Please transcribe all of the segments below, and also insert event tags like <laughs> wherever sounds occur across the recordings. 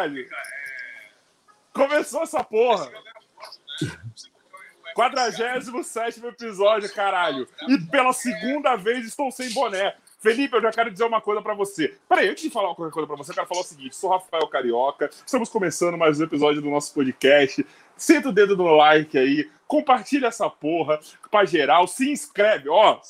Caralho! Começou essa porra! 47 episódio, caralho! E pela segunda vez estou sem boné. Felipe, eu já quero dizer uma coisa para você. Peraí, antes de falar qualquer coisa para você, eu quero falar o seguinte: sou Rafael Carioca, estamos começando mais um episódio do nosso podcast. Senta o dedo no like aí, compartilha essa porra pra geral, se inscreve, ó,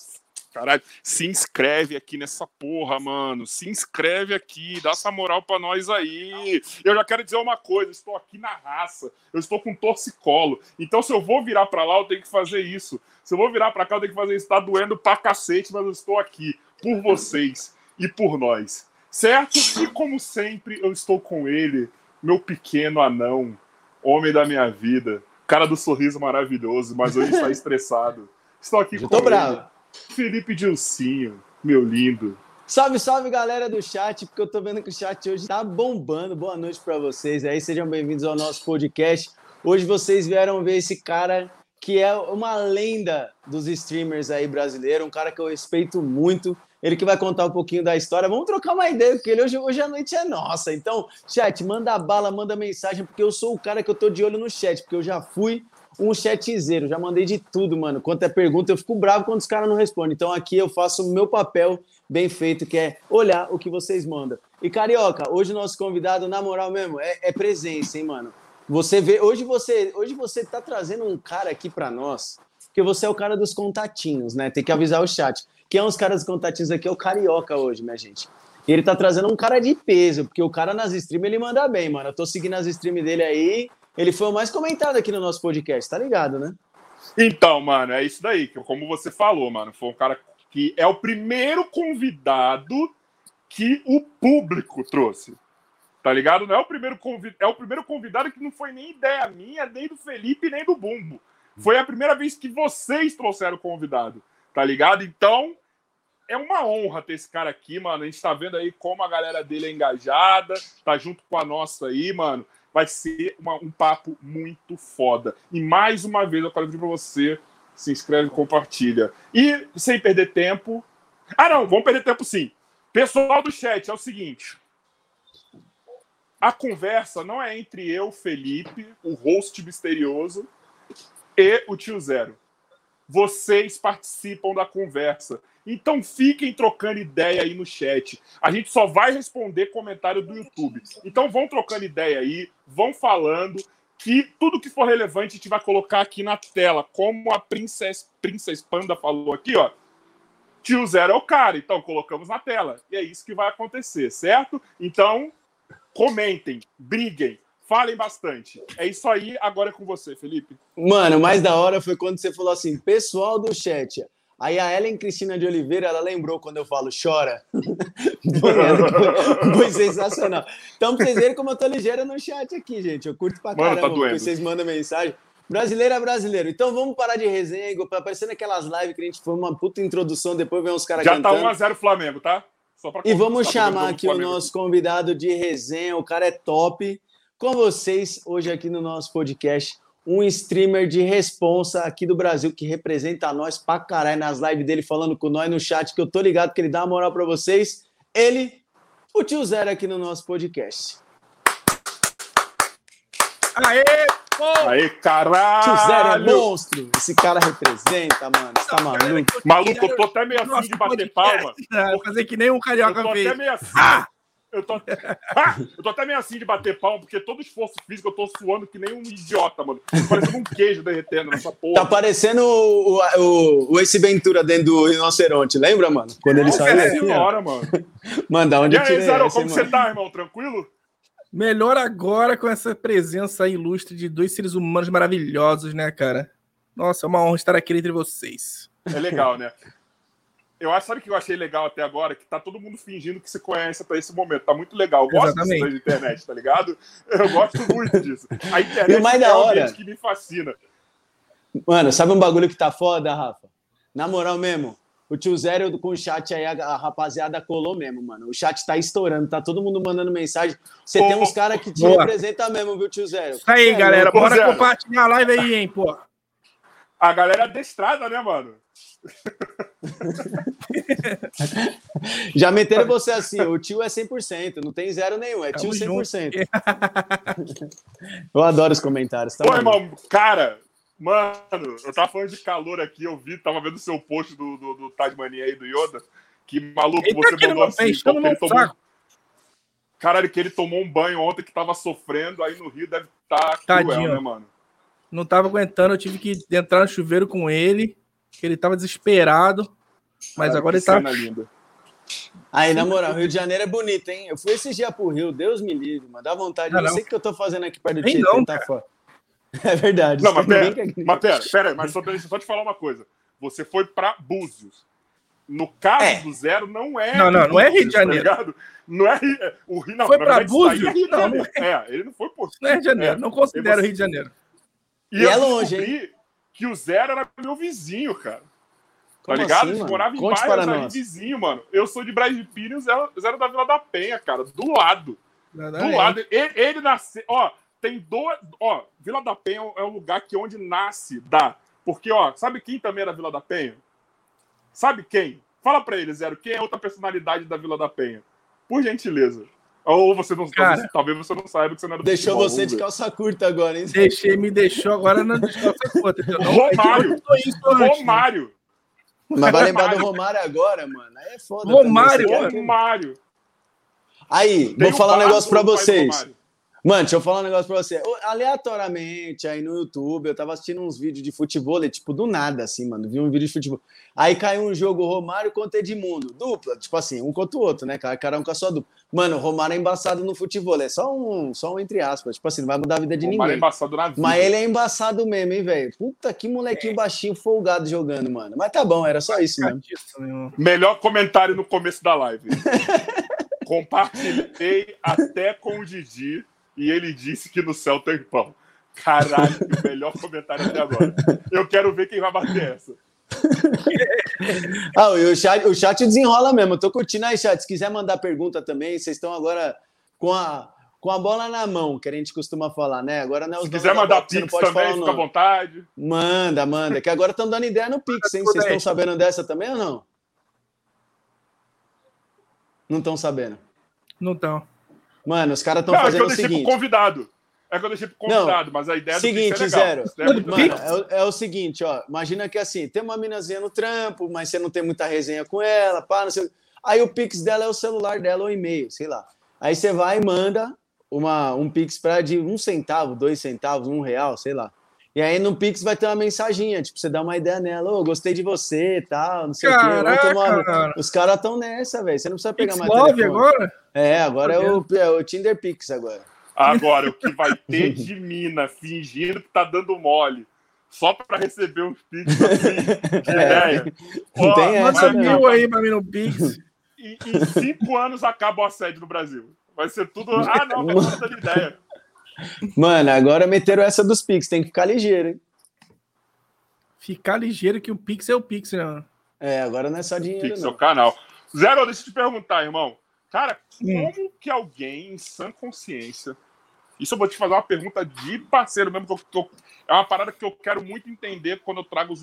Caralho, se inscreve aqui nessa porra, mano. Se inscreve aqui, dá essa moral pra nós aí. Eu já quero dizer uma coisa: estou aqui na raça, eu estou com torcicolo. Então, se eu vou virar pra lá, eu tenho que fazer isso. Se eu vou virar pra cá, eu tenho que fazer isso. Tá doendo pra cacete, mas eu estou aqui por vocês e por nós. Certo? E como sempre, eu estou com ele, meu pequeno anão, homem da minha vida, cara do sorriso maravilhoso, mas hoje está estressado. Estou aqui eu com tô bravo. Felipe Dilcinho, meu lindo. Salve, salve galera do chat, porque eu tô vendo que o chat hoje tá bombando. Boa noite para vocês aí, sejam bem-vindos ao nosso podcast. Hoje vocês vieram ver esse cara que é uma lenda dos streamers aí brasileiro, um cara que eu respeito muito. Ele que vai contar um pouquinho da história. Vamos trocar uma ideia, porque ele hoje, hoje a noite é nossa. Então, chat, manda bala, manda mensagem, porque eu sou o cara que eu tô de olho no chat, porque eu já fui um chatzeiro, já mandei de tudo, mano. Quanto é pergunta, eu fico bravo quando os caras não respondem. Então aqui eu faço o meu papel bem feito, que é olhar o que vocês mandam. E Carioca, hoje o nosso convidado, na moral mesmo, é, é presença, hein, mano? Você vê, hoje você, hoje você tá trazendo um cara aqui para nós, porque você é o cara dos contatinhos, né? Tem que avisar o chat. Quem é os caras dos contatinhos aqui é o Carioca hoje, minha gente. E ele tá trazendo um cara de peso, porque o cara nas streams ele manda bem, mano. Eu tô seguindo as streams dele aí, ele foi o mais comentado aqui no nosso podcast, tá ligado, né? Então, mano, é isso daí. Como você falou, mano, foi um cara que é o primeiro convidado que o público trouxe. Tá ligado? Não é o primeiro convidado, é o primeiro convidado que não foi nem ideia minha, nem do Felipe, nem do Bumbo. Foi a primeira vez que vocês trouxeram o convidado, tá ligado? Então, é uma honra ter esse cara aqui, mano. A gente tá vendo aí como a galera dele é engajada, tá junto com a nossa aí, mano vai ser uma, um papo muito foda. E mais uma vez eu quero pedir para você se inscreve compartilha. E sem perder tempo. Ah, não, vamos perder tempo sim. Pessoal do chat, é o seguinte. A conversa não é entre eu, Felipe, o host misterioso, e o tio Zero. Vocês participam da conversa. Então fiquem trocando ideia aí no chat. A gente só vai responder comentário do YouTube. Então vão trocando ideia aí, vão falando que tudo que for relevante a gente vai colocar aqui na tela, como a Princess, Princess Panda falou aqui, ó. Tio Zero é o cara, então colocamos na tela. E é isso que vai acontecer, certo? Então, comentem, briguem, falem bastante. É isso aí, agora é com você, Felipe. Mano, mais da hora foi quando você falou assim, pessoal do chat, Aí a Ellen Cristina de Oliveira, ela lembrou quando eu falo chora. <laughs> Foi sensacional. Então, pra vocês verem como eu tô ligeiro no chat aqui, gente. Eu curto pra Mano, tá caramba, tá vocês mandam mensagem. Brasileiro é brasileiro. Então vamos parar de resenha, aparecendo aquelas lives que a gente foi uma puta introdução, depois vem uns caras Já tá 1x0 Flamengo, tá? e vamos chamar aqui o nosso convidado de resenha, o cara é top. Com vocês, hoje aqui no nosso podcast, um streamer de responsa aqui do Brasil que representa nós pra caralho nas lives dele falando com nós no chat, que eu tô ligado que ele dá uma moral pra vocês. Ele, o tio Zero aqui no nosso podcast. Aê, pô! Aê, caralho! Tio Zero é monstro. Esse cara representa, mano. Você tá maluco? Maluco, eu tô até meio assim de bater palma. Vou fazer que nem um carioca fez. Eu tô até meio assim. Ah! Eu tô, <laughs> ah, eu tô até meio assim de bater palma, porque todo esforço físico eu tô suando que nem um idiota, mano. Parecendo um queijo derretendo nessa porra. Tá parecendo o, o, o Ace Ventura dentro do rinoceronte, lembra, mano? Quando ele saiu. É senhora, mano. Mano, da onde e aí, Zero, como você tá, irmão? Tranquilo? Melhor agora com essa presença ilustre de dois seres humanos maravilhosos, né, cara? Nossa, é uma honra estar aqui entre vocês. É legal, né? Eu acho, sabe o que eu achei legal até agora? Que tá todo mundo fingindo que se conhece até esse momento. Tá muito legal. Eu gosto disso da internet, tá ligado? Eu gosto muito disso. A internet e mais da hora, que me fascina. Mano, sabe um bagulho que tá foda, Rafa? Na moral mesmo, o tio Zero com o chat aí, a rapaziada colou mesmo, mano. O chat tá estourando, tá todo mundo mandando mensagem. Você tem uns caras que te representam mesmo, viu, tio Zero? Isso aí, galera. Bora Zero. compartilhar a live aí, hein, pô. A galera é adestrada, né, mano? <laughs> Já meteram você assim, o tio é 100%, não tem zero nenhum, é tio Tamo 100%. Eu adoro os comentários. Tá Pô, irmão, cara, mano, eu tava falando de calor aqui, eu vi, tava vendo o seu post do, do, do Tasmania aí, do Yoda. Que maluco, tá você mandou assim, enchendo pô, que meu ele tomou. saco. Caralho, que ele tomou um banho ontem que tava sofrendo, aí no Rio deve estar tá Tadinho. cruel, né, mano? Não tava aguentando, eu tive que entrar no chuveiro com ele, que ele tava desesperado. Mas agora ele tá. linda. Aí, na moral, Rio de Janeiro é bonito, hein? Eu fui esse dia pro Rio, Deus me livre, mano. Dá vontade. Eu não não. sei o que eu tô fazendo aqui perto do Tietê, não, tá fora. <laughs> É verdade. Não, mas pera, quer- mas pera, pera mas só, deixa eu só te falar uma coisa. Você foi pra Búzios. No caso É. do Zero, não é. Não, não, não é Rio de Búzios, tá Janeiro. ligado? Não é Rio. é- O Rio não, Foi pra aí Búzios? é Rio de Não. É, ele não foi por. Não é Rio de Janeiro, É. não considero você- Rio de Janeiro. E, E eu é longe, descobri que o Zero era meu vizinho, cara. Tá Como ligado? assim, moravam em Conte bairros ali vizinho, mano. Eu sou de Brasília e o Zero, Zero da Vila da Penha, cara. Do lado. Do Exatamente. lado. Ele, ele nasceu. Ó, tem dois. Ó, Vila da Penha é o lugar que onde nasce dá. Porque, ó, sabe quem também era Vila da Penha? Sabe quem? Fala pra ele, Zero. Quem é outra personalidade da Vila da Penha? Por gentileza. Ou você não Cara. talvez, você não saiba que você não era do Deixou futebol, você de calça curta agora, hein? Deixei, me deixou agora na descalça conta. entendeu? Romário. Né? Romário. Mas vai lembrar do Romário agora, mano. Aí é foda. Romário, também, Romário. Aí, Tem vou falar um negócio do vocês. Romário. Mano, deixa eu falar um negócio pra você. Aleatoriamente, aí no YouTube, eu tava assistindo uns vídeos de futebol, e, tipo, do nada, assim, mano. Vi um vídeo de futebol. Aí caiu um jogo Romário contra Edmundo. Dupla, tipo assim, um contra o outro, né? Cada cara um com a sua dupla. Mano, Romário é embaçado no futebol. É só um, só um entre aspas. Tipo assim, não vai mudar a vida de Romário é ninguém. embaçado na vida. Mas ele é embaçado mesmo, hein, velho? Puta, que molequinho baixinho, folgado jogando, mano. Mas tá bom, era só isso mesmo. Melhor comentário no começo da live. <laughs> Compartilhei até com o Didi e ele disse que no céu tem pão. Caralho, que melhor comentário até agora. Eu quero ver quem vai bater essa. Ah, e o chat, o chat desenrola mesmo. Eu tô curtindo aí, chat. Se quiser mandar pergunta também, vocês estão agora com a, com a bola na mão, que a gente costuma falar, né? Agora não é os Se quiser da mandar bola, pix também, falar o fica à vontade. Manda, manda. Que agora estão dando ideia no Pix, hein? Vocês estão sabendo dessa também ou não? Não estão sabendo. Não tão. Mano, os caras estão Não, é que fazendo eu o deixei seguinte. pro convidado. É que eu deixei pro convidado, mas a ideia do seguinte, pix é legal. Zero. É Mano, é, o- é o seguinte, ó. Imagina que assim, tem uma minazinha no trampo, mas você não tem muita resenha com ela, pá, não sei. o- Aí o Pix dela é o celular dela ou e-mail, sei lá. Aí você vai e manda uma, um Pix pra de um centavo, dois centavos, um real, sei lá. E aí no Pix vai ter uma mensaginha, tipo, você dá uma ideia nela, ô, gostei de você e tal, não sei o quê. uma- Caraca, Os caras estão nessa, velho. Você não precisa pegar Pix mais Love telefone. agora? É, agora é o, é o Tinder Pix agora. Agora, o que vai ter <laughs> de mina fingindo que tá dando mole. Só pra receber uns pix assim. Que <laughs> É. ideia. Não tem essa, mil aí pra mim no Pix. em, em cinco anos acaba o assédio no Brasil. Vai ser tudo. Ah, não, <laughs> tá dando ideia. Mano, agora meteram essa dos Pix, tem que ficar ligeiro, hein? Ficar ligeiro que o Pix é o Pix, né? mano? É, agora não é só dinheiro, Pix é o canal. Zero, deixa eu te perguntar, irmão. Cara, Hum. como que alguém em sã consciência. Isso eu vou te fazer uma pergunta de parceiro mesmo, que eu, eu- é uma parada que eu quero muito entender quando eu trago os,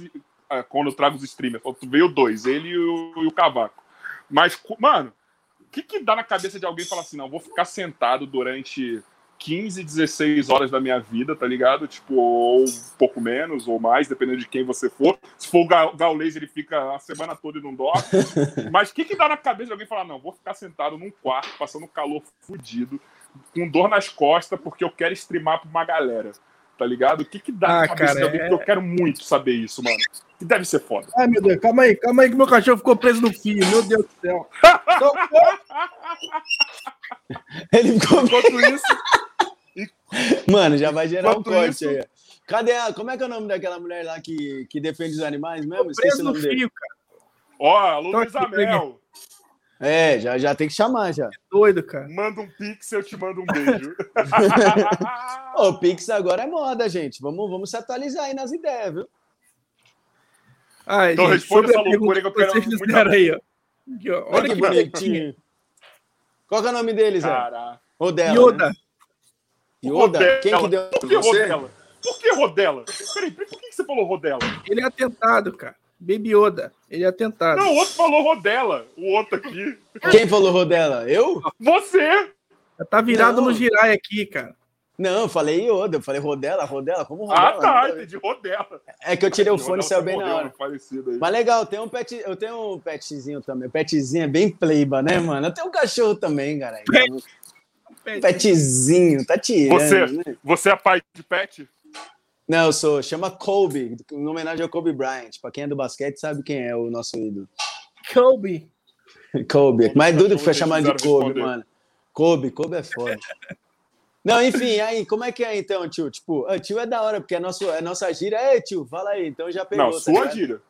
ah, quando eu trago os streamers. Tu veio dois, ele e o, e o Cavaco. Mas, mano, o que, que dá na cabeça de alguém falar assim, não, vou ficar sentado durante 15, 16 horas da minha vida, tá ligado? Tipo, ou um pouco menos, ou mais, dependendo de quem você for. Se for o Ga- Gaulês, ele fica a semana toda e não dorme. <laughs> Mas o que, que dá na cabeça de alguém falar, não, vou ficar sentado num quarto, passando calor fudido, com dor nas costas, porque eu quero streamar pra uma galera, tá ligado? O que, que dá Ah, na cabeça cara, alguém? é- Porque eu quero muito saber isso, mano. Que deve ser foda. Ai, meu Deus, calma aí, calma aí que meu cachorro ficou preso no fio, meu Deus do céu. <laughs> Ele ficou... Enquanto isso, Mano, já vai gerar um corte isso- aí. Cadê a... Como é que é o nome daquela mulher lá que, que defende os animais mesmo? Ficou Esqueci preso o no nome dele. fio, cara. ó, Tô Luiz aqui, Amel, É, já, já tem que chamar já. Doido, cara. manda um pix, eu te mando um beijo. <laughs> O Pix agora é moda, gente. Vamos, vamos se atualizar aí nas ideias, viu? Ai, Então gente, responda sobre essa loucura que eu quero muito fizeram aí, ó. Aqui, ó. Olha Olha que que bonitinho. Qual que é o nome deles, Zé? Ou dela, Yoda. né? Yoda? Rodela. Quem que deu Que pra você? rodela? Por que Rodela? Peraí, por que você falou Rodela? Ele é atentado, cara. Baby Yoda. Ele é atentado. Não, o outro falou Rodela. O outro aqui. Quem falou Rodela? Eu? Você! Tá virado Não. no girai aqui, cara. Não, eu falei Yoda, eu falei Rodela, Rodela, como Rodela? Ah, tá, entendi. Rodela. É que eu tirei o fone e saiu foi bem na hora. Mas legal, tem um pet, eu tenho um petzinho também. Petzinho é bem playba, né, mano? Eu tenho um cachorro também, cara. Pet. Petzinho, tá tirando, Você, né? você é pai de pet? Não, eu sou, chama Kobe, em homenagem ao Kobe Bryant. Pra quem é do basquete sabe quem é o nosso ídolo. Kobe. <laughs> Kobe. Mas cachorro tudo foi chamado de Kobe, responder. mano. Kobe, Kobe é foda. Não, enfim, aí, como é que é então, tio? Tipo, tio é da hora, porque é, nosso, é nossa gíria. É, tio, fala aí, então já pegou. Não, tá sua ligado? gíria.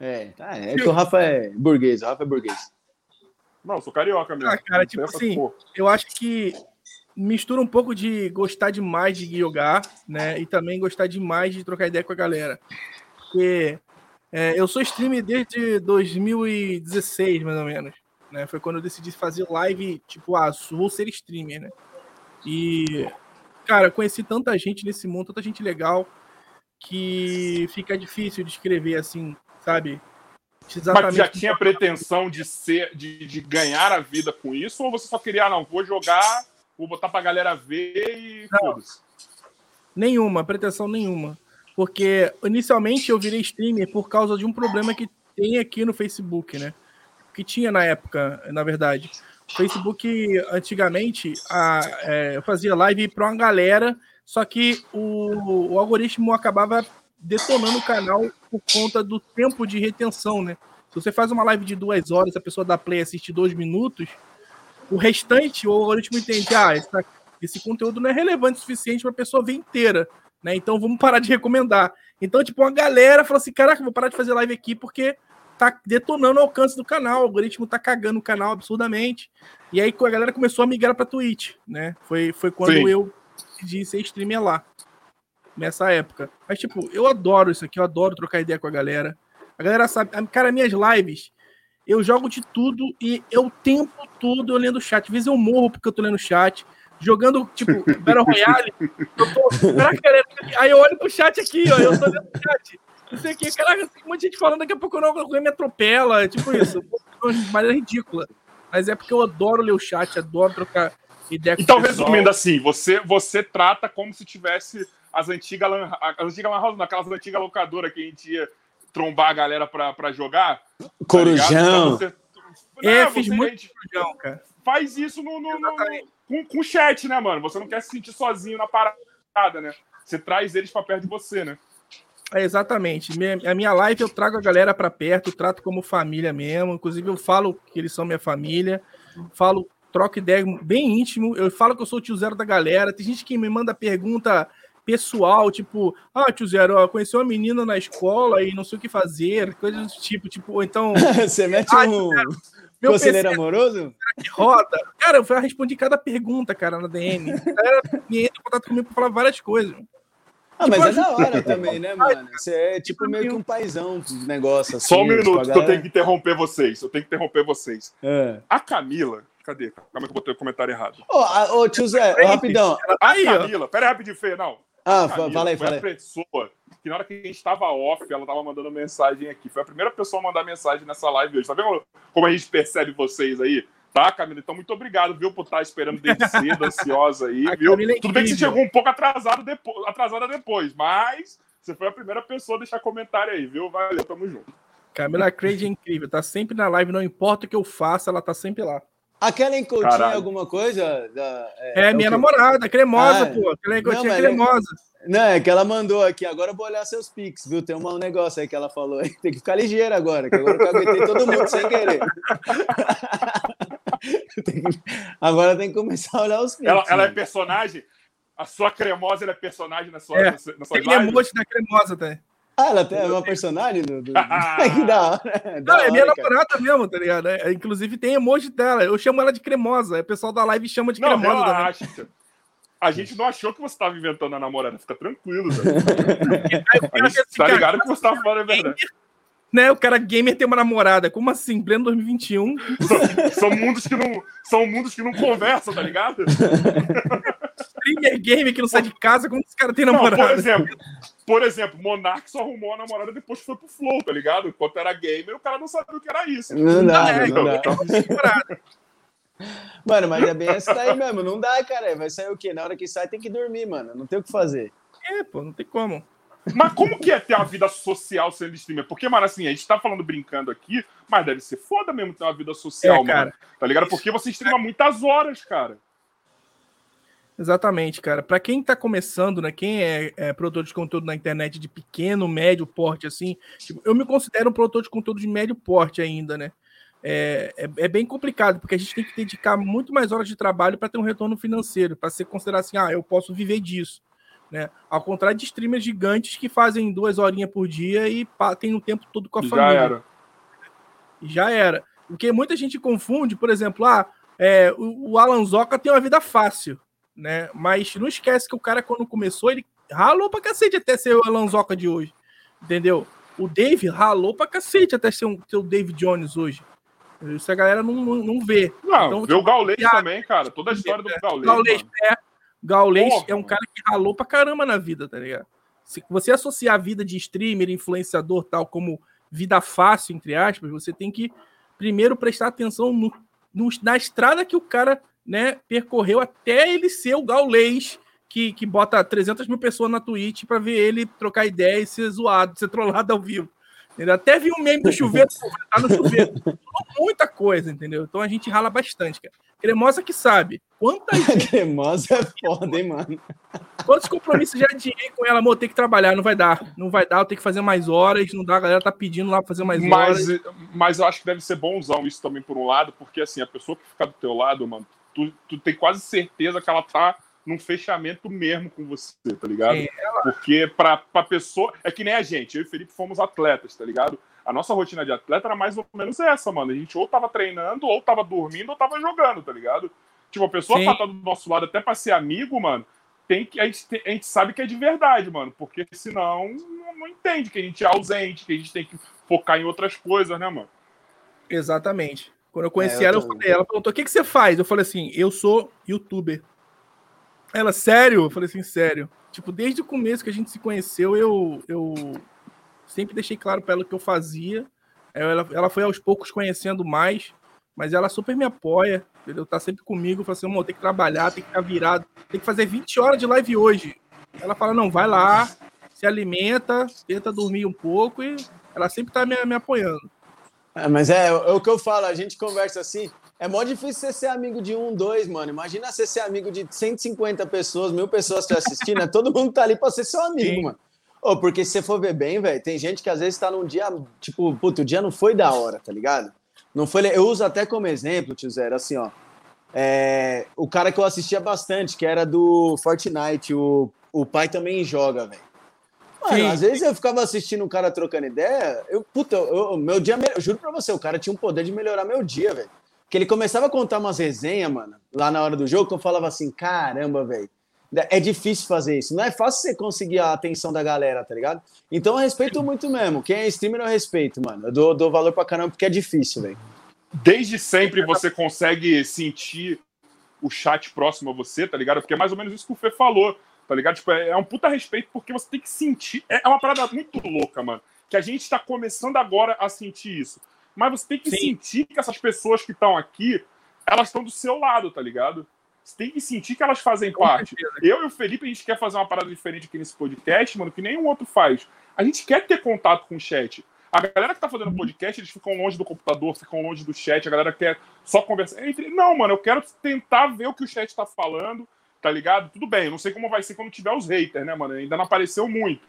É, tá, é que o Rafa é burguês, o Rafa é burguês. Não, eu sou carioca mesmo. Ah, cara, tipo assim, porra. Eu acho que mistura um pouco de gostar demais de jogar, né? E também gostar demais de trocar ideia com a galera. Porque é, eu sou streamer desde 2016, mais ou menos. Né? Foi quando eu decidi fazer live, tipo, ah, vou ser streamer, né? E, cara, conheci tanta gente nesse mundo, tanta gente legal, que fica difícil de escrever assim, sabe? Mas já tinha pretensão de ser, de, de ganhar a vida com isso, ou você só queria, ah, não, vou jogar, vou botar pra galera ver e foda-se. Nenhuma, pretensão nenhuma. Porque inicialmente eu virei streamer por causa de um problema que tem aqui no Facebook, né? Que tinha na época, na verdade. O Facebook, antigamente, a, é, eu fazia live para uma galera, só que o, o algoritmo acabava detonando o canal por conta do tempo de retenção, né? Se você faz uma live de duas horas, a pessoa dá play e assiste dois minutos, o restante, o algoritmo entende, ah, essa- esse conteúdo não é relevante o suficiente para a pessoa ver inteira, né? Então vamos parar de recomendar. Então, tipo, uma galera falou assim: caraca, vou parar de fazer live aqui porque tá detonando o alcance do canal, o algoritmo tá cagando o canal absurdamente. E aí a galera começou a migrar para Twitch, né? Foi, foi quando Sim. eu decidi ser streamer lá, nessa época. Mas, tipo, eu adoro isso aqui, eu adoro trocar ideia com a galera. A galera sabe, cara, minhas lives, eu jogo de tudo e eu o tempo todo eu lendo o chat. Às vezes eu morro porque eu tô lendo o chat. Jogando, tipo, <laughs> Battle Royale, eu tô. Caraca, galera, aí eu olho pro chat aqui, ó, eu tô lendo o chat. Não sei o que, caraca, tem um monte de gente falando, daqui a pouco eu não alguém me atropela, tipo isso. Mas é ridícula. Mas é porque eu adoro ler o chat, adoro trocar ideia com Então, resumindo assim, você, você trata como se tivesse as antigas as antigas lan house, não, aquelas antigas locadoras que a gente ia trombar a galera pra, pra jogar. tá? Corujão. Você, É, Não, fiz você- muito Corujão, cara. faz isso no, no, no- Exatamente. com, com chat, né, mano? Você não quer se sentir sozinho na parada, né? Você traz eles pra perto de você, né? É, exatamente. Minha- a minha live eu trago a galera pra perto, trato como família mesmo. Inclusive, eu falo que eles são minha família. Falo, troco ideia bem íntimo. Eu falo que eu sou o tio zero da galera. Tem gente que me manda pergunta pessoal, tipo, ah, tio zero, ó, conheci uma menina na escola e não sei o que fazer, coisas do tipo, tipo, ou então, <laughs> Você mete Ai, um meu conselheiro PC amoroso? roda. Cara, eu respondi cada pergunta, cara, na DM. A galera me entra em contato comigo pra falar várias coisas. Ah, mas Tipo, é da hora também, né, mano? Você é tipo meio que um paizão dos negócios. Assim, Só um tipo, minuto, que eu tenho que interromper vocês. Eu tenho que interromper vocês. É. A Camila. Cadê? Calma que eu botei o comentário errado. Ô, a- ô, tio Zé, ô, rapidão. A aí. Camila, pera aí rapidinho, Fê, não. Ah, A Camila fala aí, foi fala a aí. pessoa que na hora que a gente tava off, ela tava mandando mensagem aqui. Foi a primeira pessoa a mandar mensagem nessa live hoje. Tá vendo como a gente percebe vocês aí? Tá, Camila? Então, muito obrigado, viu, por estar esperando desde <laughs> cedo, ansiosa aí, A viu? Camila é Tudo bem que você chegou um pouco atrasado depois, atrasada depois, mas você foi a primeira pessoa a deixar comentário aí, viu? Valeu, tamo junto. Camila Craig é incrível, tá sempre na live, não importa o que eu faça, ela tá sempre lá. A Kellen Coutinho é Caralho. alguma coisa? Da, É, o minha quê? namorada, cremosa, Ah, pô. Aquela não, gotinha mas- cremosa. Não, é que ela mandou aqui. Agora eu vou olhar seus pics, viu? Tem um negócio aí que ela falou. Tem que ficar ligeiro agora, que agora eu aguentei todo mundo sem querer. <laughs> Tem que- Agora tem que começar a olhar os pics. Ela, ela é mano. personagem? A sua cremosa ela é personagem na sua, É, na sua, Tem emoji da cremosa, tá? Ah, ela tem é uma personagem do. do... <laughs> <laughs> que da hora. <laughs> Da Não, é minha namorada mesmo, tá ligado? É, inclusive tem emoji dela. Eu chamo ela de cremosa. O pessoal da live chama de Não, cremosa também. relaxa. A gente não achou que você estava inventando a namorada. Fica tranquilo, velho. Assim, tá ligado que você tava falando a verdade. né? O cara gamer tem uma namorada. Como assim? Pleno 2021. São, são mundos que não, são mundos que não conversam, tá ligado? streamer game que não sai de casa, como esse cara tem namorado? Não, por exemplo, por exemplo, Monark só arrumou a namorada depois que foi pro Flow, tá ligado? Enquanto era gamer, o cara não sabia o que era isso. Não dá, é, não dá. Então, <laughs> mano, mas é bem essa daí mesmo. Não dá, cara. Vai sair o quê? Na hora que sai, tem que dormir, mano. Não tem o que fazer. É, pô, não tem como. Mas como que é ter uma vida social sendo streamer? Porque, mano, assim, a gente tá falando brincando aqui, mas deve ser foda mesmo ter uma vida social, é, mano. Tá ligado? Porque você streama muitas horas, cara. Exatamente, cara. Para quem tá começando, né? Quem é, é, produtor de conteúdo na internet de pequeno, médio porte, assim, tipo, eu me considero um produtor de conteúdo de médio porte ainda, né? É, é, é, bem complicado, porque a gente tem que dedicar muito mais horas de trabalho para ter um retorno financeiro, para ser considerado assim, ah, eu posso viver disso. Né? Ao contrário de streamers gigantes que fazem duas horinhas por dia e tem o tempo todo com a Já família. Já era. Já era. Porque muita gente confunde, por exemplo, ah, é, o, o Alan Zoca tem uma vida fácil, né? Mas não esquece que o cara, quando começou, ele ralou pra cacete até ser o Alan Zoca de hoje. Entendeu? O Dave ralou pra cacete até ser, um, ser o Dave Jones hoje. Isso a galera não, não, não vê. Não, então, vê o Gaulês também, cara. Toda a história do Gaulês. Gaulês, é, Gaulês é um cara que ralou pra caramba na vida, tá ligado? Se você associar a vida de streamer, influenciador, tal, como vida fácil, entre aspas, você tem que primeiro prestar atenção no, no, na estrada que o cara né, percorreu até ele ser o Gaulês, que, que bota 300 mil pessoas na Twitch para ver ele trocar ideia e ser zoado, ser trollado ao vivo. Entendeu? Até vi um meme do chuveiro, tá no chuveiro. Muita coisa, entendeu? Então a gente rala bastante, cara. Cremosa que sabe. Quantas. <laughs> Cremosa é foda, hein, mano? Quantos compromissos já adiei com ela, amor? Tem que trabalhar, não vai dar. Não vai dar, eu tenho que fazer mais horas, não dá, a galera tá pedindo lá pra fazer mais mas, horas. Mas eu acho que deve ser bonzão isso também por um lado, porque assim, a pessoa que fica do teu lado, mano, tu, tu tem quase certeza que ela tá num fechamento mesmo com você, tá ligado? É. Porque pra, pra pessoa. É que nem a gente, eu e Felipe fomos atletas, tá ligado? A nossa rotina de atleta era mais ou menos essa, mano. A gente ou tava treinando, ou tava dormindo, ou tava jogando, tá ligado? Tipo, a pessoa Sim. tá do nosso lado até pra ser amigo, mano, tem que, a, gente, a gente sabe que é de verdade, mano. Porque senão não, não entende que a gente é ausente, que a gente tem que focar em outras coisas, né, mano? Exatamente. Quando eu conheci é, ela, eu falei, ela perguntou: o que, que você faz? Eu falei assim, eu sou youtuber. Ela, sério? Eu falei assim, sério. Tipo, desde o começo que a gente se conheceu, eu, eu sempre deixei claro para ela o que eu fazia. Ela, ela foi aos poucos conhecendo mais, mas ela super me apoia, entendeu? Tá sempre comigo, fala assim, amor, tem que trabalhar, tem que ficar virado, tem que fazer 20 horas de live hoje. Ela fala, não, vai lá, se alimenta, tenta dormir um pouco e ela sempre tá me, me apoiando. É, mas é, é, o que eu falo, a gente conversa assim, é mó difícil você ser amigo de um, dois, mano. Imagina você ser amigo de 150 pessoas, mil pessoas te assistindo. É, todo mundo tá ali pra ser seu amigo, Sim. mano. Oh, porque se você for ver bem, velho, tem gente que às vezes tá num dia, tipo, puto, o dia não foi da hora, tá ligado? Não foi. Eu uso até como exemplo, tio Zero, assim, ó. É, o cara que eu assistia bastante, que era do Fortnite, o, o pai também joga, velho. Mano, às vezes eu ficava assistindo um cara trocando ideia, eu, puta, eu, meu dia, eu juro pra você, o cara tinha um poder de melhorar meu dia, velho que ele começava a contar umas resenhas, mano, lá na hora do jogo, que eu falava assim, caramba, velho, é difícil fazer isso. Não é fácil você conseguir a atenção da galera, tá ligado? Então eu respeito muito mesmo. Quem é streamer eu respeito, mano. Eu dou, dou valor pra caramba porque é difícil, velho. Desde sempre você consegue sentir o chat próximo a você, tá ligado? Porque é mais ou menos isso que o Fê falou, tá ligado? Tipo, é, é um puta respeito porque você tem que sentir. É, é uma parada muito louca, mano. Que a gente tá começando agora a sentir isso mas você tem que Sim. sentir que essas pessoas que estão aqui, elas estão do seu lado, tá ligado? Você tem que sentir que elas fazem parte. Eu e o Felipe, a gente quer fazer uma parada diferente aqui nesse podcast, mano, que nenhum outro faz. A gente quer ter contato com o chat. A galera que tá fazendo podcast, eles ficam longe do computador, ficam longe do chat, a galera quer só conversar. Entre... Não, mano, eu quero tentar ver o que o chat tá falando, tá ligado? Tudo bem, eu não sei como vai ser quando tiver os haters, né, mano? Ainda não apareceu muito.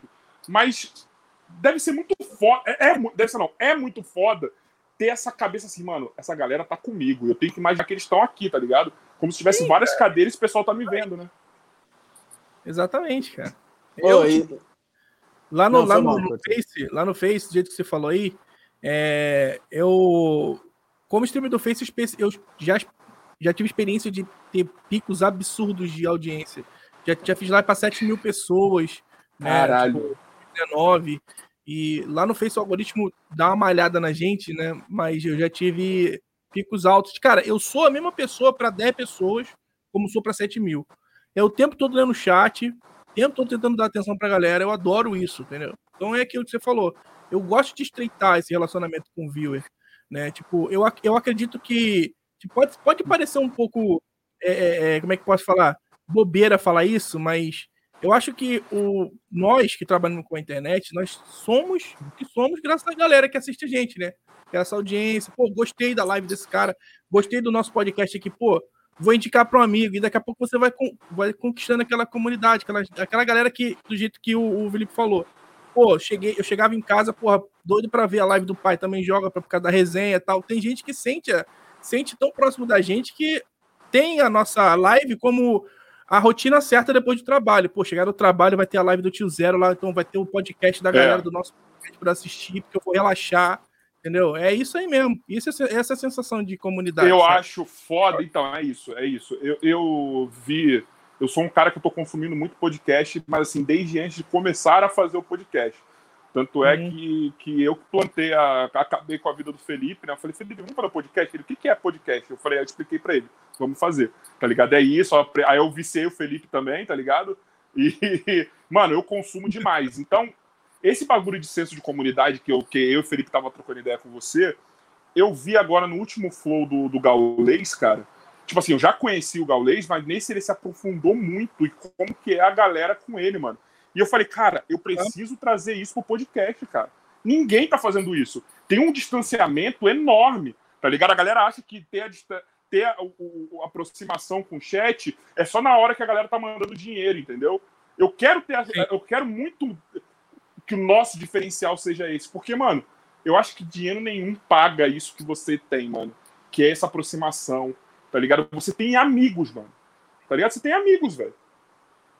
Mas deve ser muito foda. É, é, deve ser não, é muito foda ter essa cabeça assim, mano, essa galera tá comigo. Eu tenho que imaginar que eles estão aqui, tá ligado? Como se tivesse Sim, várias cara. cadeiras e o pessoal tá me vendo, né? Exatamente, cara. Eu, e... Lá no, Não, lá no, no Face, lá no Face, do jeito que você falou aí, é, eu, como streamer do Face, eu já, já tive experiência de ter picos absurdos de audiência. Já, já fiz live para 7 mil pessoas. Né, Caralho. Tipo, 19. E lá no Face o algoritmo dá uma malhada na gente, né? Mas eu já tive picos altos. Cara, eu sou a mesma pessoa para 10 pessoas como sou para 7 mil. é o tempo todo lendo o chat, o tempo todo tentando dar atenção pra galera. Eu adoro isso, entendeu? Então é aquilo que você falou. Eu gosto de estreitar esse relacionamento com o viewer, né? Tipo, eu, eu acredito que, que pode, pode parecer um pouco, é, é, é como é que posso falar? Bobeira falar isso, mas eu acho que o, nós que trabalhamos com a internet, nós somos o que somos graças à galera que assiste a gente, né? Essa audiência, pô, gostei da live desse cara, gostei do nosso podcast aqui, pô, vou indicar para um amigo, e daqui a pouco você vai, vai conquistando aquela comunidade, aquela, aquela galera que, do jeito que o, o Felipe falou. Pô, cheguei, eu chegava em casa, porra, doido para ver a live do pai, também joga para ficar da resenha e tal. Tem gente que sente, sente tão próximo da gente que tem a nossa live como a rotina certa depois do trabalho. Pô, chegar no trabalho vai ter a live do Tio Zero lá, então vai ter o podcast da é. galera é. do nosso podcast para assistir, porque eu vou relaxar. Entendeu? É isso aí mesmo. Isso, é essa é a sensação de comunidade. Eu sabe? acho foda, então, é isso, é isso. Eu, eu vi. Eu sou um cara que eu tô consumindo muito podcast, mas assim, desde antes de começar a fazer o podcast. Tanto é uhum. que, que eu plantei, a, acabei com a vida do Felipe, né? Eu falei, Felipe, vamos fazer podcast? Ele, o que, que é podcast? Eu falei, eu expliquei pra ele, vamos fazer, tá ligado? É isso, aí eu viciei o Felipe também, tá ligado? E, <laughs> mano, eu consumo demais. Então, esse bagulho de senso de comunidade que eu, que eu e o Felipe tava trocando ideia com você, eu vi agora no último flow do, do Gaulês, cara. Tipo assim, eu já conheci o Gaulês, mas nesse ele se aprofundou muito e como que é a galera com ele, mano. E eu falei, cara, eu preciso trazer isso pro podcast, cara. Ninguém tá fazendo isso. Tem um distanciamento enorme, tá ligado? A galera acha que ter a, ter a, o, a aproximação com o chat é só na hora que a galera tá mandando dinheiro, entendeu? Eu quero ter, a, eu quero muito que o nosso diferencial seja esse, porque, mano, eu acho que dinheiro nenhum paga isso que você tem, mano, que é essa aproximação, tá ligado? Você tem amigos, mano, tá ligado? Você tem amigos, velho.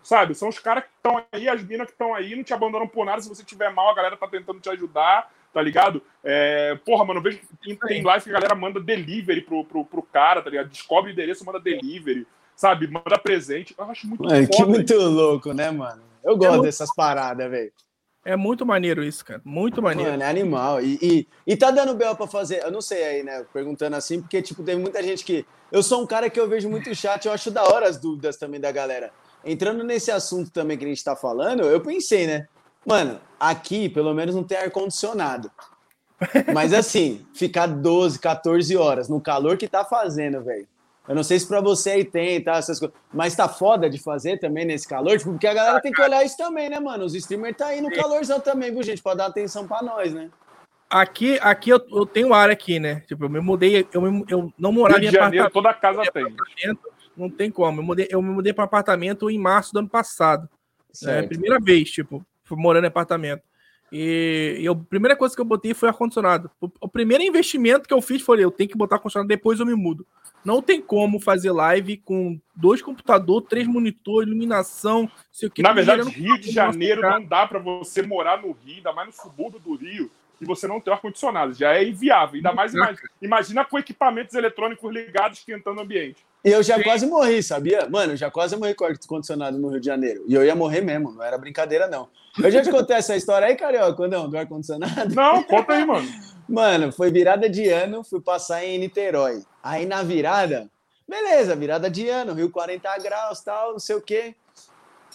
Sabe? São os caras que estão aí, as minas que estão aí, não te abandonam por nada. Se você tiver mal, a galera tá tentando te ajudar, tá ligado? É, porra, mano, eu vejo que tem live que a galera manda delivery pro, pro, pro cara, tá ligado? Descobre o endereço, manda delivery, sabe? Manda presente. Eu acho muito é, Que muito louco, né, mano? Eu gosto é dessas muito... paradas, velho. É muito maneiro isso, cara. Muito maneiro. Mano, é animal. E, e, e tá dando bel pra fazer. Eu não sei aí, né? Perguntando assim, porque, tipo, tem muita gente que. Eu sou um cara que eu vejo muito chat, eu acho da hora as dúvidas também da galera entrando nesse assunto também que a gente está falando, eu pensei, né? Mano, aqui pelo menos não tem ar-condicionado. Mas <laughs> assim, ficar 12, 14 horas no calor que tá fazendo, velho. Eu não sei se para você aí tem, tá? Essas coisas. Mas tá foda de fazer também nesse calor, tipo, porque a galera tem que olhar isso também, né, mano? Os streamers tá aí no calorzão também, viu, gente? Pra dar atenção para nós, né? Aqui, aqui eu, eu tenho área aqui, né? Tipo, eu me mudei, eu, eu não morava em apartamento. Toda casa tem não tem como. Eu, mudei, eu me mudei para apartamento em março do ano passado. É a primeira vez, tipo, morando em apartamento. E, e, a primeira coisa que eu botei foi ar-condicionado. O, o, primeiro investimento que eu fiz foi: eu tenho que botar ar-condicionado, depois eu me mudo. Não tem como fazer live com dois computadores, três monitores, iluminação, sei o que. Na verdade, Rio de Janeiro não dá para você morar no Rio, ainda mais no subúrbio do Rio, e você não ter ar-condicionado. Já é inviável. Ainda mais imagina, imagina com equipamentos eletrônicos ligados esquentando o ambiente. E eu já Sim. quase morri, sabia? Mano, eu já quase morri com ar-condicionado no Rio de Janeiro. E eu ia morrer mesmo, não era brincadeira, não. Eu já te contei essa história aí, Carioca, não, do ar-condicionado? Não, conta aí, mano. <laughs> Mano, foi virada de ano, fui passar em Niterói. Aí na virada, beleza, virada de ano, Rio 40 graus, tal, não sei o quê.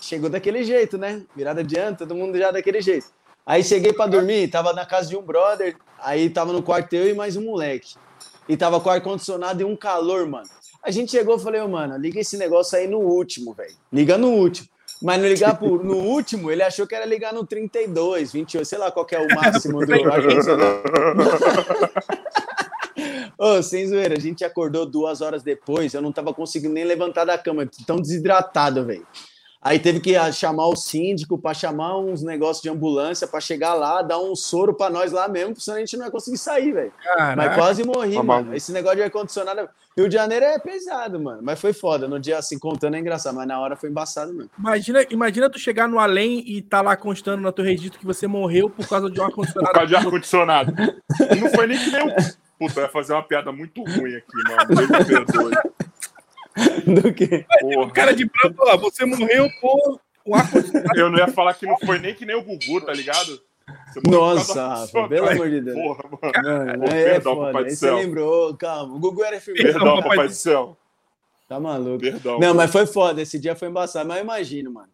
Chegou daquele jeito, né? Virada de ano, todo mundo já daquele jeito. Aí cheguei para dormir, tava na casa de um brother, aí tava no quarto eu e mais um moleque. E tava com ar-condicionado e um calor, mano. A gente chegou e falei, oh, mano, liga esse negócio aí no último, velho. Liga no último. Mas não ligar no último, ele achou que era ligar no 32, 28, sei lá qual é o <laughs> máximo do <laughs> Ô, oh, sem zoeira, a gente acordou duas horas depois, eu não tava conseguindo nem levantar da cama, tão desidratado, velho. Aí teve que ah, chamar o síndico para chamar uns negócios de ambulância para chegar lá, dar um soro para nós lá mesmo, porque senão a gente não ia conseguir sair, velho. Mas quase morri, tá mano. Esse negócio de ar-condicionado. Rio de Janeiro é pesado, mano. Mas foi foda. No dia assim, contando é engraçado, mas na hora foi embaçado mesmo. Imagina, imagina tu chegar no além e tá lá constando no teu registro que você morreu por causa de um ar-condicionado. por causa de ar-condicionado. não foi nem que nem o. Puta, vai fazer uma piada muito ruim aqui, mano. Me perdoe. <laughs> Do que? O cara de branco lá, você morreu por o ar Eu não ia falar que não foi nem que nem o Gugu, tá ligado? Nossa, Rafa, pelo amor de Deus. Porra, mano. Mano, é, perdão, foda. papai do céu. Você lembrou, calma. O Gugu era firme. Perdão, papai do céu. Tá maluco. Perdão. Não, mas foi foda. Esse dia foi embaçado, mas eu imagino, mano.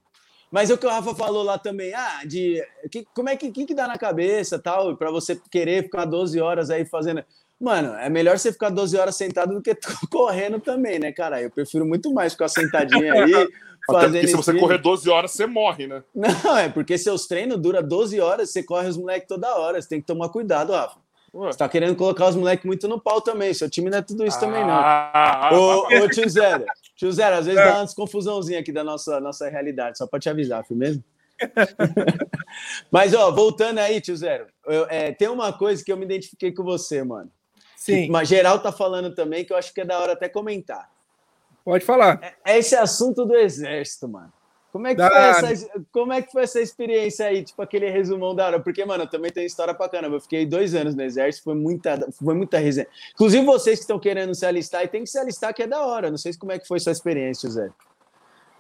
Mas o que o Rafa falou lá também, ah, de que, como é que, que, que dá na cabeça tal, para você querer ficar 12 horas aí fazendo. Mano, é melhor você ficar 12 horas sentado do que <laughs> correndo também, né, cara? Eu prefiro muito mais ficar sentadinho aí. <laughs> Até porque se você correr 12 horas, você morre, né? <laughs> Não, é porque seus treinos duram 12 horas, você corre os moleques toda hora. Você tem que tomar cuidado, Rafa. Ué. Você tá querendo colocar os moleques muito no pau também. Seu time não é tudo isso ah, também, não. Ah, ô, ô, tio Zero. Tio Zero, às vezes é. dá uma desconfusãozinha aqui da nossa, nossa realidade, só pra te avisar, foi mesmo? Mas, ó, voltando aí, tio Zero, eu, é, tem uma coisa que eu me identifiquei com você, mano. Sim. Mas geral tá falando também que eu acho que é da hora até comentar. Pode falar. É, é esse assunto do exército, mano. Como é, que foi essa, como é que foi essa experiência aí, tipo aquele resumão da hora? Porque, mano, também tem história pra caramba. Eu fiquei dois anos no exército, foi muita, foi muita resenha. Inclusive, vocês que estão querendo se alistar, e tem que se alistar, que é da hora. Não sei como é que foi sua experiência, Zé.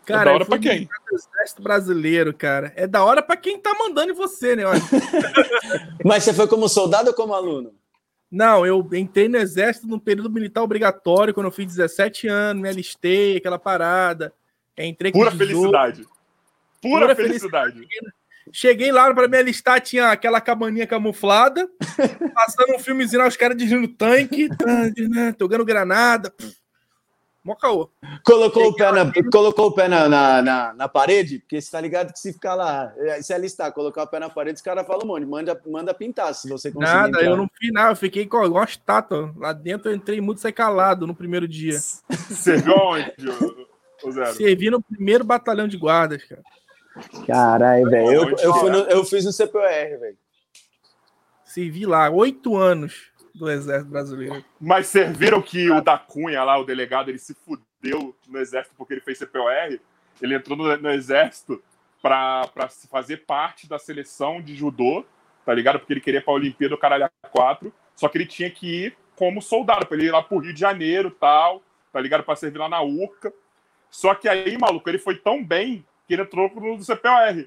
Cara, é da hora pra quem? Exército brasileiro, cara. É da hora pra quem tá mandando em você, né? <laughs> Mas você foi como soldado ou como aluno? Não, eu entrei no exército no período militar obrigatório, quando eu fiz 17 anos, me alistei, aquela parada. Entrei Pura felicidade. Pura, Pura felicidade. felicidade. Cheguei lá para me alistar, tinha aquela cabaninha camuflada, <laughs> passando um filmezinho os caras dirigindo tanque, tocando granada. Mó caô. Colocou, o pé, na, colocou o pé na, na, na, na, parede, porque você tá ligado que se ficar lá, eh, se alistar, colocar o pé na parede, os caras falam um monte, manda, manda pintar, se você conseguir. Nada, entrar. eu não fiz nada, eu fiquei igual uma estátua. Lá dentro eu entrei muito saí calado no primeiro dia. Serviu onde, Servi no primeiro batalhão de guardas, cara. Caralho, velho. Eu, eu, eu fiz no CPR, velho. Servi lá, oito anos do Exército Brasileiro. Mas serviram que o da Cunha lá, o delegado, ele se fudeu no Exército porque ele fez CPOR? Ele entrou no, no Exército para fazer parte da seleção de judô, tá ligado? Porque ele queria para a Olimpíada do Caralho 4, só que ele tinha que ir como soldado, para ele ir lá pro Rio de Janeiro tal, tá ligado? Para servir lá na URCA. Só que aí, maluco, ele foi tão bem que ele entrou no CPOR.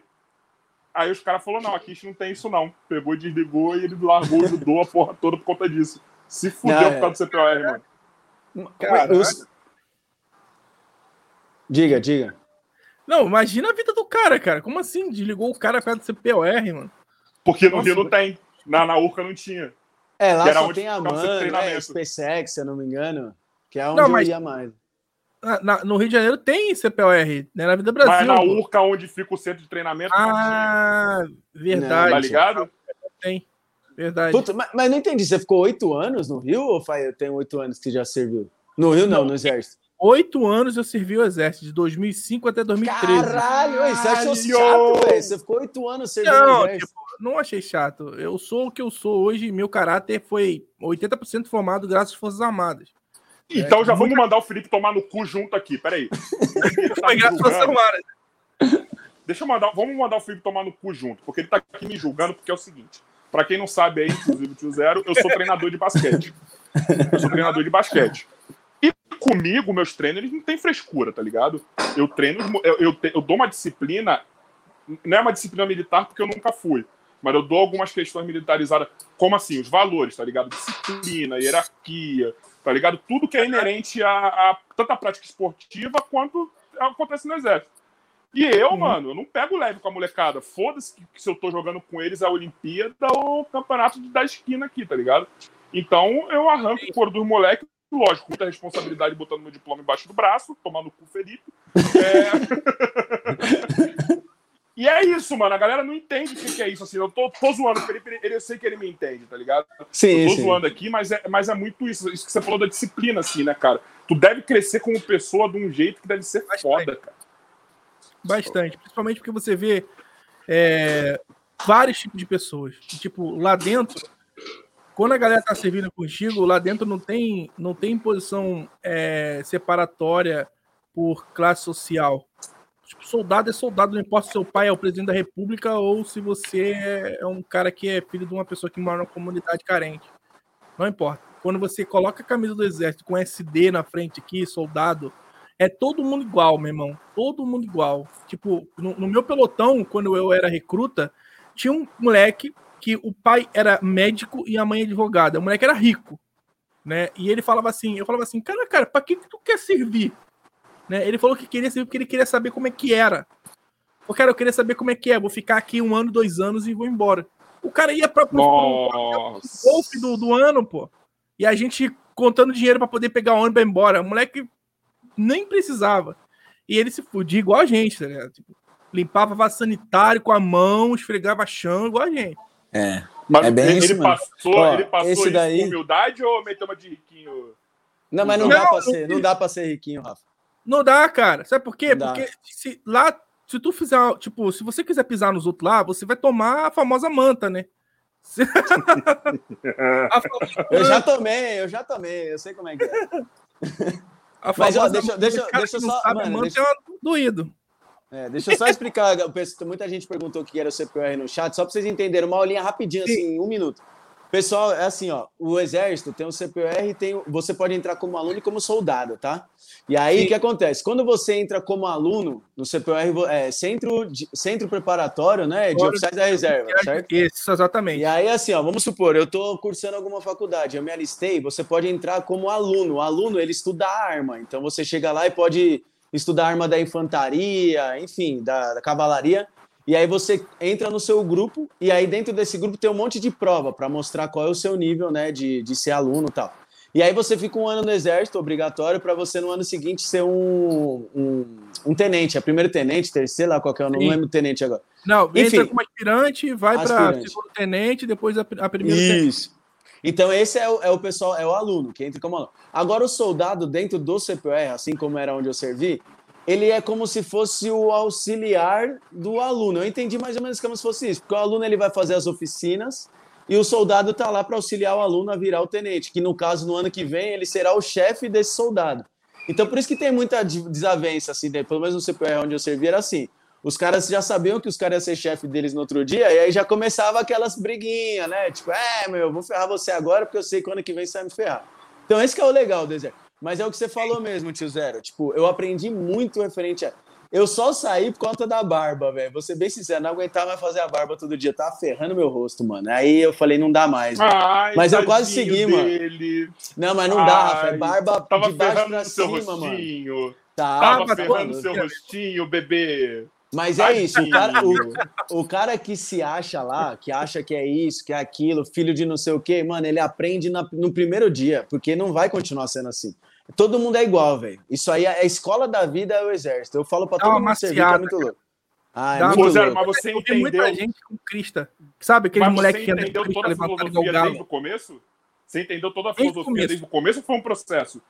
Aí os caras falaram, não, aqui a gente não tem isso não. Pegou e desligou e ele largou e mudou a porra toda por conta disso. Se fudeu não, por causa do CPOR, mano. Cara, eu... Diga, diga. Não, imagina a vida do cara, cara. Como assim? Desligou o cara por causa do CPOR, mano? Porque no Rio não tem. Na, na Urca não tinha. É, lá só tem a MAN, né, SpaceX, se eu não me engano, que é onde não, mas... eu ia mais. Na, no Rio de Janeiro tem CPOR, né? Na Vida Brasil. Mas na URCA, onde fica o centro de treinamento. Ah, verdade. Tá ligado? Tem. Verdade. Puta, mas, mas, não entendi. Você ficou oito anos no Rio ou tem oito anos que já serviu? No Rio, não, não no Exército. Oito anos eu servi o Exército, de 2005 até 2013. Caralho, você achou chato, velho? Você ficou oito anos servindo não, o Exército. Tipo, não achei chato. Eu sou o que eu sou hoje. Meu caráter foi 80% formado graças às Forças Armadas. Então é, já vamos mandar o Felipe tomar no cu junto aqui, peraí. <laughs> Deixa eu mandar, vamos mandar o Felipe tomar no cu junto, porque ele tá aqui me julgando, porque é o seguinte. Para quem não sabe aí, inclusive o tio Zero, eu sou treinador de basquete. Eu sou treinador de basquete. E comigo, meus treinos, eles não tem frescura, tá ligado? Eu treino, eu, eu, eu dou uma disciplina, não é uma disciplina militar porque eu nunca fui, mas eu dou algumas questões militarizadas, como assim, os valores, tá ligado? Disciplina, hierarquia, tá ligado? Tudo que é inerente a, a tanto a prática esportiva quanto acontece no exército. E eu, uhum. mano, eu não pego leve com a molecada. Foda-se que, que, se eu tô jogando com eles a Olimpíada ou o campeonato da esquina aqui, tá ligado? Então eu arranco o couro dos moleques, lógico, muita responsabilidade botando meu diploma embaixo do braço, tomando o cu Felipe. É... <laughs> E é isso, mano. A galera não entende o que, que é isso. Assim, eu tô, tô zoando o Felipe, ele, eu sei que ele me entende, tá ligado? Sim. Eu tô sim. zoando aqui, mas é, mas é muito isso. Isso que você falou da disciplina, assim, né, cara? Tu deve crescer como pessoa de um jeito que deve ser Bastante. foda, cara. Bastante. Principalmente porque você vê é, vários tipos de pessoas. Tipo, lá dentro, quando a galera tá servindo contigo, lá dentro não tem, não tem posição é, separatória por classe social. Tipo, soldado é soldado, não importa se seu pai é o presidente da república ou se você é um cara que é filho de uma pessoa que mora numa comunidade carente. Não importa. Quando você coloca a camisa do exército com SD na frente aqui, soldado, é todo mundo igual, meu irmão. Todo mundo igual. Tipo, no, no meu pelotão, quando eu era recruta, tinha um moleque que o pai era médico e a mãe advogada. O moleque era rico, né? E ele falava assim, eu falava assim, cara, cara, pra que, que tu quer servir? Né? Ele falou que queria saber porque ele queria saber como é que era. O cara, eu queria saber como é que é. Vou ficar aqui um ano, dois anos e vou embora. O cara ia para o golfe do, do ano, pô. E a gente contando dinheiro para poder pegar o ônibus e ir embora. O moleque nem precisava. E ele se fudia igual a gente, ligado? Tipo, limpava vaso sanitário com a mão, esfregava chão igual a gente. É. Mas é bem ele, isso, passou, Ó, ele passou esse daí... com humildade ou meteu uma de riquinho? Não, mas não, não dá pra ser, não dá pra ser riquinho, Rafa. Não dá, cara. Sabe por quê? Não Porque se lá, se tu fizer, tipo, se você quiser pisar nos outros lá, você vai tomar a famosa manta, né? <laughs> eu já tomei, eu já tomei, eu sei como é que é. <laughs> Mas ó, deixa, deixa, deixa eu só. Mano, deixa... é doído. É, deixa eu só explicar. Muita gente perguntou o que era o CPR no chat, só para vocês entenderem, uma aulinha rapidinho, assim, em um minuto. Pessoal, é assim, ó, o exército tem o CPR, tem, você pode entrar como aluno e como soldado, tá? E aí, o que acontece? Quando você entra como aluno no CPR, é centro, centro preparatório, né, de oficiais da reserva, certo? Isso, exatamente. E aí, assim, ó, vamos supor, eu tô cursando alguma faculdade, eu me alistei, você pode entrar como aluno. O aluno, ele estuda a arma, então você chega lá e pode estudar arma da infantaria, enfim, da, da cavalaria, e aí você entra no seu grupo, e aí dentro desse grupo tem um monte de prova para mostrar qual é o seu nível, né, de, de ser aluno e tal. E aí você fica um ano no exército, obrigatório, para você no ano seguinte ser um, um, um tenente, é primeiro tenente, terceiro, lá qualquer, é não lembro tenente agora. Não, Enfim, entra como aspirante, vai para segundo tenente, depois a, a primeira Isso. Tenente. Então, esse é o, é o, pessoal, é o aluno que entra como aluno. Agora, o soldado dentro do CPR, assim como era onde eu servi, ele é como se fosse o auxiliar do aluno. Eu entendi mais ou menos como se fosse isso, porque o aluno ele vai fazer as oficinas e o soldado está lá para auxiliar o aluno a virar o tenente, que no caso, no ano que vem, ele será o chefe desse soldado. Então, por isso que tem muita desavença, assim, né? pelo menos no CPR onde eu servi era assim. Os caras já sabiam que os caras iam ser chefe deles no outro dia, e aí já começava aquelas briguinhas, né? Tipo, é, meu, eu vou ferrar você agora porque eu sei que ano que vem você vai me ferrar. Então, esse que é o legal do exército. Mas é o que você falou mesmo, tio Zero. Tipo, eu aprendi muito referente a. Eu só saí por conta da barba, velho. Vou ser bem sincero, não aguentava mais fazer a barba todo dia. Tava ferrando meu rosto, mano. Aí eu falei, não dá mais. Ai, mas eu quase segui, dele. mano. Não, mas não Ai, dá, Rafa. É barba tava de baixo pra cima, rostinho. mano. Tava, tava ferrando seu rostinho, bebê. Mas é isso, o cara, o, o, cara que se acha lá, que acha que é isso, que é aquilo, filho de não sei o quê, mano, ele aprende na, no primeiro dia, porque não vai continuar sendo assim. Todo mundo é igual, velho. Isso aí, é a escola da vida é o exército. Eu falo pra todo mundo servir, que é muito louco. Ah, é muito louco. mas você eu entendeu... muita gente com crista. Sabe aquele moleque que entendeu toda a filosofia desde o começo? Você entendeu toda a filosofia desde, desde o começo ou foi um processo?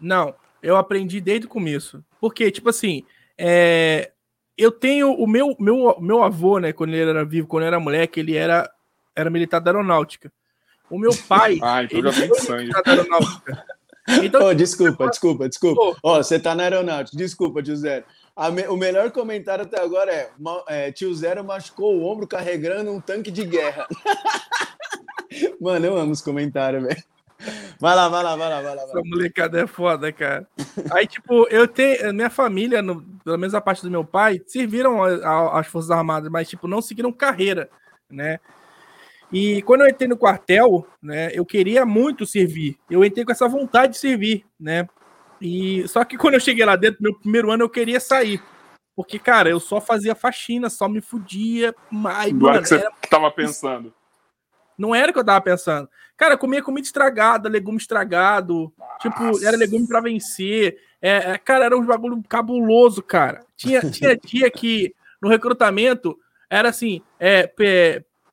Não, eu aprendi desde o começo. Porque, tipo assim, é... eu tenho o meu, meu, meu avô, né, quando ele era vivo, quando eu era moleque, ele era, era militar da aeronáutica. O meu <laughs> pai. ah, então já vem sangue. Da aeronáutica. Então, oh, desculpa, desculpa, desculpa. Ó, oh, você tá na aeronáutica. Desculpa, tio Zero. Me, o melhor comentário até agora é, é, tio Zero machucou o ombro carregando um tanque de guerra. <laughs> Mano, eu amo os comentários, velho. Vai lá, vai lá, vai lá, vai lá. Essa molecada é foda, cara. Aí, tipo, eu tenho. Minha família, no, pelo menos a parte do meu pai, serviram às Forças Armadas, mas, tipo, não seguiram carreira, né? E quando eu entrei no quartel, né, eu queria muito servir. Eu entrei com essa vontade de servir, né? E só que quando eu cheguei lá dentro, meu primeiro ano eu queria sair. Porque, cara, eu só fazia faxina, só me fudia. Mas, Não era que você era... tava pensando. Não era o que eu tava pensando. Cara, eu comia comida estragada, legume estragado. Nossa. Tipo, era legume para vencer. É, é, cara, era um bagulho cabuloso, cara. Tinha, tinha dia que no recrutamento era assim: é,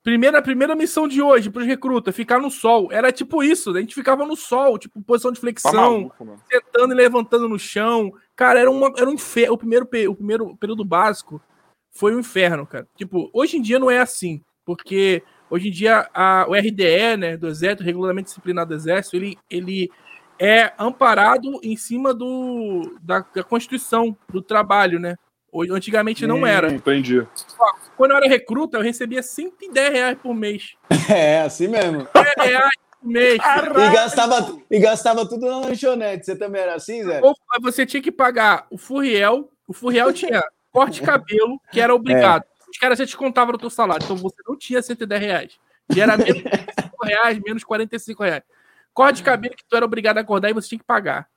Primeira, primeira missão de hoje para os recrutas, ficar no sol. Era tipo isso, a gente ficava no sol, tipo, posição de flexão, tá maluco, sentando e levantando no chão. Cara, era, uma, era um inferno. O primeiro, o primeiro período básico foi um inferno, cara. Tipo, hoje em dia não é assim, porque hoje em dia a, o RDE, né, do Exército, o Regulamento Disciplinar do Exército, ele, ele é amparado em cima do, da, da Constituição, do trabalho, né? Antigamente não hum, era. Entendi. Quando eu era recruta, eu recebia 110 reais por mês. <laughs> É, assim mesmo. 10 reais por mês. E gastava, e gastava tudo na lanchonete. Você também era assim, Zé? Ou você tinha que pagar o Furriel. O Furriel tinha corte de cabelo, que era obrigado. É. Os caras já te contavam no teu salário. Então você não tinha 110 reais. E era menos 45 <laughs> reais, menos 45 reais. Corte de cabelo que tu era obrigado a acordar e você tinha que pagar.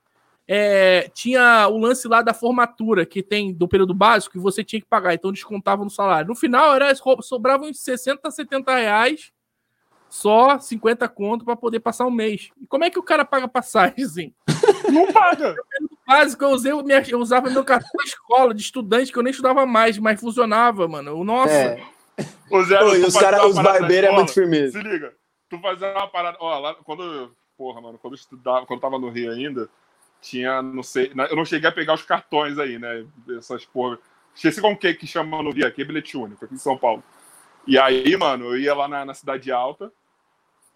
É, tinha o lance lá da formatura que tem do período básico que você tinha que pagar, então descontava no salário. No final, era, sobravam uns 60, 70 reais, só 50 conto para poder passar um mês. E como é que o cara paga passagem, assim? <laughs> Não paga! básico, eu, usei, eu usava meu cartão da escola, de estudante, que eu nem estudava mais, mas funcionava, mano. Nossa. É. Ô, Zé, Pô, os caras, os barbeiros é muito firmeza. Se liga, tu fazia uma parada. Ó, lá, quando. Porra, mano, quando eu estudava, quando eu tava no Rio ainda, tinha, não sei, eu não cheguei a pegar os cartões aí, né? Essas porra. Esqueci como que, que chama no Rio aqui, é bilhete único, aqui em São Paulo. E aí, mano, eu ia lá na, na Cidade Alta,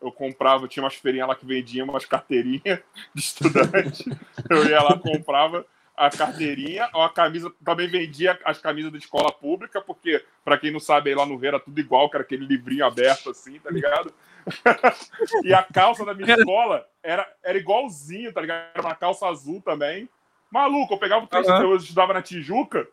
eu comprava, tinha umas feirinhas lá que vendiam umas carteirinhas de estudante. <laughs> eu ia lá, comprava a carteirinha, a camisa, também vendia as camisas da escola pública, porque, para quem não sabe, aí lá no Rio era tudo igual, que era aquele livrinho aberto assim, tá ligado? <laughs> e a calça da minha escola era, era igualzinho, tá ligado? Era uma calça azul também. Maluco, eu pegava o texto uhum. que eu estudava na Tijuca.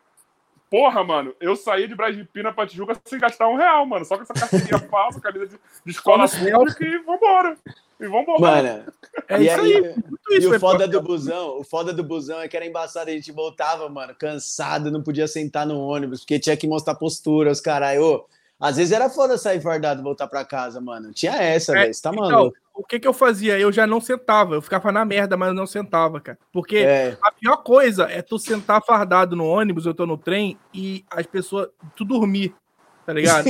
Porra, mano, eu saía de Brasília pra Tijuca sem gastar um real, mano. Só com essa carteirinha <laughs> falsa, camisa de, de escola pública e vambora. E vambora. Mano, é e, aí, e, e o foda do busão, o foda do busão é que era embaçado, a gente voltava, mano, cansado, não podia sentar no ônibus, porque tinha que mostrar postura, os caralho. Às vezes era foda sair fardado e voltar pra casa, mano. Tinha essa, é, velho. Você tá então, maluco. O que que eu fazia? Eu já não sentava. Eu ficava na merda, mas eu não sentava, cara. Porque é. a pior coisa é tu sentar fardado no ônibus, eu tô no trem, e as pessoas. Tu dormir tá ligado?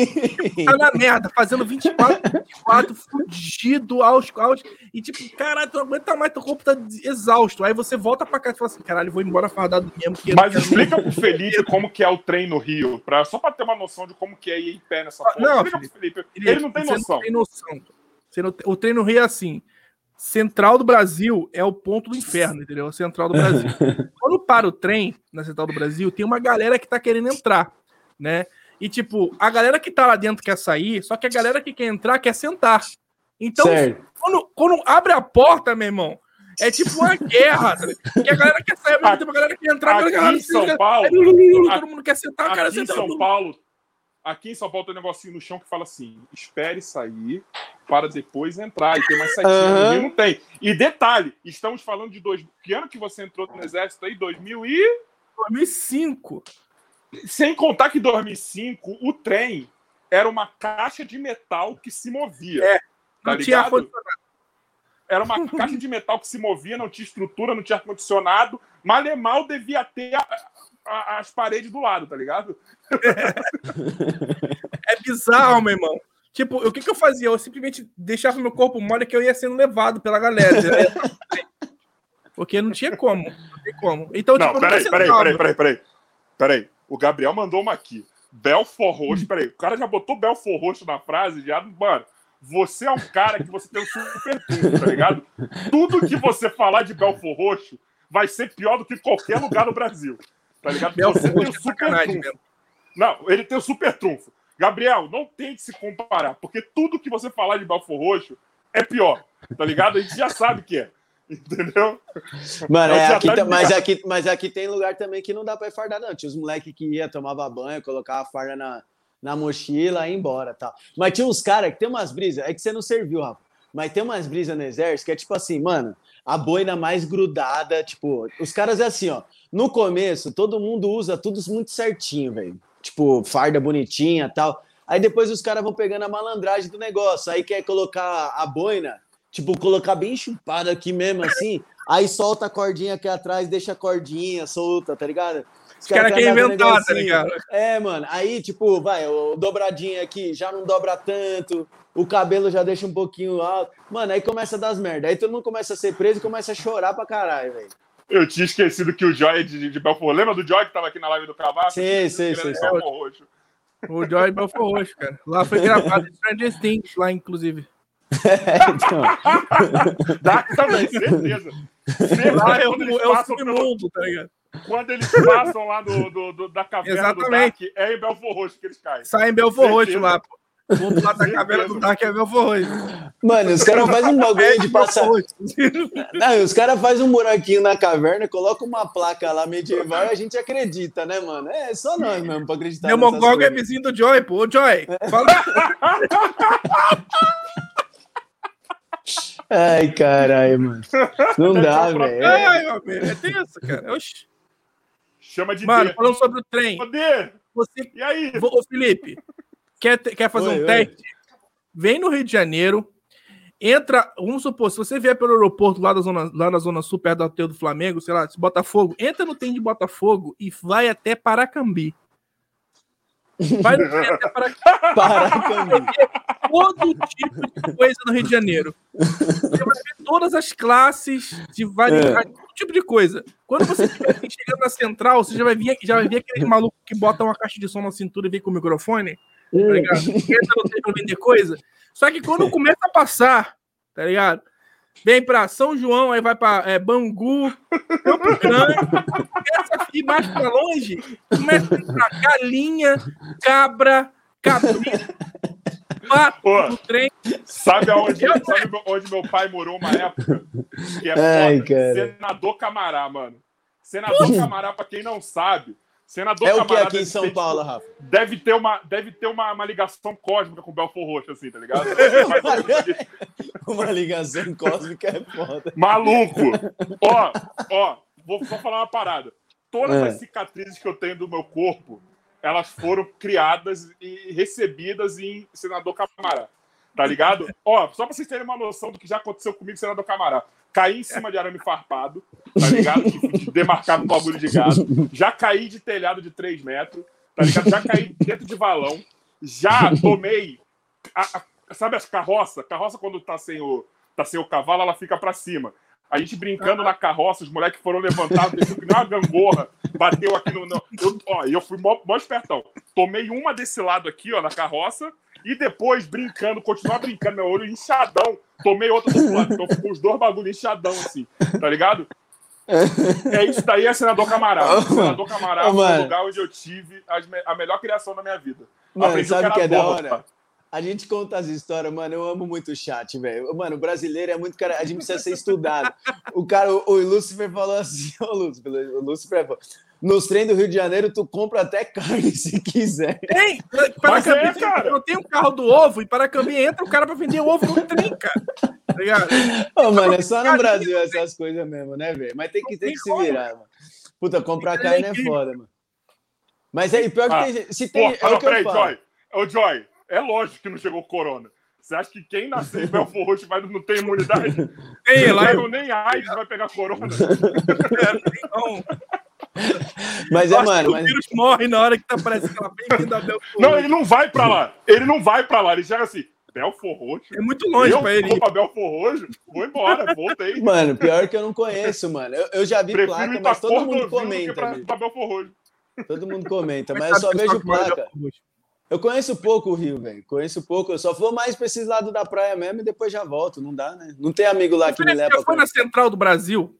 tá na merda, fazendo 24, 24, fudido aos, aos. E tipo, caralho, tu não aguenta mais, teu corpo tá exausto. Aí você volta pra casa e fala assim: caralho, vou embora fardado mesmo. Mas explica pro Felipe como que é o trem no Rio, pra, só pra ter uma noção de como que é ir em pé nessa porra. Não, explica Felipe, pro Felipe. Ele, ele não tem noção. Não tem noção. Não, o trem no Rio é assim. Central do Brasil é o ponto do inferno, entendeu? Central do Brasil. <laughs> Quando para o trem na Central do Brasil, tem uma galera que tá querendo entrar, né? E, tipo, a galera que tá lá dentro quer sair, só que a galera que quer entrar quer sentar. Então, quando, quando, abre a porta, meu irmão, é tipo uma guerra. Tá que a galera quer sair, mas a galera quer entrar. Aqui galera em São quer, Paulo... Todo mundo quer sentar, aqui cara em São Paulo... Aqui em São Paulo tem um negocinho no chão que fala assim: espere sair para depois entrar. E tem mais sete uhum. Rio não tem. E detalhe: estamos falando de dois. Que ano que você entrou no exército aí? 2000 e... 2005. Sem contar que em 2005 o trem era uma caixa de metal que se movia. É, não tá tinha Era uma caixa de metal que se movia, não tinha estrutura, não tinha ar-condicionado. Mal devia ter a, a, as paredes do lado, tá ligado? É, é bizarro, meu irmão. Tipo, o que, que eu fazia? Eu simplesmente deixava meu corpo mole que eu ia sendo levado pela galera. Porque não tinha como. Não tinha como. Então, não, tipo, peraí, peraí, peraí, peraí, peraí. Peraí. O Gabriel mandou uma aqui. Belfor Roxo. <laughs> Peraí, o cara já botou Belfor Roxo na frase, já. Mano, você é um cara que você tem um super trunfo, tá ligado? Tudo que você falar de Belfor Roxo vai ser pior do que qualquer lugar no Brasil. Tá ligado? Você tem o super trunfo. Não, ele tem o super trunfo. Gabriel, não tem que se comparar, porque tudo que você falar de Belfor Roxo é pior, tá ligado? A gente já sabe que é. Entendeu? Mano, é, aqui, tá mas, aqui, mas aqui tem lugar também que não dá pra ir fardar, não. Tinha os moleques que ia, tomava banho, colocava a farda na, na mochila e ia embora tal. Mas tinha uns caras que tem umas brisas, é que você não serviu, Rafa. Mas tem umas brisas no exército que é tipo assim, mano, a boina mais grudada, tipo, os caras é assim, ó. No começo, todo mundo usa tudo muito certinho, velho. Tipo, farda bonitinha tal. Aí depois os caras vão pegando a malandragem do negócio. Aí quer colocar a boina Tipo, colocar bem chupado aqui mesmo, assim. Aí solta a cordinha aqui atrás, deixa a cordinha solta, tá ligado? Os caras querem inventar, tá ligado? É, mano. Aí, tipo, vai, o dobradinho aqui já não dobra tanto, o cabelo já deixa um pouquinho alto. Mano, aí começa a dar as merda. Aí todo mundo começa a ser preso e começa a chorar pra caralho, velho. Eu tinha esquecido que o Joy de, de Belfort. Lembra do Joy que tava aqui na live do Cavaco? Sim, sim, sim. O Joy de Belfort Roxo, cara. Lá foi gravado em <laughs> Stranger Things, lá, inclusive. Então. Dark também, certeza. Lá é o, é o submundo, tá ligado? Quando eles passam lá do, do, do da caverna Exatamente. do Dark, é em Belfor Roxo que eles caem. Sai em Belfor Roxo lá, pô. O outro lado da caverna do Dark é Belfor Roxo. Mano, os caras fazem um bagulho de passar. Não, os caras fazem um buraquinho na caverna, colocam uma placa lá medieval e a gente acredita, né, mano? É só nós mesmo pra acreditar. Demogorgon é vizinho do Joy, pô. Ô, Joy, fala. <laughs> Ai, caralho, mano. Não dá, velho. Ai, meu amigo, é tenso, cara. Oxi. Chama de Mano, D. falando sobre o trem. Você, E aí? Ô, Felipe, quer, te- quer fazer Oi, um oi. teste? Vem no Rio de Janeiro, entra, vamos supor, se você vier pelo aeroporto lá da Zona, lá na Zona Sul, perto do hotel do Flamengo, sei lá, Botafogo, entra no trem de Botafogo e vai até Paracambi. Vai no trem até Paracambi. Todo tipo de coisa no Rio de Janeiro. Você vai ver todas as classes de vários É. todo tipo de coisa. Quando você estiver chegando na central, você já vai ver, já vai ver aquele maluco que bota uma caixa de som na cintura e vem com o microfone, tá ligado? Entra no trem pra vender coisa. Só que quando <laughs> começa a passar, tá ligado? Vem pra São João, aí vai pra é, Bangu, Campo <laughs> Grande, começa a ir mais pra longe, começa a entrar galinha, cabra, cabrito, pato no trem. Sabe aonde, sabe onde meu pai morou uma época? Que é Ai. Senador Camará, mano. Senador Camará, pra quem não sabe, Senador É o que aqui em São ter, Paulo, Rafa? tipo, deve ter, uma, deve ter uma, uma ligação cósmica com o Belfor Roxo, assim, tá ligado? <laughs> Uma ligação cósmica é foda. Maluco! Ó, ó, vou só falar uma parada. Todas É. as cicatrizes que eu tenho do meu corpo, elas foram criadas e recebidas em Senador Camará. Tá ligado? Ó, só pra vocês terem uma noção do que já aconteceu comigo, Senador Camará. Caí em cima de arame farpado, tá ligado? Que demarcava o bagulho de gado. Já caí de telhado de 3 metros, tá ligado? Já caí dentro de valão. Já tomei. a- a- sabe as carroças? Carroça, quando tá sem, o, tá sem o cavalo, ela fica pra cima. A gente brincando na carroça, os moleques foram levantados, desceu que nem uma gangorra, bateu aqui no. no eu, ó, eu fui mó, mó espertão. Tomei uma desse lado aqui, ó, na carroça, e depois, brincando, continuar brincando, meu olho inchadão, tomei outra do lado. Então ficou os dois bagulhos inchadão, assim, tá ligado? É isso daí, é senador Camará. Senador Camará Ô, foi o lugar onde eu tive a melhor criação da minha vida. Mano, Aprendi sabe o que é era da hora? pá. A gente conta as histórias, mano. Eu amo muito o chat, velho. Mano, o brasileiro é muito cara. A gente precisa ser estudado. O cara, o, o Lúcifer falou assim: <laughs> Ô, Lúcifer, o Lúcifer falou. Nos trem do Rio de Janeiro, tu compra até carne <laughs> se quiser. Tem! Mas Paracambi é, tem- cara. eu tenho um carro do ovo e Paracambi entra o cara pra vender ovo no trem, cara. Tá ligado? Ô, mano, é só no Brasil essas coisas mesmo, né, velho? Mas tem que, tem tem que se virar, mano. Puta, comprar Tem carne é foda, mano. Mas aí, pior que Ah, tem gente. Se tem. ah, é não, o que eu peraí, falo. Joy. Ô, Joy, é lógico que não chegou corona. Você acha que quem nasceu em Belfor Roxo vai, não tem imunidade? Tem lá, Não, nem AIDS vai pegar corona. <laughs> então, <laughs> Mas é, que mano, o mas. vírus morre na hora que tá aparecendo aquela bem-vinda a Belfort. Não, ele não vai pra lá. Ele não vai pra lá. Ele chega assim, Belfor Roxo? É muito longe eu pra ele. vou pra Belfor Roxo? Vou embora, voltei. <laughs> Mano, pior que eu não conheço, mano. Eu, eu já vi Prefiro placa, mas todo mundo que comenta. pra, pra Belfor Roxo. Todo mundo comenta, mas eu só vejo que placa. Eu conheço pouco o Rio, velho. Conheço pouco. Eu só vou mais pra esses lados da praia mesmo e depois já volto. Não dá, né? Não tem amigo lá que me Você leva. já foi pra... na central do Brasil?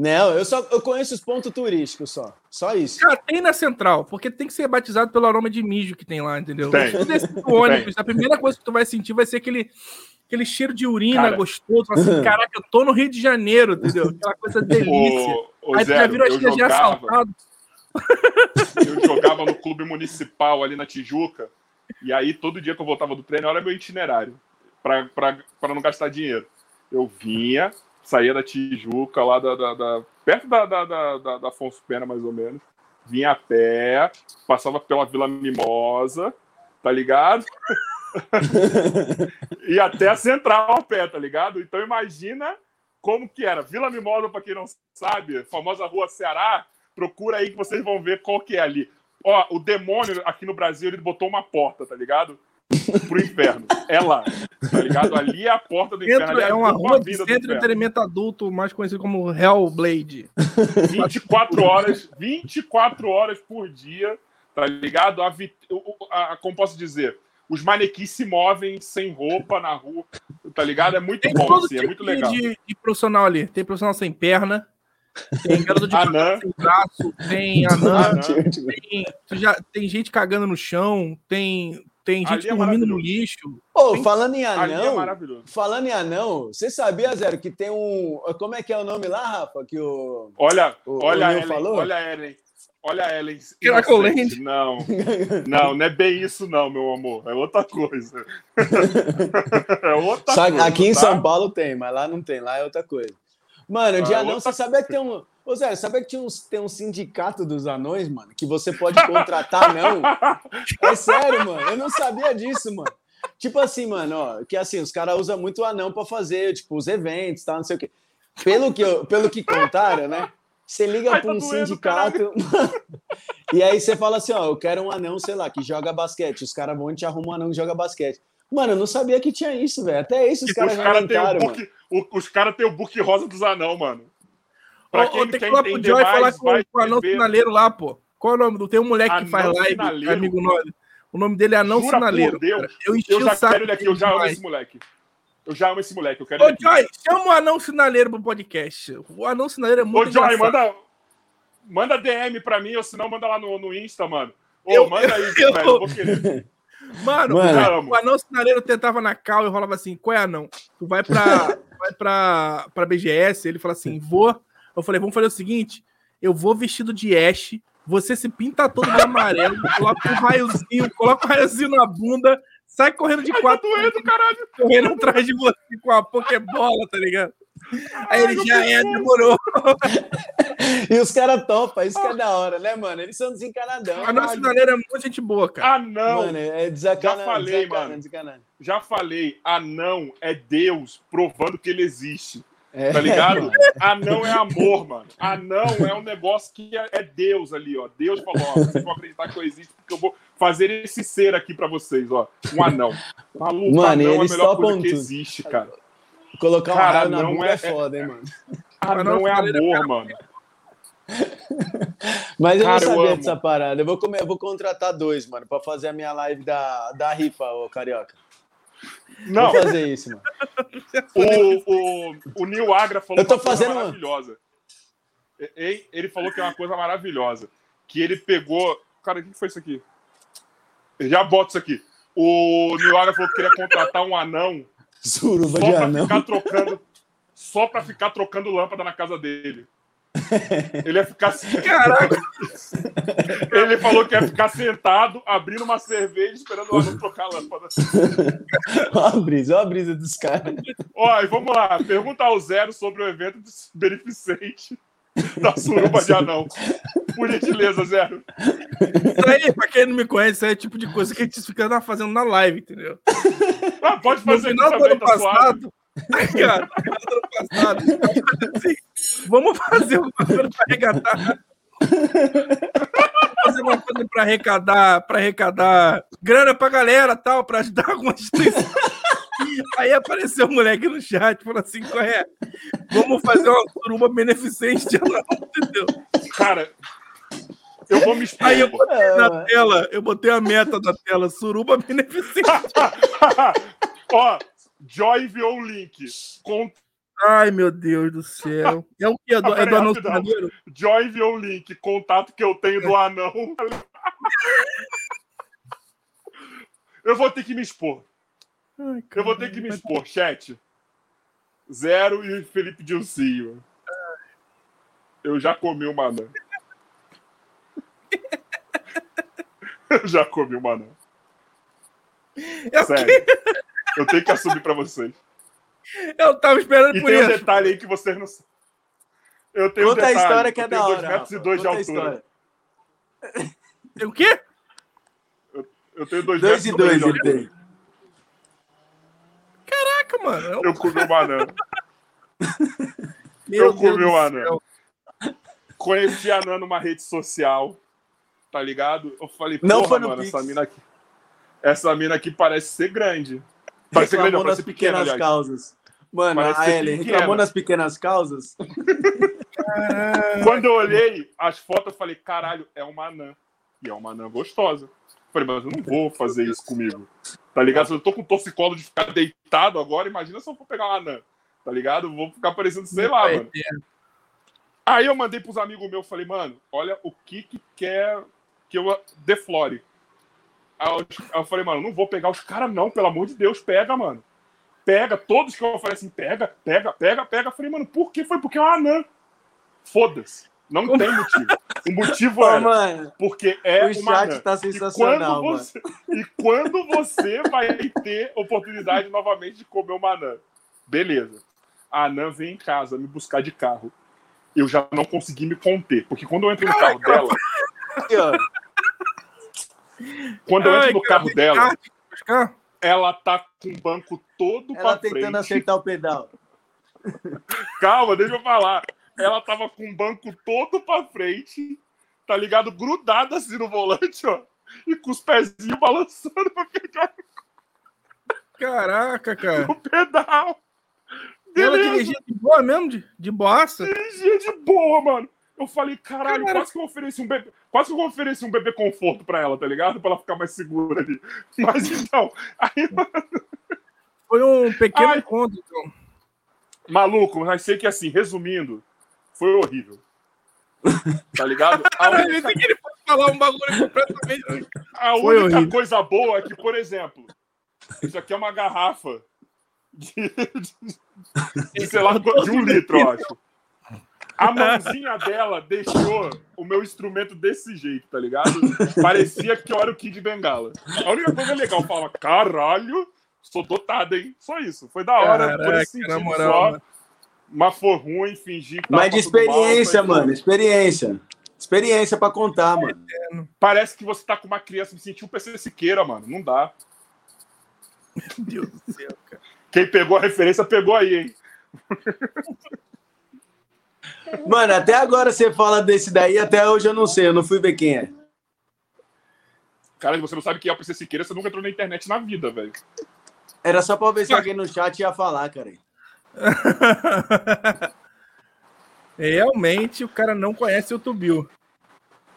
Não, eu só eu conheço os pontos turísticos só. Só isso. Cara, tem na central, porque tem que ser batizado pelo aroma de mijo que tem lá, entendeu? Tem. Do ônibus, a primeira coisa que tu vai sentir vai ser aquele, aquele cheiro de urina Cara. gostoso. Assim, caraca, eu tô no Rio de Janeiro, entendeu? Aquela coisa <laughs> delícia. Ô, ô, Aí tu já Zero, virou a já jogava, assaltado. eu jogava no clube municipal ali na Tijuca. E aí, todo dia que eu voltava do treino, olha meu itinerário. Pra não gastar dinheiro. Eu vinha, saía da Tijuca, lá da, da- da- perto da, da, da, da- Afonso Pena, mais ou menos. Vinha a pé, passava pela Vila Mimosa, tá ligado? <laughs> e até a Central a pé, tá ligado? Então imagina como que era. Vila Mimosa, pra quem não sabe, famosa rua Ceará, procura aí que vocês vão ver qual que é ali. Ó, o demônio aqui no Brasil, ele botou uma porta, tá ligado? Pro inferno. É lá, tá ligado? Ali é a porta do inferno. Centro, ali é uma rua de centro de entretenimento adulto, mais conhecido como Hellblade. 24 horas, 24 horas por dia, tá ligado? A, o- a- como posso dizer, os manequins se movem sem roupa na rua, tá ligado? É muito Tem bom, assim, é tipo muito legal. de- de profissional ali. Tem profissional sem perna, tem garoto de Anã. sem braço, tem anã, Anã. tem, já, tem gente cagando no chão, tem, tem gente é dormindo no lixo. Ô, falando em é anão, maravilhoso. falando em anão, você sabia, Zero, que tem um. Como é que é o nome lá, Rafa? Que o. Olha, O- olha o Ellen, falou? olha a Ellen. Olha a Ellen. Cracoland. inocente. Não, não, não é bem isso, não, meu amor. É outra coisa. <laughs> é outra Só coisa. aqui em tá? São Paulo tem, mas lá não tem, lá é outra coisa. Mano, de Ah, anão, outra você sabia que tem um. Ô, Zé, sabia que tinha uns, tem um sindicato dos anões, mano? Que você pode contratar anão? <laughs> É sério, mano. Eu não sabia disso, mano. Tipo assim, mano, ó, que assim, os caras usam muito o anão pra fazer, tipo, os eventos, tá, não sei o quê. Pelo que, eu- pelo que contaram, né? Você liga Ai, pra tá um doendo, sindicato <laughs> e aí você fala assim, ó, eu quero um anão, sei lá, que joga basquete. Os caras vão e te arrumam um anão que joga basquete. Mano, eu não sabia que tinha isso, velho. Até isso os Os caras já caras têm o inventaram, book, o- os cara tem o book rosa dos anão, mano. Pra Ô, quem tem que quer falar pro Joy mais, falar com, com o anão sinaleiro lá, pô. Qual é o nome? do- Tem um moleque que Anão faz live, Sinaleiro? amigo nosso. O nome dele é Anão Jura por Sinaleiro. Deus. Eu enchi Eu já o saco quero ele aqui, eu já amo demais. esse moleque. Eu já amo esse moleque, eu quero Ô, ele. Joy, chama o Anão Sinaleiro pro podcast. O Anão Sinaleiro é muito Ô, Joy, manda, manda DM pra mim, ou senão manda lá no, no Insta, mano. Ô, Eu- manda aí, <laughs> eu- velho, eu vou querer. <laughs> Mano, Mano. o Anão Sinaleiro tentava na cal e rolava assim, qual é Anão? Tu vai pra, <laughs> vai pra, pra BGS, ele fala assim, vou. Eu falei, vamos fazer o seguinte, eu vou vestido de Ash, você se pinta todo de amarelo, <laughs> coloca um raiozinho, coloca um raiozinho na bunda, sai correndo de Ai, tá quatro, doendo, caralho. correndo atrás de você com a Pokébola, tá ligado? Aí ele já é, demorou. <laughs> E os caras topam, isso que é da hora, né, mano? Eles são desencanadão. Anão mano. Sinaleiro é muito gente boa, cara. Ah, não. Mano, é desacanado. Já falei, desacanado, mano. desacanado. Já falei, anão é Deus provando que ele existe. É. Tá ligado? <laughs> Anão é amor, mano. Anão é um negócio que é, é Deus ali, ó. Deus falou, ó, vocês vão acreditar que eu existo porque eu vou fazer esse ser aqui pra vocês, ó. Um anão. Maluco, Mano, anão é a melhor coisa que tudo. existe, cara. Colocar um Cara, raio na não bunda é- é, foda, hein, mano. Anão é amor, mano. <laughs> Mas eu Cara, eu não sabia amo. dessa parada. Eu vou, comer, eu vou contratar dois, mano, pra fazer a minha live da, da rifa, ô Carioca. Não, Vou fazer isso, mano. o, o, o Neil Agra falou Eu tô uma coisa fazendo- maravilhosa. E- Ele falou que é uma coisa maravilhosa. Que ele pegou. Cara, o que foi isso aqui? Já bota isso aqui. O Neil Agra falou que queria contratar um anão Suruba só de pra anão. ficar trocando. Só pra ficar trocando lâmpada na casa dele. Ele ia ficar. Caraca, Ele falou que ia ficar sentado, abrindo uma cerveja, esperando o anão trocar a lâmpada. Ó a brisa, ó a brisa dos caras. Ó, e vamos lá. Pergunta ao Zero sobre o evento beneficente da suruba de anão. Por gentileza, Zero. isso aí, pra quem não me conhece, isso aí é o tipo de coisa que a gente fica fazendo na live, entendeu? Ah, pode No fazer aqui final do ano tá suave. passado, cara, passado, assim, vamos fazer uma coisa pra arrecadar. fazer uma coisa pra arrecadar, pra arrecadar grana pra galera tal, pra ajudar alguma instituição. Aí apareceu um moleque no chat falou assim: qual é? Vamos fazer uma suruba beneficente, entendeu? Cara, eu vou me. Aí eu botei na mano. tela, eu botei a meta da tela, suruba beneficente. <laughs> Ó, Joy enviou o link. Com... Ai, meu Deus do céu. É o que? É do, é do maneiro? Joy enviou o link. Contato que eu tenho do anão. <laughs> Eu vou ter que me expor. Ai, Eu vou ter que me expor, chat. Zero e Felipe Dilcinho. Eu já comi uma anã. <laughs> Eu já comi uma anã. Eu, Sério. Eu tenho que assumir pra vocês. eu tava esperando E por tem um isso. detalhe aí que vocês não sabem. Eu tenho um Conta a detalhe. história que é eu da hora. dois metros e dois de Conta a altura. Tem o quê? Eu tenho dois, Dois metros e e dois dois de ele tem. Caraca, mano. Eu, Eu comi uma anã. meu eu comi um anão. <laughs> céu. Conheci a Anã numa rede social, tá ligado? Eu falei, Não porra, foi no mano, Pix. essa mina aqui. Essa mina aqui parece ser grande. Parece ser grande, não, Reclamou parece nas ser pequena, pequenas aliás. causas. Mano, Parece a Ellen pequena. reclamou nas pequenas causas. <laughs> Quando eu olhei as fotos, eu falei, caralho, é uma anã. E é uma anã gostosa. Falei, mas eu não vou fazer isso comigo. Tá ligado? Se eu tô com torcicolo de ficar deitado agora, imagina se eu for pegar uma anã. Tá ligado? Eu Vou ficar parecendo, sei lá, É, mano. Aí eu mandei pros amigos meus, falei, mano, olha o que que quer que eu deflore. Aí eu, aí eu falei, mano, não vou pegar os caras não, pelo amor de Deus, pega, mano. Pega, todos que eu falei assim, pega, pega, pega, pega. Eu falei, mano, por que foi? Porque é uma anã. Foda-se. Não Como? <laughs> tem motivo. O motivo era mano, porque é o uma chat anã. tá E sensacional, quando, mano. você, e quando você vai ter oportunidade novamente de comer uma anã? Beleza. A anã vem em casa me buscar de carro. Eu já não consegui me conter. Porque quando eu entro no carro dela, Aqui, ó. Quando eu entro Ai, no carro dela, ela tá com o banco todo Ela pra tentando frente. acertar o pedal. Calma, deixa eu falar. Ela tava com o banco todo pra frente, tá ligado? Grudada assim no volante, ó. E com os pezinhos balançando pra pegar Caraca, cara. o pedal. E ela Beleza, dirigia de boa mesmo? De, de boaça? dirigia de boa, mano. Eu falei, caralho, Cara. quase que eu ofereci um bebê. Quase que eu ofereci um bebê conforto pra ela, tá ligado? Pra ela ficar mais segura ali. <laughs> Mas então, aí, Foi um pequeno Ai. encontro, então. maluco, mas sei que assim, resumindo, foi horrível. <laughs> Tá ligado? Única eu que ele fosse falar um bagulho completamente. A Foi única horrível. coisa boa é que, por exemplo, isso aqui é uma garrafa de, de, de, sei lá, de um litro, eu acho. A mãozinha dela deixou o meu instrumento desse jeito, tá ligado? Parecia que eu era o Kid Bengala. A única coisa legal, eu falava, caralho, sou dotado, hein? Só isso. Foi da hora, por Caraca, esse na sentido moral, só. mano. Mas foi ruim, fingir que Mas de passando mal, experiência, foi- mano. Experiência. Experiência pra contar, mano. Parece que você tá com uma criança me sentiu o PC Siqueira, mano. Não dá. Meu Deus do céu, cara. Quem pegou a referência, pegou aí, hein? <laughs> Mano, até agora você fala desse daí, até hoje eu não sei, eu não fui ver quem é. Cara, você não sabe quem é o PC Siqueira, você nunca entrou na internet na vida, velho. Era só pra ver se alguém no chat ia falar, cara. <laughs> Realmente o cara não conhece o Tubil.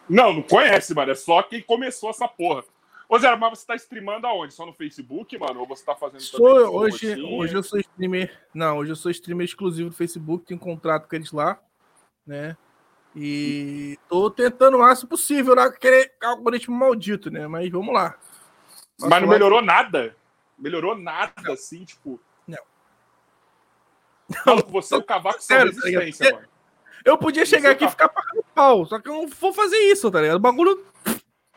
Não, não conhece, mano. É só quem começou essa porra. Ô, Zé, mas você tá streamando aonde? Só no Facebook, mano? Ou você tá fazendo Sou, hoje, rotina? hoje eu sou streamer. Não, hoje eu sou streamer exclusivo do Facebook, tenho contrato com eles lá, né? E tô tentando o máximo possível lá com aquele algoritmo maldito, né? Mas vamos lá. Mas não melhorou nada? Melhorou nada, assim, tipo... Não. <laughs> Maluco, você é o cavaco sem tá resistência, mano. Eu podia chegar Você aqui e ficar pagando pau, só que eu não vou fazer isso, tá ligado? O bagulho,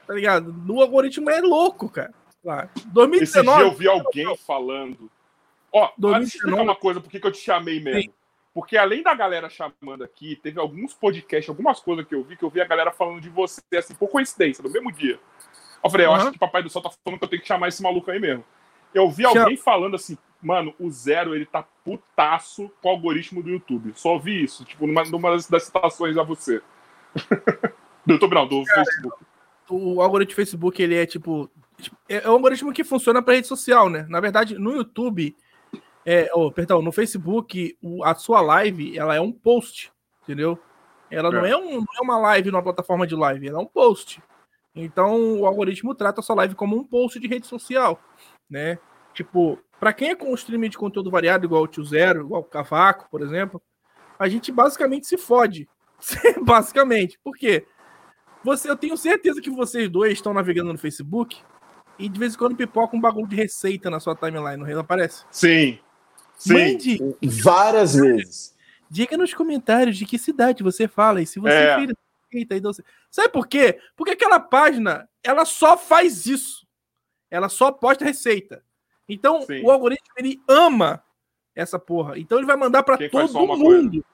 tá ligado? No algoritmo é louco, cara. Lá. Esse dia 2019. eu vi alguém falando... Ó, deixa eu explicar 2019. uma coisa, por que que eu te chamei mesmo. Sim. Porque além da galera chamando aqui, teve alguns podcasts, algumas coisas que eu vi, que eu vi a galera falando de você, assim, por coincidência, no mesmo dia. Eu falei, eu Aham. acho que o Papai do Céu tá falando que eu tenho que chamar esse maluco aí mesmo. Eu vi Chama. alguém falando assim, mano, o Zero, ele tá putaço com o algoritmo do YouTube. Só ouvi isso, tipo, numa, numa das- das citações a você. <laughs> do YouTube não, do Facebook. o algoritmo do Facebook, ele é tipo. É um algoritmo que funciona para rede social, né? Na verdade, no YouTube, é, oh, perdão, no Facebook, o- a sua live, ela é um post, entendeu? Ela não É. é, um, não é uma live numa plataforma de live, ela é um post. Então, o algoritmo trata a sua live como um post de rede social, né? Tipo, para quem é com um streaming de conteúdo variado, igual o Tio Zero, igual o Cavaco, por exemplo, a gente basicamente se fode. <laughs> basicamente. Por quê? Você, eu tenho certeza que vocês dois estão navegando no Facebook e de vez em quando pipoca um bagulho de receita na sua timeline, não aparece? Sim. Sim. Mande, Várias vezes. diga nos comentários de que cidade você fala e se você É. fez. Então, sabe por quê? Porque aquela página, ela só faz isso. Ela só posta receita. Então, Sim. o algoritmo, ele ama essa porra. Então, ele vai mandar faz todo mundo.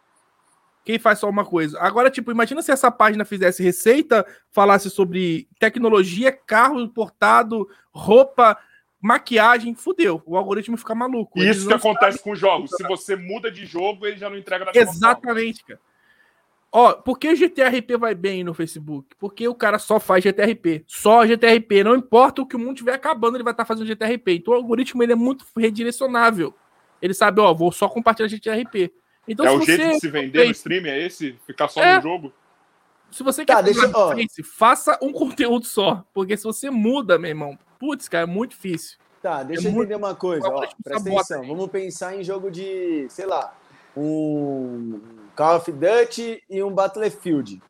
Quem faz só uma coisa. Agora, tipo, imagina se essa página fizesse receita, falasse sobre tecnologia, carro importado, roupa, maquiagem, fudeu. O algoritmo fica maluco. E Eles isso que acontece com jogos. Se você muda de jogo, ele já não entrega forma. Exatamente, cara. Ó, por que o GTRP vai bem no Facebook? Porque o cara só faz GTRP. Só GTRP. Não importa o que o mundo estiver acabando, ele vai estar fazendo GTRP. Então o algoritmo ele é muito redirecionável. Ele sabe, ó, vou só compartilhar GTRP. Então, É se o você, jeito de se vender no stream, é esse? Ficar só É. no jogo? se você Tá, quer deixa-. Face, faça um <laughs> conteúdo só. Porque se você muda, meu irmão, putz, cara, é muito difícil. Tá, deixa É eu muito- entender uma coisa, ó. algoritmo Presta atenção. Vamos pensar em jogo de, sei lá, um Call of Duty e um Battlefield.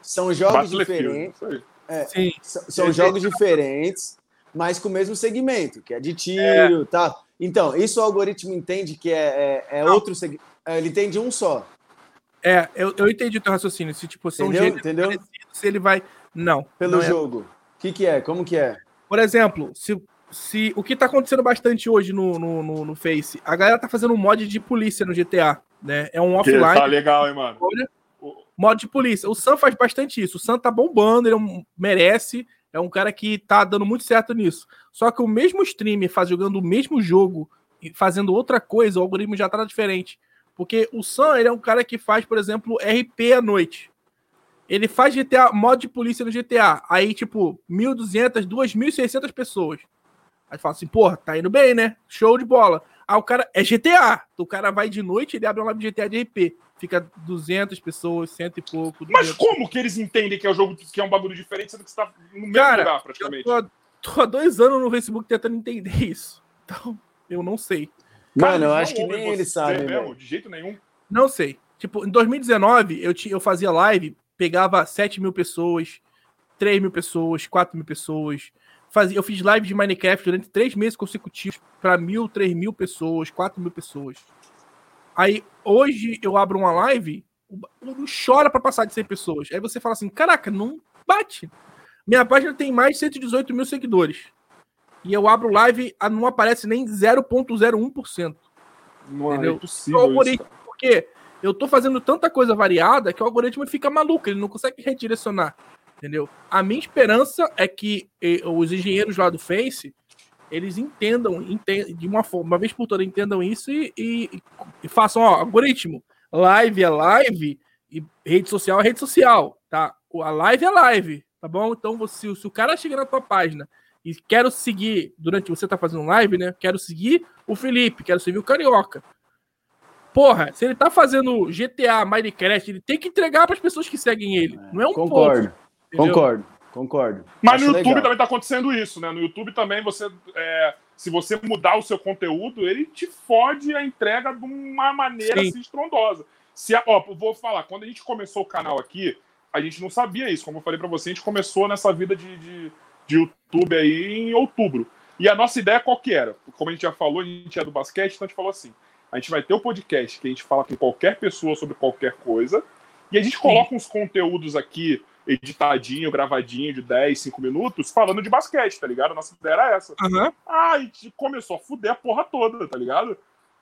São jogos Battlefield. diferentes. Aí. Sim. São jogos diferentes, mas com o mesmo segmento, que é de tiro e tal. Então, isso o algoritmo entende que é, é, é outro segmento. Ele entende um só. É, eu, eu entendi o teu raciocínio. Se, tipo, são Entendeu? Entendeu? se ele vai. Não. Pelo não é. jogo. O que, que é? Como que é? Por exemplo, se, se o que tá acontecendo bastante hoje no, no, no, no Face, a galera tá fazendo um mod de polícia no GTA, né? É um Que offline. tá legal, hein, mano. Modo de polícia. O Sam faz bastante isso. O Sam tá bombando, ele é um- merece. É um cara que tá dando muito certo nisso. Só que o mesmo streamer faz jogando o mesmo jogo e fazendo outra coisa, o algoritmo já tá diferente. Porque o Sam, ele é um cara que faz, por exemplo, RP à noite. Ele faz GTA, modo de polícia no GTA. Aí, tipo, 1.200, 2.600 pessoas. Aí fala assim, porra, tá indo bem, né? Show de bola. Aí o cara é GTA. O cara vai de noite, ele abre uma live de GTA de RP. Fica 200 pessoas, cento e pouco. Mas 200. como que eles entendem que é um jogo que é um bagulho diferente, sendo que você tá no mesmo Cara, lugar, Eu praticamente? tô, tô há dois anos no Facebook tentando entender <laughs> isso. Então, eu não sei. Cara, Mano, eu acho que nem você sabem, mesmo. De jeito nenhum. Não sei. Tipo, em 2019, eu, ti- eu fazia live, pegava 7 mil pessoas, 3 mil pessoas, 4 mil pessoas. Fazia, eu fiz live de Minecraft durante três meses consecutivos para mil, 3 mil pessoas, 4 mil pessoas. Aí, hoje, eu abro uma live, o bagulho chora para passar de 100 pessoas. Aí você fala assim, caraca, não bate. Minha página tem mais de 118 mil seguidores. E eu abro live, não aparece nem 0,01%. Não é Entendeu? impossível o isso. porque eu tô fazendo tanta coisa variada que o algoritmo fica maluco, ele não consegue redirecionar, entendeu? A minha esperança é que eh, os engenheiros lá do Face, eles entendam, enten- de uma forma, uma vez por todas, entendam isso e, e- e façam, ó, algoritmo, live é live e rede social é rede social, tá? A live é live, tá bom? Então, você, se o cara chega na tua página e quero seguir, durante você tá fazendo live, né? Quero seguir o Felipe, quero seguir o Carioca. Porra, se ele tá fazendo GTA, Minecraft, ele tem que entregar para as pessoas que seguem ele. Não é um Concordo, entendeu? concordo, concordo. Mas Acho no YouTube legal. também tá acontecendo isso, né? No YouTube também você. é, se você mudar o seu conteúdo, ele te fode a entrega de uma maneira Sim. assim, estrondosa. Se, a- ó, vou falar, quando a gente começou o canal aqui, a gente não sabia isso. Como eu falei pra você, a gente começou nessa vida de, de, de YouTube aí em outubro. E a nossa ideia qual que era? Como a gente já falou, a gente é do basquete, então a gente falou assim: a gente vai ter o podcast que a gente fala com qualquer pessoa sobre qualquer coisa, e a gente coloca uns conteúdos aqui, editadinho, gravadinho, de 10, 5 minutos, falando de basquete, tá ligado? A nossa ideia era essa. Aham. Ah, a gente começou a fuder a porra toda, tá ligado?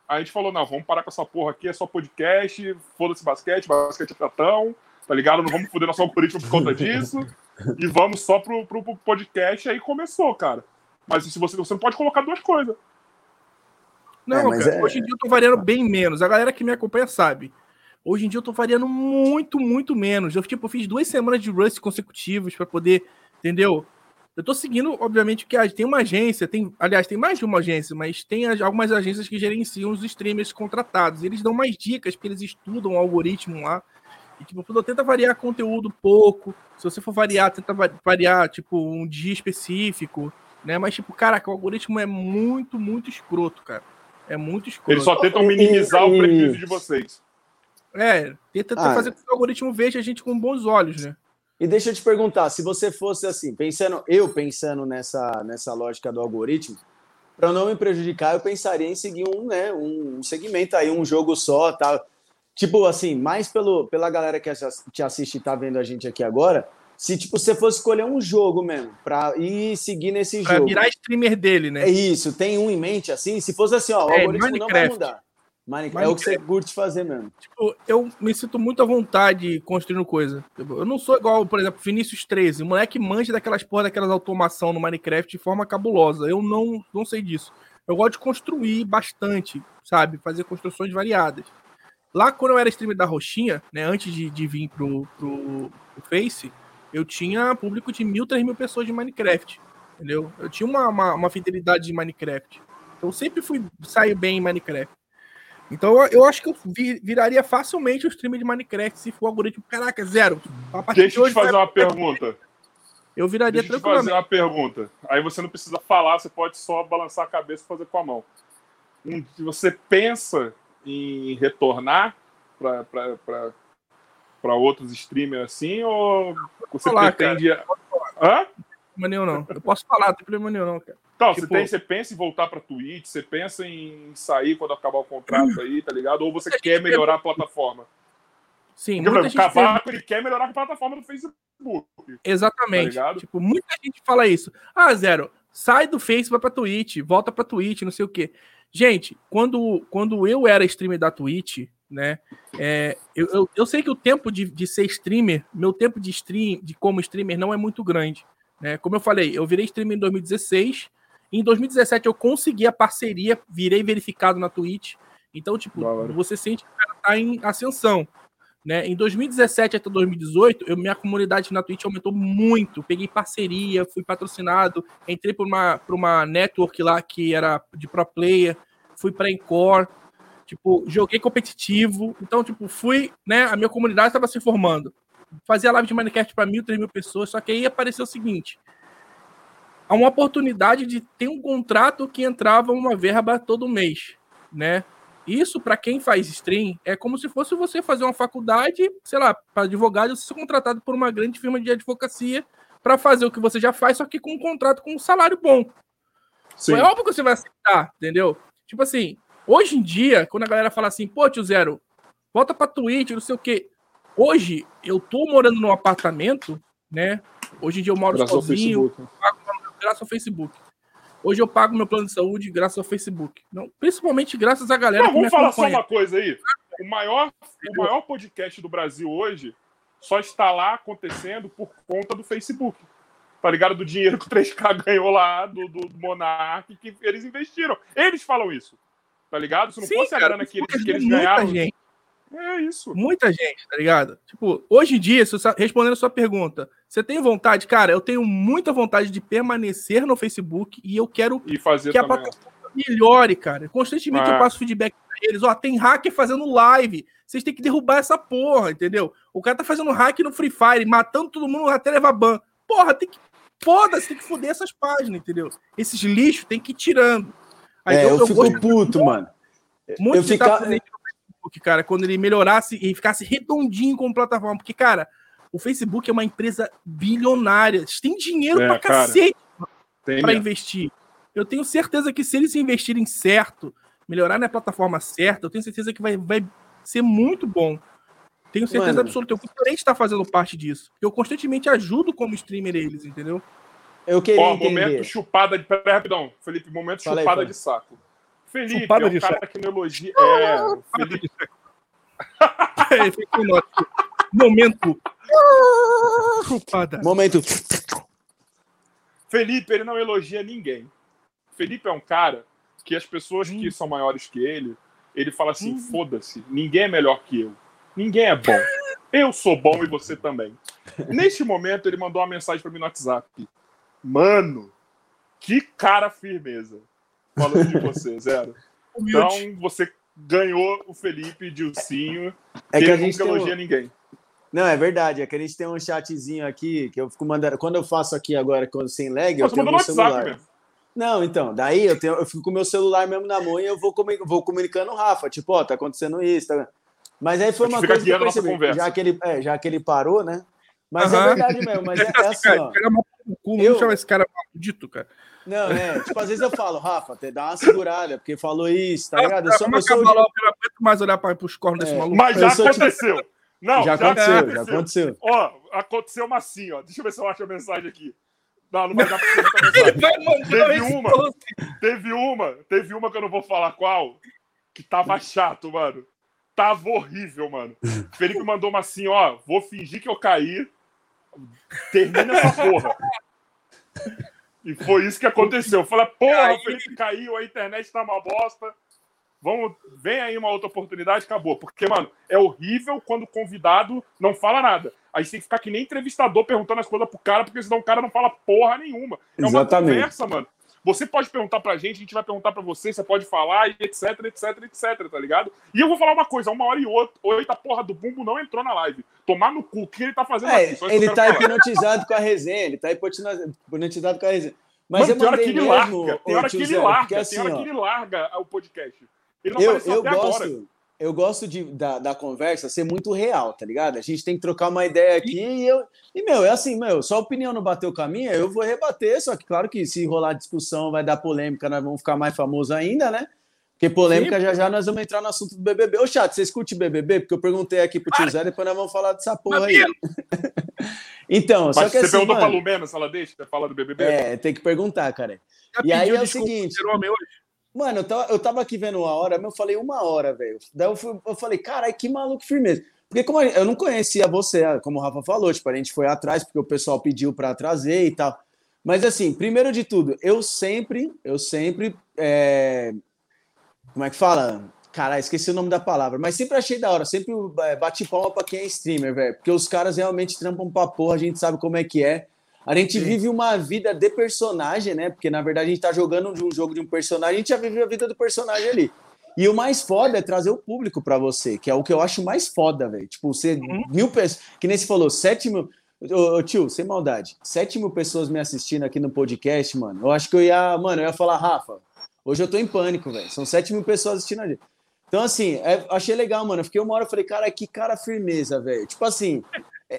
Aí a gente falou, não, vamos parar com essa porra aqui, é só podcast, foda-se basquete, basquete é tratão, tá ligado? Não vamos fuder nosso algoritmo por conta disso, <laughs> e vamos só pro, pro, pro podcast, aí começou, cara. Mas se você, você não pode colocar duas coisas. Não, É, cara, é- hoje em dia eu tô variando bem menos. A galera que me acompanha sabe. Hoje em dia eu tô variando muito, muito menos. Eu, tipo, fiz duas semanas de Rust consecutivos para poder, entendeu? Eu tô seguindo, obviamente, que tem uma agência, tem, aliás, tem mais de uma agência, mas tem as- algumas agências que gerenciam os streamers contratados. Eles dão mais dicas, porque eles estudam o algoritmo lá. E, tipo, tenta variar conteúdo pouco. Se você for variar, tenta va- variar, tipo, um dia específico, né? Mas, tipo, caraca, o algoritmo é muito, muito escroto, cara. É muito escroto. Eles só tentam E- minimizar o e- prejuízo de vocês. É, tenta Ah, fazer com que o algoritmo veja a gente com bons olhos, né? E deixa eu te perguntar, se você fosse assim, pensando, eu pensando nessa, nessa lógica do algoritmo, para não me prejudicar, eu pensaria em seguir um, né, um segmento aí, um jogo só, tal. Tipo assim, mais pelo, pela galera que te assiste e tá vendo a gente aqui agora, se tipo você fosse escolher um jogo mesmo para ir seguir nesse Pra jogo. virar streamer dele, né? É isso, tem um em mente assim? Se fosse assim, ó, o É, algoritmo não vai Minecraft. mudar. Minecraft. É o que você curte fazer mesmo. Tipo, eu me sinto muito à vontade construindo coisa. Tipo, Eu não sou igual, por exemplo, Vinícius 13. O moleque manja daquelas porra, daquelas automação no Minecraft de forma cabulosa. Eu não, não sei disso. Eu gosto de construir bastante, sabe? Fazer construções variadas. Lá, quando eu era streamer da Roxinha, né? Antes de, de vir pro, pro, pro Face, eu tinha público de mil, três mil pessoas de Minecraft. Entendeu? Eu tinha uma, uma, uma fidelidade de Minecraft. Então eu sempre fui sair bem em Minecraft. Então eu, eu acho que eu vi- viraria facilmente o streamer de Minecraft se for o algoritmo. Caraca, zero. A partir Deixa eu te fazer vai- uma pergunta. <laughs> Eu viraria Deixa eu te fazer tranquilamente. uma pergunta. Aí você não precisa falar, você pode só balançar a cabeça e fazer com a mão. Um, você pensa em retornar para outros streamers assim, ou você falar, pretende. Hã? Nenhum, não. Eu posso falar, não tem problema nenhum, não, cara. Então, Tipo- você, tem, você pensa em voltar pra Twitch, você pensa em sair quando acabar o contrato <clears throat> aí, tá ligado? Ou você quer melhorar a plataforma? Sim, Porque, por muita exemplo, gente fez- ele quer melhorar a plataforma do Facebook. Facebook. Exatamente. Tá tipo, muita gente fala isso. Ah, Zero, sai do Face, vai pra Twitch, volta pra Twitch, não sei o quê. Gente, quando, quando eu era streamer da Twitch, né? É, eu, eu, eu, sei que o tempo de, de ser streamer, meu tempo de stream, de como streamer, não é muito grande. Né? Como eu falei, eu virei streamer em 2016. Em 2017 eu consegui a parceria, virei verificado na Twitch. Então, tipo, você sente que o cara tá em ascensão. Né? Em 2017 até 2018, eu, minha comunidade na Twitch aumentou muito. Peguei parceria, fui patrocinado, entrei por uma, uma network lá que era de pro player, fui para Encore, tipo, joguei competitivo. Então, tipo, fui, né? A minha comunidade estava se formando. Fazia live de Minecraft para mil, três mil pessoas, só que aí apareceu o seguinte: há uma oportunidade de ter um contrato que entrava uma verba todo mês, né? Isso, para quem faz stream, é como se fosse você fazer uma faculdade, sei lá, para advogado, você ser contratado por uma grande firma de advocacia para fazer o que você já faz, só que com um contrato com um salário bom. Sim. É óbvio que você vai aceitar, entendeu? Tipo assim, hoje em dia, quando a galera fala assim, pô, tio Zero, volta pra Twitch, não sei o quê. Hoje, eu tô morando num apartamento, né? Hoje em dia eu moro graças sozinho, ao pago, graças ao Facebook. Hoje eu pago meu plano de saúde graças ao Facebook. Não, principalmente graças à galera Não, que vamos falar acompanha. só uma coisa aí. O maior, o maior podcast do Brasil hoje só está lá acontecendo por conta do Facebook. Tá ligado? Do dinheiro que o 3K <laughs> ganhou lá, do, do Monark, que eles investiram. Eles falam isso. Tá ligado? Se não Sim, fosse cara, a grana que eles, que eles ganharam. Gente. É isso. Muita gente, tá ligado? Tipo, hoje em dia, respondendo a sua pergunta, você tem vontade? Cara, eu tenho muita vontade de permanecer no Facebook e eu quero e fazer que também. a plataforma melhore, cara. Constantemente eu é. passo feedback pra eles. Ó, tem hacker fazendo live. Vocês têm que derrubar essa porra, entendeu? O cara tá fazendo hack no Free Fire, matando todo mundo até levar ban. Porra, tem que. Foda-se, tem que foder essas páginas, entendeu? Esses lixos tem que ir tirando. Aí, é, eu, eu, eu fico puto, mano. Muito eu ficar Facebook, cara, quando ele melhorasse e ficasse redondinho como plataforma. Porque, cara, o Facebook é uma empresa bilionária. Eles têm dinheiro é, pra cara, cacete para investir. Eu tenho certeza que se eles investirem certo, melhorar na plataforma certa, eu tenho certeza que vai, vai ser muito bom. Tenho certeza Mano, absoluta. Eu gostaria de estar fazendo parte disso. Eu constantemente ajudo como streamer eles, entendeu? Eu queria Ó, entender. momento chupada de. Pera, rapidão, Felipe, momento Fala chupada de saco. Felipe Chupada é um cara saco. que não elogia. É, Felipe. <laughs> Momento. Chupada. Momento. Felipe, ele não elogia ninguém. Felipe é um cara que as pessoas que são maiores que ele, ele fala assim: hum. foda-se, ninguém é melhor que eu. Ninguém é bom. Eu sou bom e você também. <laughs> Neste momento, ele mandou uma mensagem para mim no WhatsApp. Mano, que cara firmeza falando de você, <laughs> Zero. Então, você ganhou o Felipe Dilcinho. É que a gente não elogia um... ninguém. Não, é verdade. É que a gente tem um chatzinho aqui que eu fico mandando. Quando eu faço aqui agora sem lag, eu tenho meu celular. Mesmo. Não, então, daí eu, tenho, eu fico com o meu celular mesmo na mão e eu vou, vou comunicando o Rafa, tipo, ó, tá acontecendo isso. Tá... Mas aí foi uma coisa que eu percebi, já que, ele, é, já que ele parou, né? Mas é verdade mesmo, mas <laughs> é, é assim, ó. Eu... Não chama esse cara maldito, cara. Não, é. Tipo, às vezes eu falo, Rafa, até dá uma segurada, porque falou isso, tá ligado? Eu sou, eu sou... Logo, eu não mais olhar para os cornos é. desse maluco. Mas já aconteceu. Tipo... Não, já, já aconteceu, aconteceu, já aconteceu. Ó, aconteceu uma assim, ó. Deixa eu ver se eu acho a mensagem aqui. Não, não vai dar pra <laughs> você Teve uma, teve uma, teve uma que eu não vou falar qual, que tava chato, mano. Tava horrível, mano. O Felipe mandou uma assim, ó, vou fingir que eu caí. Termina essa <laughs> porra. E foi isso que aconteceu. Eu falei, porra, o Felipe caiu, a internet tá uma bosta. Vamos, vem aí uma outra oportunidade, acabou. Porque, mano, é horrível quando o convidado não fala nada. Aí você tem que ficar que nem entrevistador perguntando as coisas pro cara, porque senão o cara não fala porra nenhuma. É Exatamente. uma conversa, mano. Você pode perguntar pra gente, a gente vai perguntar pra você, você pode falar, etc, etc, etc, tá ligado? E eu vou falar uma coisa, uma hora e oito, a porra do bumbo não entrou na live. Tomar no cu, o que ele tá fazendo é, aqui? Ele tá falar. hipnotizado com a resenha, ele tá hipnotizado com a resenha. Mas Mano, eu tem hora que ele mesmo, larga, tem hora que ele larga, assim, tem hora ó, que ele larga o podcast. Ele não eu, eu gosto, agora. Eu gosto de, da, da conversa ser muito real, tá ligado? A gente tem que trocar uma ideia aqui e eu. E, meu, é assim, meu, só a opinião não bateu com a minha, eu vou rebater, só que claro que se rolar discussão vai dar polêmica, nós vamos ficar mais famosos ainda, né? Porque polêmica Sim. já já nós vamos entrar no assunto do BBB. Ô, chat, você escute BBB? Porque eu perguntei aqui pro tio Zé, depois nós vamos falar dessa porra aí. <laughs> Então, só Mas que você assim, perguntou pra mano, Lumena se ela deixa? Você fala do BBB? é, tem que perguntar, cara. Já E aí é o seguinte- hoje? Mano, eu tava, aqui vendo uma hora, eu falei uma hora, velho. Daí eu, fui- eu falei, caralho, que maluco firmeza. Porque como eu não conhecia você, como o Rafa falou, tipo, a gente foi atrás porque o pessoal pediu pra trazer e tal. Mas assim, primeiro de tudo, eu sempre, eu sempre, é, como é que fala? Caralho, esqueci o nome da palavra, mas sempre achei da hora, sempre é, bate palma pra quem é streamer, velho. Porque os caras realmente trampam pra porra, a gente sabe como é que é. A gente vive uma vida de personagem, né? Porque na verdade a gente tá jogando de um jogo de um personagem, a gente já vive a vida do personagem ali. E o mais foda é trazer o público pra você, que é o que eu acho mais foda, velho. Tipo, você, mil pessoas, que nem você falou, sete mil. Ô, tio, sem maldade, sete mil pessoas me assistindo aqui no podcast, mano. Eu acho que eu ia, mano, eu ia falar, Rafa, hoje eu tô em pânico, velho. São sete mil pessoas assistindo a gente. Então, assim, é- achei legal, mano. Eu fiquei uma hora e falei, cara, que cara firmeza, velho. Tipo assim,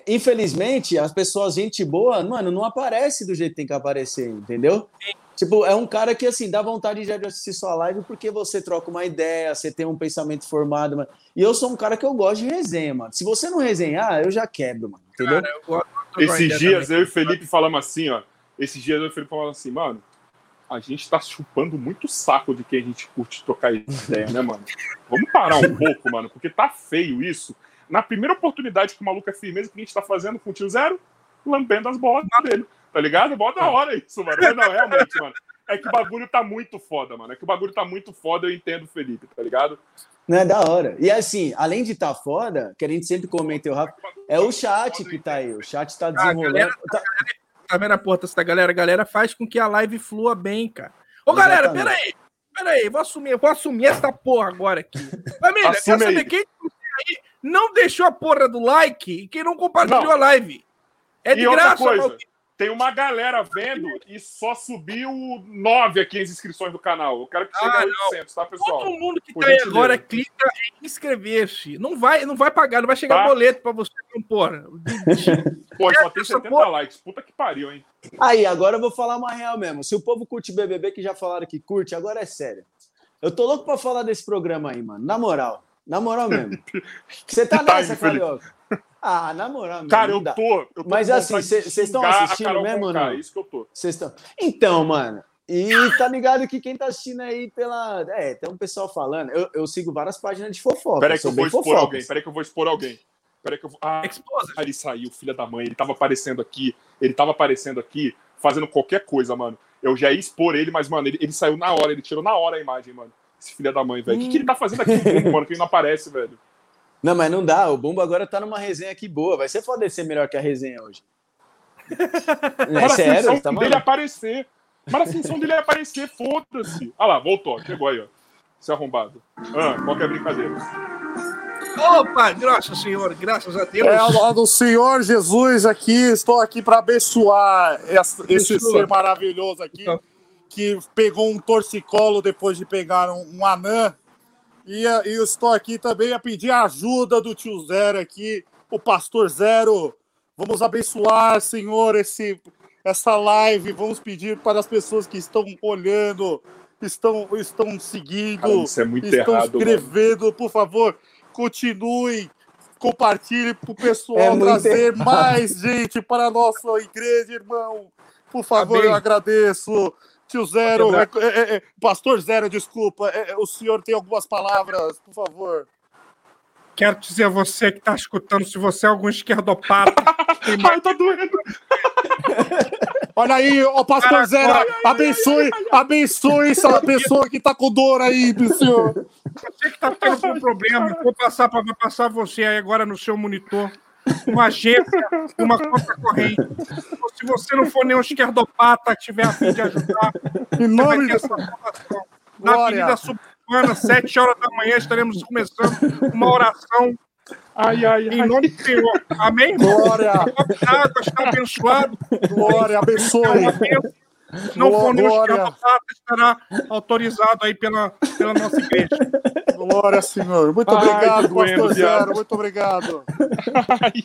infelizmente, as pessoas, gente boa, mano, não aparece do jeito que tem que aparecer, entendeu? Tipo, é um cara que, assim, dá vontade já de assistir sua live porque você troca uma ideia, você tem um pensamento formado, mano. E eu sou um cara que eu gosto de resenha, mano. Se você não resenhar, eu já quebro, mano. Entendeu? Cara, eu gosto Esses dias também. eu e o Felipe falamos assim, ó. Esses dias eu e o Felipe falamos assim, mano, a gente tá chupando muito o saco de quem a gente curte trocar ideia, né, mano? Vamos parar um pouco, mano, porque tá feio isso. Na primeira oportunidade que o maluco é firmeza, o que a gente tá fazendo com o tio Zero? Lambendo as bolas dele, tá ligado? Mó da hora isso, mano. Mas não, realmente, mano. É que o bagulho tá muito foda, mano. É que o bagulho tá muito foda, eu entendo o Felipe, tá ligado? Não é da hora. E assim, além de estar tá foda, que a gente sempre comenta, eu, é o chat que tá aí. O chat tá desenrolando. galera- Tá- Tá vendo a porta da galera? A galera faz com que a live flua bem, cara. Ô, galera, Exatamente. peraí. Peraí, vou assumir, vou assumir essa porra agora aqui. Família, quero saber aí. quem aí não deixou a porra do like e quem não compartilhou Não. a live. É de e outra graça, tem uma galera vendo e só subiu nove aqui as inscrições do canal. Eu quero que chegue Ah, a não. 800, tá, pessoal? Todo mundo que Por tá aí agora clica em inscrever-se. Não vai, não vai pagar, não vai chegar Tá. boleto pra você, não, porra. <laughs> Pô, só tem essa 70 porra. likes. Puta que pariu, hein? Aí, agora eu vou falar uma real mesmo. Se o povo curte BBB, que já falaram que curte, agora é sério. Eu tô louco pra falar desse programa aí, mano. Na moral. Na moral mesmo. <laughs> Você tá nessa? Carioca? Ah, na moral mesmo. Cara, eu tô. Eu tô Mas assim, vontade de cê- cês tão xingar a assistindo mesmo não? É isso que eu tô. Vocês estão. Então, mano. E tá ligado que quem tá assistindo aí pela. É, tem um pessoal falando. Eu, eu sigo várias páginas de fofoca. Peraí que sou eu vou expor alguém. Peraí que eu vou expor alguém. Peraí que eu vou. Ah, Exposa. ele saiu, filha da mãe. Ele tava aparecendo aqui. Ele tava aparecendo aqui, fazendo qualquer coisa, mano. Eu já ia expor ele, mas, mano, ele, ele saiu na hora. Ele tirou na hora a imagem, mano. Esse filho da mãe, velho. O que, que ele tá fazendo aqui, mano? Que ele não aparece, velho. Não, mas não dá. O Bumbo agora tá numa resenha aqui boa. Vai ser foda ser melhor que a resenha hoje. <laughs> É Para a sério? tá dele aparecer. Para a função dele é aparecer, foda-se. Ah lá, voltou. Chegou aí, ó. Seu arrombado. Ah, qual que é a brincadeira? Opa, graças, Senhor, graças a Deus. É o do Senhor Jesus aqui, estou aqui para abençoar esse, esse ser maravilhoso aqui, Então. Que pegou um torcicolo depois de pegar um, um anã. E, eh, e eu estou aqui também a pedir a ajuda do tio Zero aqui, o pastor Zero. Vamos abençoar, Senhor, esse, essa live. Vamos pedir para as pessoas que estão olhando, estão, estão seguindo, Cara, isso é muito estão errado, mano. escrevendo, por favor, continuem, compartilhe para o pessoal É trazer errado. mais gente para a nossa igreja, irmão. Por favor, Amém. eu agradeço. Tio Zero, Muito é- é- é- Pastor Zero, desculpa, é- é- o senhor tem algumas palavras, por favor. Quero dizer a você que está escutando, se você é algum esquerdopata, <laughs> tem Ai, tá doendo. <laughs> Olha aí, ó, Pastor Cara, Zero, ai, abençoe, abençoe essa <laughs> pessoa que tá com dor aí, senhor. você que está tendo algum problema, vou passar para passar você aí agora no seu monitor uma agência, uma conta corrente. Se você não for nenhum esquerdopata, tiver a fim de ajudar, Em nome de. Na Glória. Avenida Suburbana, 7 horas da manhã, estaremos começando uma oração Ai, ai, em ai. nome do Senhor. Amém? Glória, d'água está abençoado. glória, É abençoe. bênção. Se não for nenhum Glória. esquerdopata, estará autorizado aí pela, pela nossa igreja. Glória, Senhor. Muito Ai, obrigado, Pastor viado. Zero. Muito obrigado. Ai,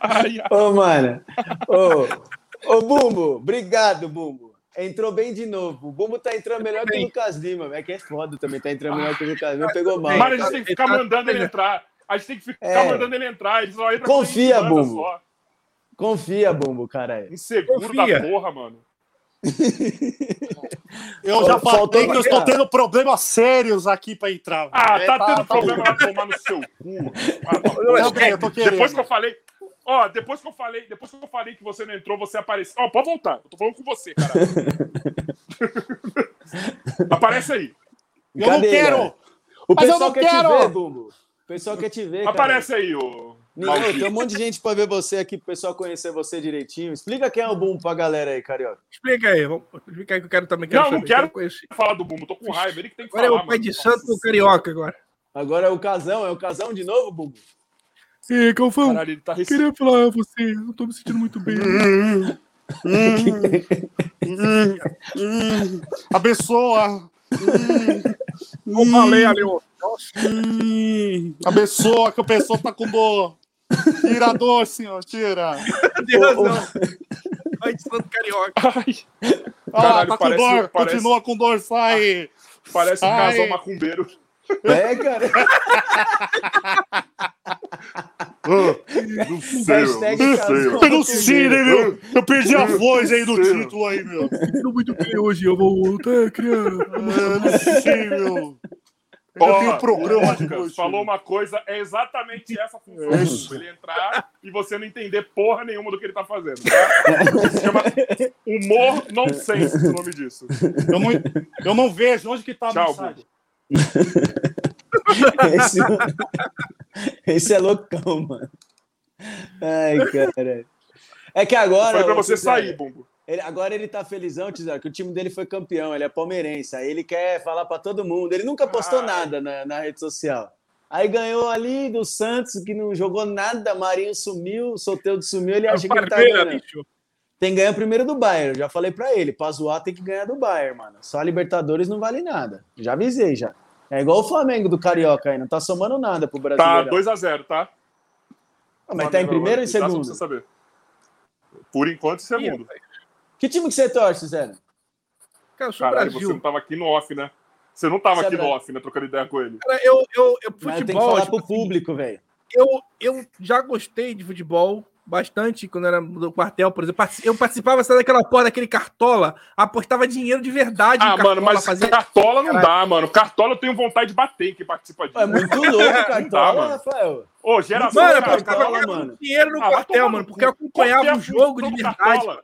ai, ai. Ô, mano. Ô, ô, Bumbo. Obrigado, Bumbo. Entrou bem de novo. O Bumbo tá entrando melhor que o. Lucas Lima. É que é foda também. Tá entrando melhor que o Lucas Lima. Pegou mal. Mano, a gente tem que ficar mandando ele entrar. A gente tem que ficar É. mandando ele entrar. Ele só entra Confia, Bumbo. só. Confia, Bumbo, caralho. Inseguro Confia. da porra, mano. Eu já Faltou falei que eu estou tendo problemas sérios aqui pra entrar. Ah, É, tá, tendo problema lá tomar no seu cu. Ah, querendo. Depois que eu falei. Ó, depois que eu falei, depois que eu falei que você não entrou, você apareceu. Ó, pode voltar. Eu tô falando com você, cara. <laughs> Aparece aí. Eu não quero! O Mas eu pessoal não quer quero! te ver, Bumbo. O pessoal quer te ver, cara. Aparece aí, ô. Maldito. tem um monte de gente pra ver você aqui, pro pessoal conhecer você direitinho. Explica quem é o Bumbo pra galera aí, carioca. Explica aí, vamos, explica aí que eu quero também. Não, saber, não quero. conhecer. falar do Bumbo, tô com raiva. Ele que tem que Agora é falar. o pai mano. de santo do carioca agora. Agora é o casão, é o casão de novo, Bumbo? Ih, Calfão, Caralho, ele tá rec... queria falar a você, eu tô me sentindo muito bem. <laughs> Abençoa! <laughs> Não falei ali, ó. Hum, abençoa que a pessoa tá com dor. Tira a dor, senhor, tira. tem razão. Pai de santo carioca. Ai, Ah, Caralho, tá com parece- dor, parece- continua com dor, sai. parece um Ai. casal macumbeiro. É, cara. Não sei, não sei. Eu não sei, né, meu? Eu perdi a voz aí do Sei. título aí, meu. Tô muito bem hoje, eu vou até criar. Eu não sei, meu. Eu Ó, tenho programa o de noite. falou uma coisa, é exatamente essa função É isso. Ele entrar e você não entender porra nenhuma do que ele tá fazendo. Tá? Se chama humor nonsense o nome disso. Eu não, eu não vejo onde que tá a Tchau, mensagem. <laughs> Esse, esse é loucão, mano. Ai, cara. É que agora. Foi pra você Tizé, sair, Bumbo. ele- agora ele tá felizão, Tizar, que o time dele foi campeão, ele é palmeirense. Aí ele quer falar pra todo mundo. Ele nunca postou Ai. nada na, na rede social. Aí ganhou ali do Santos, que não jogou nada, Marinho sumiu, Soteldo sumiu, ele acha que ele tá ganhando. bicho. Tem que ganhar primeiro do Bayern. Eu já falei pra ele, pra zoar tem que ganhar do Bayern, mano. Só a Libertadores não vale nada. Já avisei já. É igual o Flamengo do Carioca aí, não tá somando nada pro Tá Brasileiro. 2x0, tá? mas tá em primeiro ou em Tá, segundo? você saber. Por enquanto, em segundo. Que time que você torce, Zé? Cara, eu sou Caralho, Brasil. você não tava aqui no off, né? Você não tava Você é aqui no Brasil. off, né? Trocando ideia com ele. Cara, eu, eu, eu, Mas eu tenho que futebol, falar tipo pro assim, público, velho. eu, eu já gostei de futebol bastante quando era do quartel, por exemplo. Eu participava sabe, daquela porra daquele cartola, apostava dinheiro de verdade. Ah, no mano, Cartola, mas fazia- cartola não Caralho. dá, mano. Cartola eu tenho vontade de bater em quem participa disso. É muito louco dá, Cartola, mano. Rafael. Ô, geração Mano, Cartola, mano. dinheiro no Ah, quartel, mano, no porque eu que é acompanhava a o jogo de verdade. Cartola?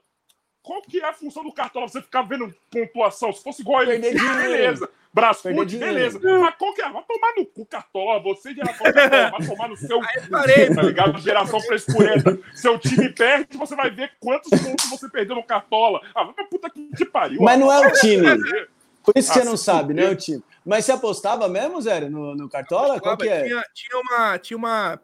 Qual que é a função do Cartola? Você ficar vendo pontuação. Se fosse igual ele, Perder dinheiro. beleza. Brasfoot, beleza. Mas qual que é? Vai tomar no cu, Cartola. Você, geração Cartola, vai tomar no seu <laughs> parei, tá ligado? Geração frescurenta. Seu time perde, você vai ver quantos pontos você perdeu no Cartola. Ah, vai pra puta que te pariu. Mas não é o time. fazer. Por isso que Ah, você não se sabe, né, o time. Mas você apostava mesmo, Zé, no, no Cartola? Qual que é? Tinha, tinha uma, tinha uma,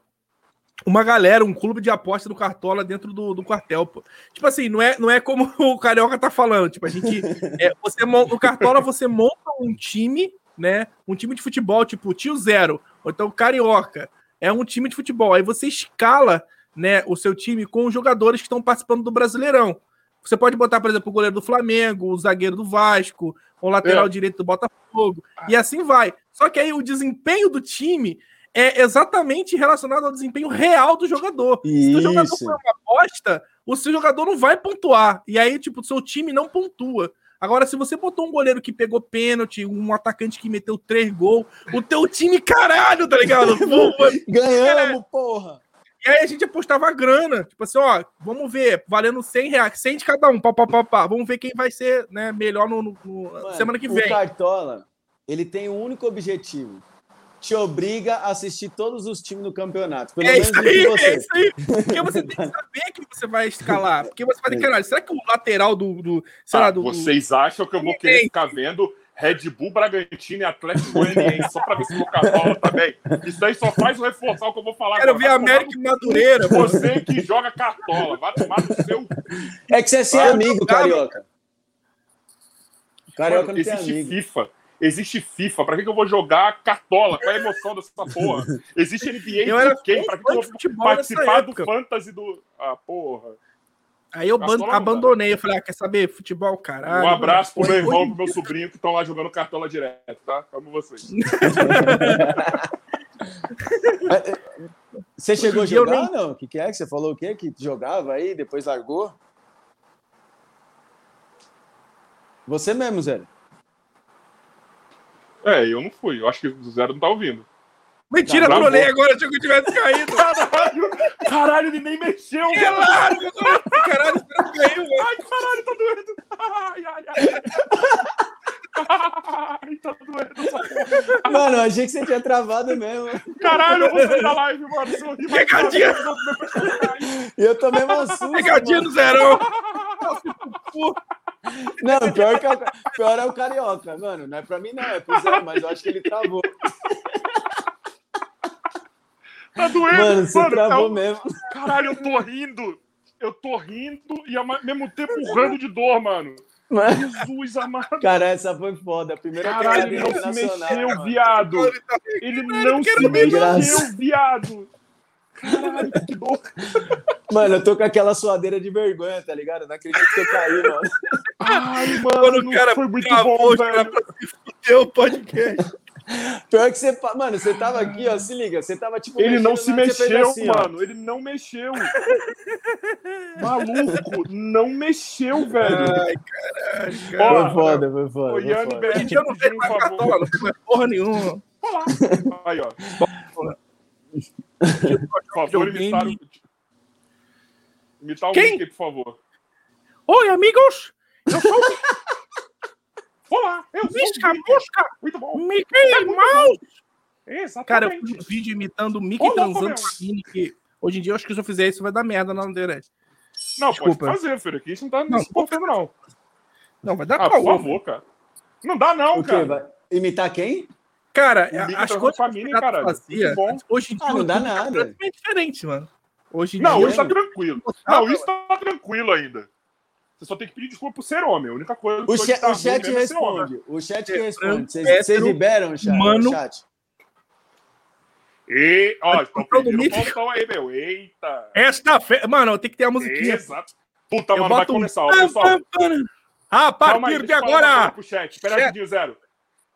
uma galera, um clube de aposta do Cartola dentro do, do quartel, pô. Tipo assim, não é, não é como <laughs> o Carioca tá falando. Tipo, a gente. é, você no Cartola você monta um time, né? Um time de futebol, tipo Tio Zero, ou então Carioca. É um time de futebol. Aí você escala né, o seu time com os jogadores que estão participando do Brasileirão. Você pode botar, por exemplo, o goleiro do Flamengo, o zagueiro do Vasco, o lateral É. direito do Botafogo, e assim vai. Só que aí o desempenho do time é exatamente relacionado ao desempenho real do jogador. Se o jogador Isso. for uma aposta, o seu jogador não vai pontuar. E aí, tipo, o seu time não pontua. Agora, se você botou um goleiro que pegou pênalti, um atacante que meteu três gols, o teu time, caralho, tá ligado? <laughs> Ganhamos, porra! e aí a gente apostava a grana. Tipo assim, ó, vamos ver, valendo 100 reais, 100 de cada um, pá, pá, pá, pá. Vamos ver quem vai ser né, melhor no, no- no- Mano, semana que O vem. Cartola, ele tem um único objetivo. Te obriga a assistir todos os times do campeonato. Pelo É menos isso o de aí, você. é isso aí. Porque você tem que <laughs> saber que você vai escalar. Porque você vai ter, caralho, será que o lateral do, do sei Tá, lá, do, do- vocês acham que eu vou querer ficar vendo Red Bull, Bragantino e Atlético Goianiense só pra ver se o Cartola tá bem? Isso aí só faz reforçar o que eu vou falar Quero ver Vai tomar América e Madureira. Você que joga Cartola, vai tomar no seu... É que você é Ah, amigo, carioca. Carioca Mano, não tem existe amigo. FIFA. Existe FIFA. Pra que, que eu vou jogar Cartola? Qual é a emoção dessa <laughs> porra? Existe NBA Eu era 2K. Pra que, que eu vou participar do. Fantasy do... Ah, porra. Aí eu Cartola abandonei. Eu falei, ah, quer saber? Futebol, caralho. Um abraço pro mano. meu irmão e pro meu sobrinho que estão lá jogando Cartola direto, tá? Amo vocês. <laughs> Você chegou a jogar, não? O que, que é que você falou o quê? Que jogava aí, depois largou? Você mesmo, Zé. É, eu não fui. Eu acho que o Zero não tá ouvindo. Mentira, Tá, trolei agora, achei que eu tivesse caído. <laughs> Caralho, caralho, ele nem mexeu, Que mano. largo, caralho, não caiu. Ai, caralho, tá doendo. Ai, ai, ai. Ai, tá doendo essa. Mano, eu achei que você tinha travado mesmo. Caralho, eu vou sair da live, mano. Vai Pegadinha. Eu tomei uma <laughs> susto. Pegadinha do zerão. Não, pior, que é o, pior é o carioca, mano. Não é pra mim, não, é pro Zé, mas eu acho que ele travou. Tá doendo, Mano, você travou é um- mesmo. Caralho, eu tô rindo. Eu tô rindo e ao mesmo tempo urrando de dor, mano. Mano, Jesus amado. cara, essa foi foda. A primeira Caralho, ele não se mexeu, mano. viado. Ele não se mexeu, viado. Caralho, que dor. Mano, eu tô com aquela suadeira de vergonha, tá ligado? Não acredito que eu caí, mano. Ai, mano, o cara foi muito bom, velho. fuder o podcast. Pior que você. Mano, você tava aqui, ó. Se liga, você tava tipo. Ele não se mexeu, assim, ó. mano. Ele não mexeu. Maluco, não mexeu, velho. Ai, caralho, Foi cara. Ó, foda, foi foda. Foi Yanni, Gente, eu não um mais favor. cartola, não faz porra nenhuma. Olá. Aí, ó. Por favor, imitar o... Imitar o Quem? Mickey, por favor. Oi, amigos! Eu sou o <laughs> Olá, eu sou o Misca Mickey. Mosca Muito bom. Mickey Mouse! Exatamente. Cara, eu fiz um vídeo imitando o Mickey louco, transando com que hoje em dia eu acho que se eu fizer isso vai dar merda na internet. Não, Desculpa. pode fazer, filho. Aqui gente não tá Não, se importando, não. Não, vai dar Ah, por favor, cara. Não dá, não, O quê? cara. Vai imitar quem? Cara, O as transou coisas com a que Mini, o cara fazia, bom. hoje em dia Ah, não dá o nada. É completamente diferente, mano. Hoje em Não, dia. isso tá tranquilo. Ah, Não, isso tá tranquilo ainda. Você só tem que pedir desculpa por ser homem. A única coisa O, que cha- tá o chat é responde. O chat que É, responde. Vocês liberam o chat? humano. o chat? E, ó, estão do pedindo faltão aí, meu. Eita. Esta fe... Mano, tem que ter a musiquinha. Exato. Puta, Eu mano, vai um- começar, ó, pessoal. A aí, partir de falar uma coisa agora. Pro chat. Espera rapidinho, Zero.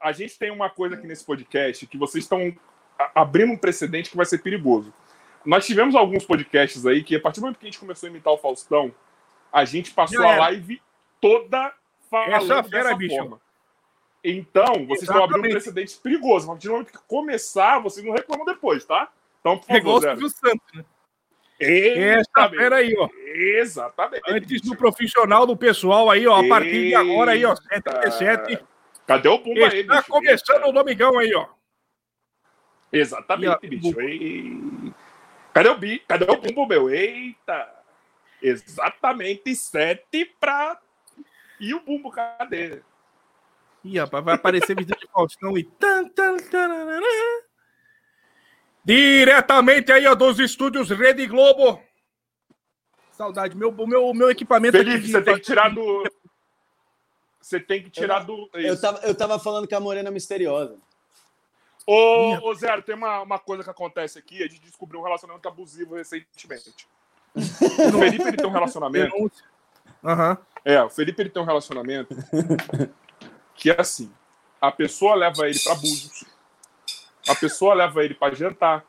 A gente tem uma coisa aqui nesse podcast que vocês estão abrindo um precedente que vai ser perigoso. Nós tivemos alguns podcasts aí que, a partir do momento que a gente começou a imitar o Faustão, a gente passou a live toda falando Essa fera, dessa bicho. forma. Então, vocês estão abrindo um precedente perigoso. A partir do momento que começar, vocês não reclamam depois, tá? Então, por É favor, o Zero. Silvio Santos, né? Esta fera aí, ó. Exatamente. Antes do profissional do pessoal aí, ó. A partir de agora aí, ó. 77. Cadê o Pumba aí, Está começando Eita. o Domingão aí, ó. Exatamente, E bicho. Ei. Cadê o bi? Cadê o bumbo, meu? Eita! Exatamente sete pra. E o bumbo, cadê? Ih, rapaz, vai aparecer <laughs> vídeo de Faustão e. Tan, tan, tararara. Diretamente aí, ó, dos estúdios Rede Globo. Saudade. Meu, meu, meu equipamento Felipe, aqui você tem que tirar do. Você tem que tirar do. Eu tava, eu tava falando com a Morena Misteriosa. Ô, ô, Zero, tem uma, uma coisa que acontece aqui. A gente descobriu um relacionamento abusivo recentemente. O Felipe ele tem um relacionamento. <laughs> Aham. É, o Felipe ele tem um relacionamento <laughs> que é assim: a pessoa leva ele para abusos, a pessoa leva ele para jantar,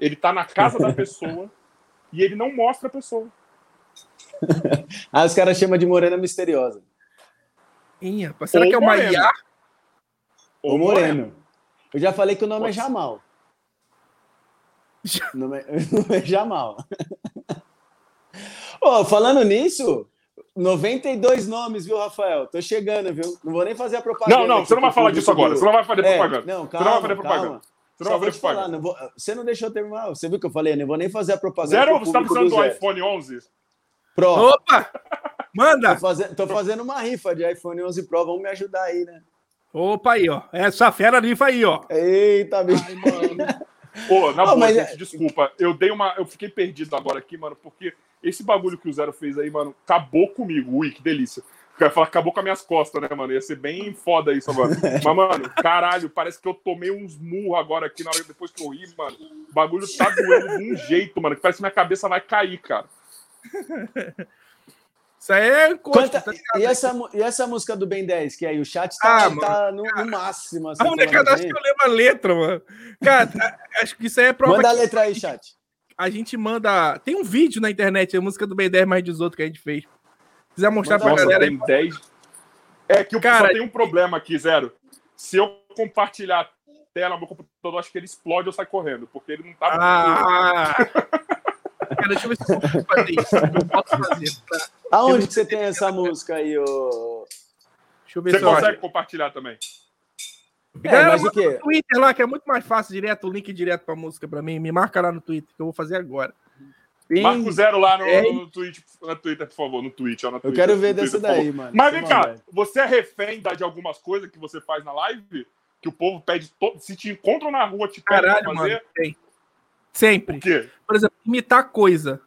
ele tá na casa da pessoa e ele não mostra a pessoa. <laughs> Ah, os caras chamam de Morena Misteriosa. Ih, rapaz, será Ou que é o moreno. Maiá? Ou Moreno. Eu já falei que o nome é ser. Jamal. O nome é, o <laughs> nome é Jamal. Ô, falando nisso, 92 nomes, viu, Rafael? Tô chegando, viu? Não vou nem fazer a propaganda. Não, não, aqui você não vai falar disso agora. Você não vai fazer É, propaganda. não, Você calma, não vai fazer propaganda. calma. Você Só não vai vou fazer te falar, propaganda. não vou- você não deixou eu terminar. Você viu que eu falei? Não vou nem fazer a propaganda. Zero, pro você tá precisando do Zero. iPhone 11? Pro. Opa! Manda! Tô, faze- tô fazendo uma rifa de iPhone 11 Pro. Vamos me ajudar aí, né? Opa aí, ó. Essa fera rifa aí, ó. Eita, bicho. Pô, <laughs> na Não, boa, gente, é- desculpa. Eu dei uma. Eu fiquei perdido agora aqui, mano, porque esse bagulho que o Zero fez aí, mano, acabou comigo. Ui, que delícia. Eu ia falar, acabou com as minhas costas, né, mano? Ia ser bem foda isso agora. <laughs> Mas, mano, caralho, parece que eu tomei uns murros agora aqui na hora depois que eu ri, mano. O bagulho tá doendo de um jeito, mano, que parece que minha cabeça vai cair, cara. <laughs> Isso aí é coisa. Tá e, essa, e essa música do Ben 10, que aí o chat tá, Ah, mano, tá no, no máximo. Assim, A molecada acha que eu lembro a letra, mano. Cara, acho que isso aí é prova Manda a letra aí, chat. a gente manda. Tem um vídeo na internet, a música do Ben 10 mais 18 que a gente fez. Se quiser mostrar Manda pra Nossa, galera. tem 10. É que o Cara, só tem um problema aqui, Zero. Se eu compartilhar a tela no meu computador, acho que ele explode ou sai correndo, porque ele não tá. Ah! <laughs> Deixa eu ver se eu consigo fazer isso. Eu posso fazer. Tá? Aonde que você tem essa música aí, ô? Deixa eu ver Você consegue compartilhar também. É, Galera, mas o quê? no Twitter lá, que é muito mais fácil, direto, o link direto pra música pra mim. Me marca lá no Twitter, que eu vou fazer agora. Tem- Marca o zero lá no, É. no, Twitch, Twitter, por favor, no Twitch. ó, no Eu Twitter, quero ver dessa Twitter, daí, mano. Mas vem cá, você é refém de algumas coisas que você faz na live? Que o povo pede. to- Se te encontram na rua, te pedem Caralho, pra mano. fazer? Tem. Sempre. O quê? Por exemplo, imitar coisa.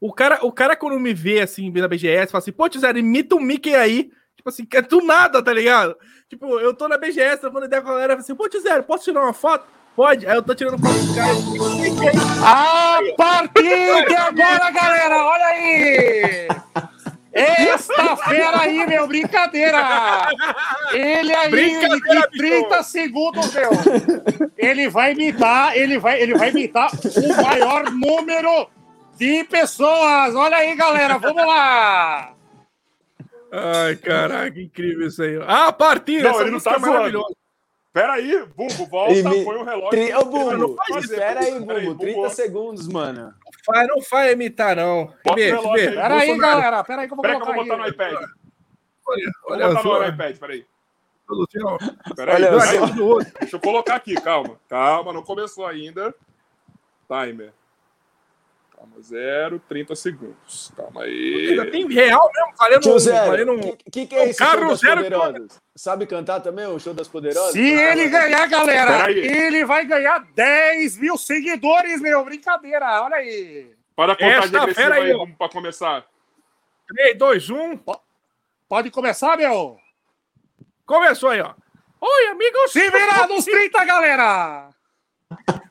O cara, o cara quando me vê assim na BGS, fala assim, pô, Tizero, imita o Mickey aí. Tipo assim, que é do nada, tá ligado? Tipo, eu tô na BGS, trocando ideia com a galera, assim, pô, Tizero, posso tirar uma foto? Pode. Aí eu tô tirando foto do cara. A partir de agora, galera, olha aí! Esta fera aí, meu, brincadeira! Ele aí, Brincadeira, em 30 segundos, meu! Ele vai imitar, ele vai, ele vai imitar o maior número de pessoas! Olha aí, galera, vamos lá! Ai, caraca, incrível isso aí. Ah, a partir, Não, ele não tá é maravilhosa. zoando. Pera aí, Bumbo, volta, Imi- põe o relógio. Tri... Ô, Bumbo, faz isso. espera aí, Bumbo. 30 Bumbo. segundos, mano. Faz, não faz imitar, não. Bota Vê, o relógio vê. aí. Pera aí, Bolsonaro, galera, pera aí que eu vou Pera aí que eu colocar vou botar no aí. iPad. Olha, Vou olha botar só. no iPad, peraí. Luciano, Pera aí. Deixa eu colocar aqui, calma. Calma, não começou ainda. Timer. Calma, zero, 30 segundos. Calma Ainda aí. tem real mesmo, valendo, Tio Zero, valendo um... o que, que, que é o esse das Zero poderosas? Sabe cantar também o show das poderosas? Se ele ganhar, galera, ele vai ganhar 10 mil seguidores, meu, brincadeira, olha aí! Para a contagem Esta aí, aí, pra começar. 3, 2, 1. Pode começar, meu? Começou aí, ó. Oi, amigos. Se virar nos 30, galera!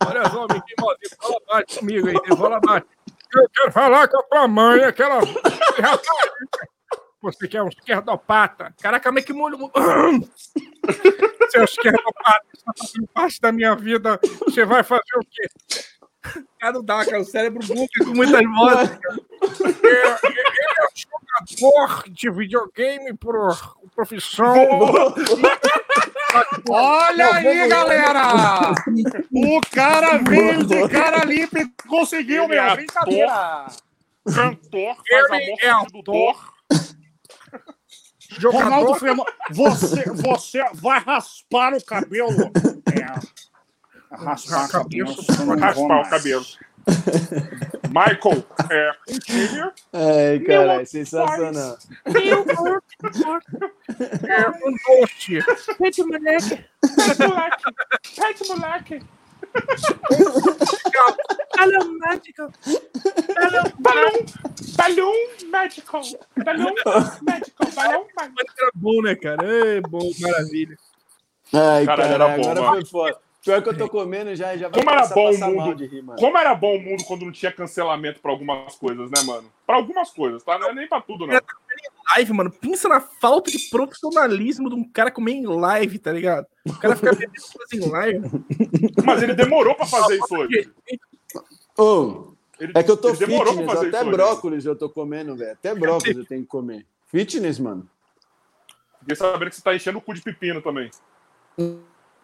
Olha só, Mickey Mouse, fala baixo comigo aí, fala baixo. Eu quero falar com a tua mãe, aquela. <laughs> Você que é um esquerdopata. Caraca, mas que molho. <laughs> Seu esquerdopata, você tá fazendo parte da minha vida. Você vai fazer o quê? Cara, não dá, cara. O cérebro buca com muitas vozes. cara. É, Ele é jogador de videogame por profissão. <laughs> Olha Não, aí, galera! O cara veio de cara limpa e conseguiu, Ele meu, é brincadeira! Cantor, faz a Ele é do Dor. Ronaldo Jogador. Fenômeno, você, você vai raspar o cabelo. É. Raspar o cabelo. Raspar o cabelo. Michael, é, um Junior. Ai, cara, sensacional. É um doce. Pede moleque. Pede moleque. Pede moleque. Hello, magical. Balão. Balão Magical. Balão Magical. Balão Magical. Mas era bom, né, cara? É bom, maravilha. Ai, Cara, cara, era bom, agora mano. foi foda. Pior que eu tô comendo já, já vai Como era começar a bom o mundo. de rir, mano. Como era bom o mundo quando não tinha cancelamento pra algumas coisas, né, mano? Pra algumas coisas, tá? Não é nem pra tudo, não. Live, mano. Pensa na falta de profissionalismo de um cara comer em live, tá ligado? O cara fica bebendo coisa em live. <laughs> Mas ele demorou pra fazer isso hoje. Ô, Ele, é que eu tô fitness, até isso hoje. brócolis eu tô comendo, velho. Até brócolis eu tenho que comer. Fitness, mano. Fiquei sabendo que você tá enchendo o cu de pepino também.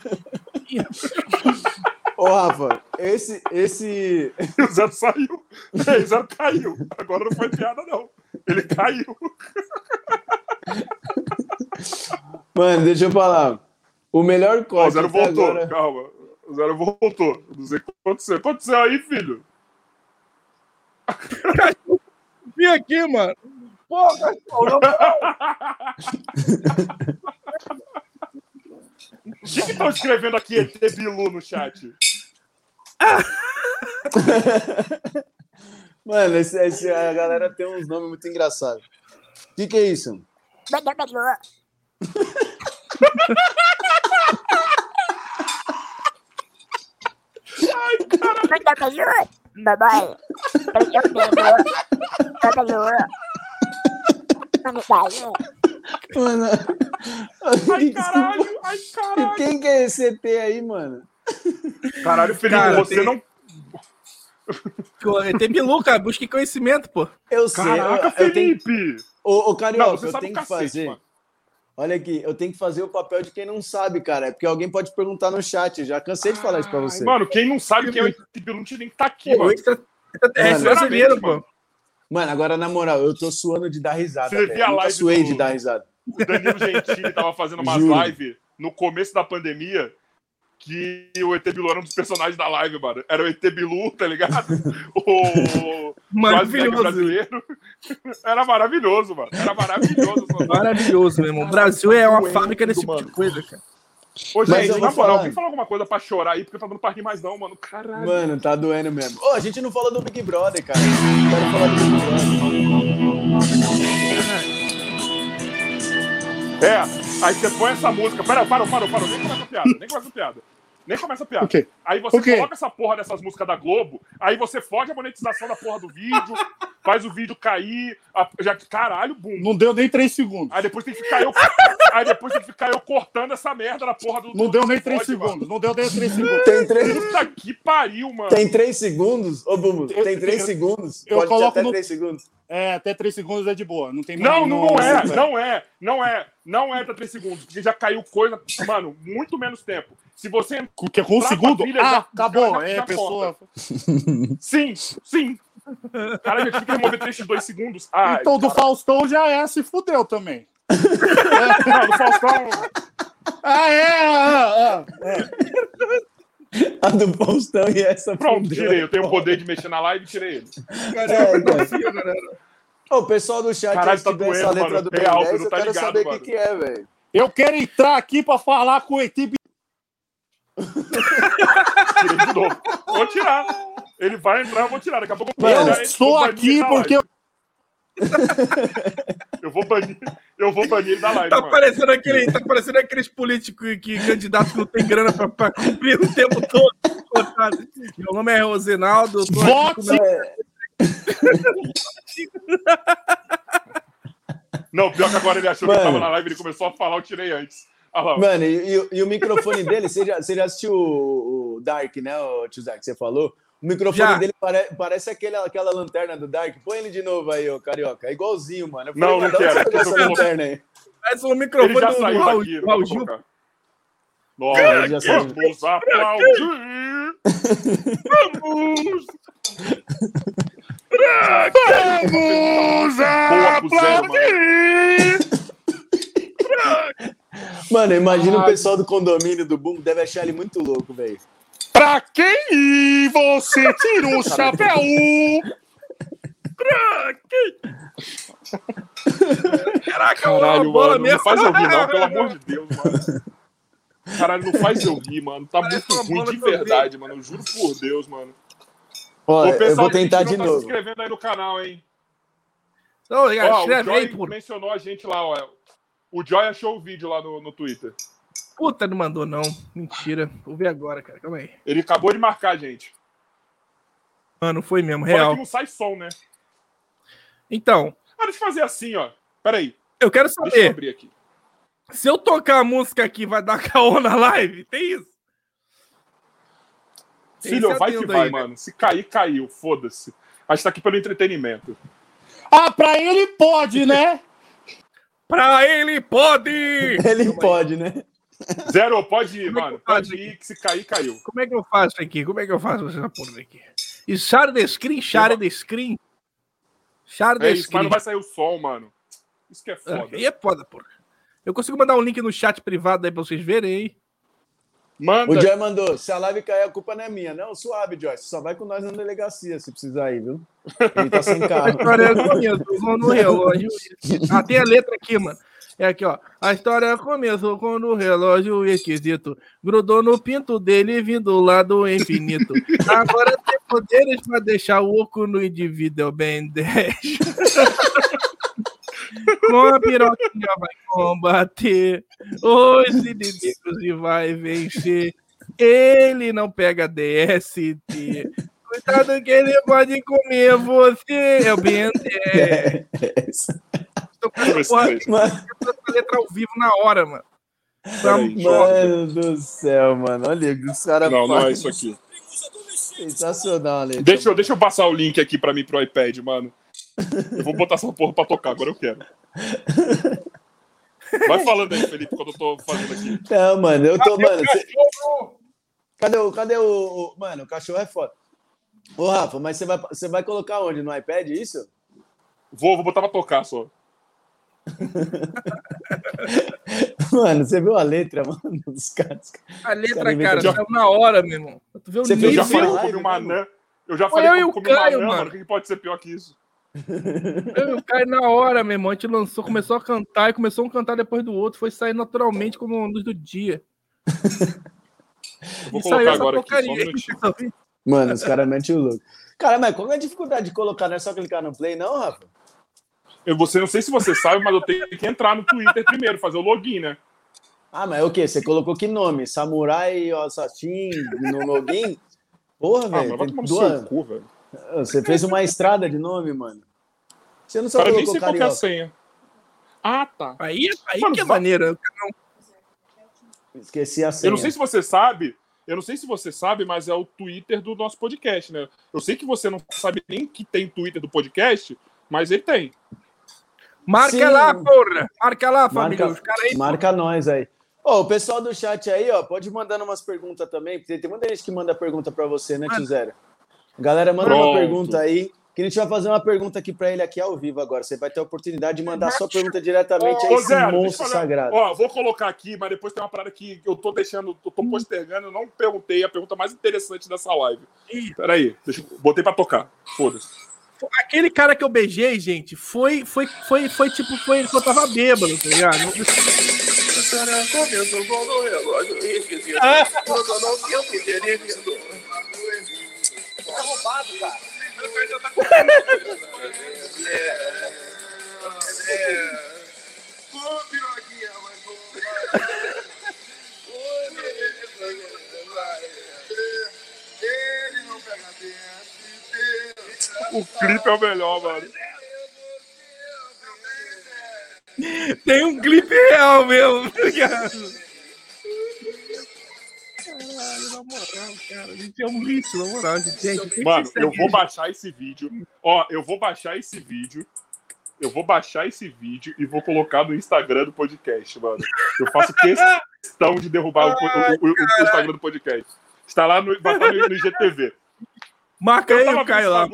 <laughs> Ô, Rafa, esse, esse, <laughs> o Zero saiu. É, o Zero caiu. Agora não foi piada, não. Ele caiu. Mano, deixa eu falar. O melhor Ó, o corte Zero voltou. agora... Calma. O Zero voltou. Não sei o que aconteceu. Aconteceu aí, filho. Vem aqui, mano. Porra, não, <laughs> O que que estão escrevendo aqui ET Bilu no chat? <laughs> Mano, esse, esse- a galera tem uns nomes muito engraçados. O que, que é isso? Mamãe, eu tenho cabelo. Mamãe, Mano, <laughs> Ai, <laughs> caralho. Ai, caralho. quem que é esse ET aí, mano? Caralho, Felipe, Cara, você tem- não. ET Bilu, cara, busque conhecimento, pô. Eu sei. Caraca, eu, eu tenho... Felipe! Ô, ô Carioca, Não, você eu sabe tenho que cacete, fazer. mano. Olha aqui, eu tenho que fazer o papel de quem não sabe, cara. É porque alguém pode perguntar no chat. Já cansei de falar isso pra você. Mano, quem não sabe quem é o Bilu não tinha nem que tá aqui, Pô, mano. extra- extraterrestre Mano, brasileiro, mano. pô. Mano, agora na moral, eu tô suando de dar risada. Você velho. viu a Nunca live suei do- de dar risada. O Danilo Gentili tava fazendo umas lives no começo da pandemia que o ET Bilu era um dos personagens da live, mano. Era o ET Bilu, tá ligado? O <laughs> Maravilhoso. brasileiro. Era maravilhoso, mano. Era maravilhoso. mano. Maravilhoso, meu irmão. O Brasil é uma fábrica desse tipo de coisa, cara. Ô, Mas na moral, falar. quem fala alguma coisa pra chorar aí, porque tá dando pra rir mais não, mano. Caralho. Mano, tá doendo mesmo. Ô, a gente não falou do Big Brother, cara. Quero falar do Big Brother. É, aí você põe essa música. Pera, parou, parou, parou. Nem começa a piada, nem começa a piada. Nem começa a piada. O quê? Aí você O quê? coloca essa porra dessas músicas da Globo, aí você foge a monetização da porra do vídeo, <laughs> faz o vídeo cair, a- já caralho, bum. Não deu nem três segundos. Aí depois tem que ficar eu. Aí depois tem que ficar eu cortando essa merda da porra do. Não do- deu do nem três episódio, segundos. Não deu nem três segundos. Tem três, mano. Puta que pariu, mano. tem três segundos? Ô, Bumbo, tem três eu- segundos? eu Pode ter coloco até no- três segundos. É, até três segundos é de boa. Não tem Não, mais- não, não é, não é, não é, não é pra 3 segundos, porque já caiu coisa, mano, muito menos tempo. Se você. Que com um segundo? Ah, já- acabou. já- É, já pessoa. <laughs> Sim, sim. Caralho, eu tive que remover 3 de 2 segundos. Ai, Então, do cara. Faustão já é, se fudeu também. Não, do Faustão. <laughs> Ah, é? Ah, ah, é. A do Faustão e essa Pronto, fudeu. tirei. Eu tenho o poder de mexer na live e tirei ele. É, cara. Ô, o pessoal do chat, Caralho, tá tiver essa doendo, letra mano. do Real, Ben tu 10, não eu tá quero ligado, saber o que, que é, velho. Eu quero entrar aqui pra falar com o equipe. Tirei de novo. Vou tirar. Ele vai entrar, eu vou tirar. Daqui a pouco eu vou Eu estou aqui porque. <laughs> Eu vou banir, eu vou banir ele da live, Tá mano. parecendo, aquele, tá parecendo aqueles políticos que candidatos que não tem grana pra, pra cumprir o tempo todo. Coitado. Meu nome é Rosinaldo. Vote! Não, pior que agora ele achou que Mano. eu tava na live, ele começou a falar, eu tirei antes. Mano, e, e- e o microfone dele, você já, você já assistiu o, o Dark, né, o tio Zé, que você falou? O microfone Já. dele pare- parece aquele, aquela lanterna do Dark. Põe ele de novo aí, ô Carioca. É igualzinho, mano. Eu Não, não quero, essa lanterna aí? Parece o ele microfone já do, saiu do Raul, daqui. do Raul Gil. Ah, ele já Nossa, saiu. vamos aplaudir! Vamos! Vamos zero, mano. Mano, imagina o Ah. pessoal do condomínio do Boom, deve achar ele muito louco, velho. Pra quem você tira o <laughs> chapéu? Caraca, Caralho, uma bola mano, mesmo. não faz eu rir, não, pelo amor de <laughs> Deus, mano. Caralho, não faz eu rir, mano. Tá Parece muito ruim de eu verdade, mano. Eu juro por Deus, mano. Ó, Ô, eu pessoal vou que tentar não de tá se novo. inscrevendo aí no canal, hein? Então, Ó, o aí, pô. mencionou a gente lá, ó. O Joy achou o vídeo lá no, no Twitter. Puta, não mandou, não. Mentira. Vou ver agora, cara. Calma aí. Ele acabou de marcar gente. Mano, foi mesmo, real. que não sai som, né? Então, Ah, deixa eu fazer assim, ó. Pera aí. eu quero Deixa eu saber. abrir aqui. Se eu tocar a música aqui, vai dar <laughs> caô na live? Tem isso? Tem Filho, vai que vai, aí, né? mano. Se cair, caiu. Foda-se. A gente tá aqui pelo entretenimento. Ah, pra ele pode, <laughs> né? Pra ele pode! <laughs> Ele pode, né? Zero, pode ir, Como é mano. Pode ir, que se cair, caiu. Como é que eu faço aqui? Como é que eu faço essa porra aqui? E share the screen, share the screen. Share É the isso, mas screen. não vai sair o som, mano. Isso que é Ah, foda. Aí é foda, porra. Eu consigo mandar um link no chat privado aí pra vocês verem aí. Manda. O Joy mandou, se a live cair, a culpa não é minha. Não, suave, Joy. Só vai com nós na delegacia, se precisar aí, viu? Ele tá sem carro. <laughs> história começou no relógio. Ah, tem a letra aqui, mano. É aqui, ó. A história começou quando o relógio esquisito grudou no pinto dele vindo lá do infinito. Agora tem poderes pra deixar o oco no indivíduo bem 10. <laughs> Com a piroquinha vai combater os inimigos e vai vencer. Ele não pega DST. Cuidado que ele pode comer você. É o 10. <laughs> Tô com essa porra essa letra ao vivo na hora, mano. Tá mano do céu, mano. Olha, os caras Não, não é isso aqui. Sensacional, Ale. Deixa eu, deixa eu passar o link aqui pra mim pro iPad, mano. Eu vou botar essa porra pra tocar, agora eu quero. Vai falando aí, Felipe, quando eu tô fazendo aqui. Não, mano, eu tô, mano. cê- Cachorro! Cadê o. Cadê o, o- Mano, o cachorro é foda. Ô, Rafa, mas você vai, você vai colocar onde? No iPad isso? Vou, vou botar pra tocar só. <laughs> Mano, você viu a letra, mano, dos caras. A letra, Cara, cara, já- saiu na hora, meu irmão. Tu vê o Você Eu fez já isso nível. falei na que eu comi live uma mesmo? anã. Eu já falei eu que e eu o comi uma Caio, anã, mano. mano. O que que pode ser pior que isso? Eu caí na hora, meu irmão. A gente lançou, começou a cantar e começou um cantar depois do outro. Foi sair naturalmente como a luz do dia. Eu vou E colocar agora aqui, só um. <laughs> Mano, os caras metem o louco. Cara, mas qual é a dificuldade de colocar? Não é só clicar no play, não, Rafa? Eu você, não sei se você sabe, mas eu tenho que entrar no Twitter primeiro, fazer o login, né? Ah, mas é o quê? Você colocou que nome? Samurai Assassin no login? Porra, Ah, velho. mas vai tomar no duas- seu cu, velho. Você fez uma estrada de nome, mano. Você não só Cara, nem sei qual que é a senha. Ah, tá. Aí, aí Mano, que é maneiro. Esqueci a senha. Eu não sei se você sabe, eu não sei se você sabe, mas é o Twitter do nosso podcast, né? Eu sei que você não sabe nem que tem Twitter do podcast, mas ele tem. Marca Sim. lá, porra. Marca lá, família. Marca, aí. marca nós aí. Ó, o pessoal do chat aí, ó, pode ir mandando umas perguntas também, porque tem muita gente que manda pergunta pra você, né. Tio Zero? Galera, manda uma Pronto. pergunta aí, que a gente vai fazer uma pergunta aqui pra ele aqui ao vivo agora. Você vai ter a oportunidade de mandar sua pergunta diretamente a Ô, esse Zé, monstro falar- sagrado. Ó, vou colocar aqui, mas depois tem uma parada que eu tô deixando, eu tô postergando, eu não perguntei a pergunta mais interessante dessa live. Ih. Peraí, deixa eu, botei pra tocar. Foda-se. Aquele cara que eu beijei, gente, foi, foi, foi, foi tipo, foi que eu tava bêbado, tá ligado? <laughs> O clipe é o melhor, mano. Tem um clipe real mesmo, tá ligado? Caralho, na moral, cara. A gente é um lixo, na moral. Gente, Mano, eu vou baixar esse vídeo. Ó, eu vou baixar esse vídeo. Eu vou baixar esse vídeo e vou colocar no Instagram do podcast, mano. Eu faço questão de derrubar o, o- o- o Instagram do podcast. Está lá no, no, no IGTV. Marca Eu aí o Caio lá.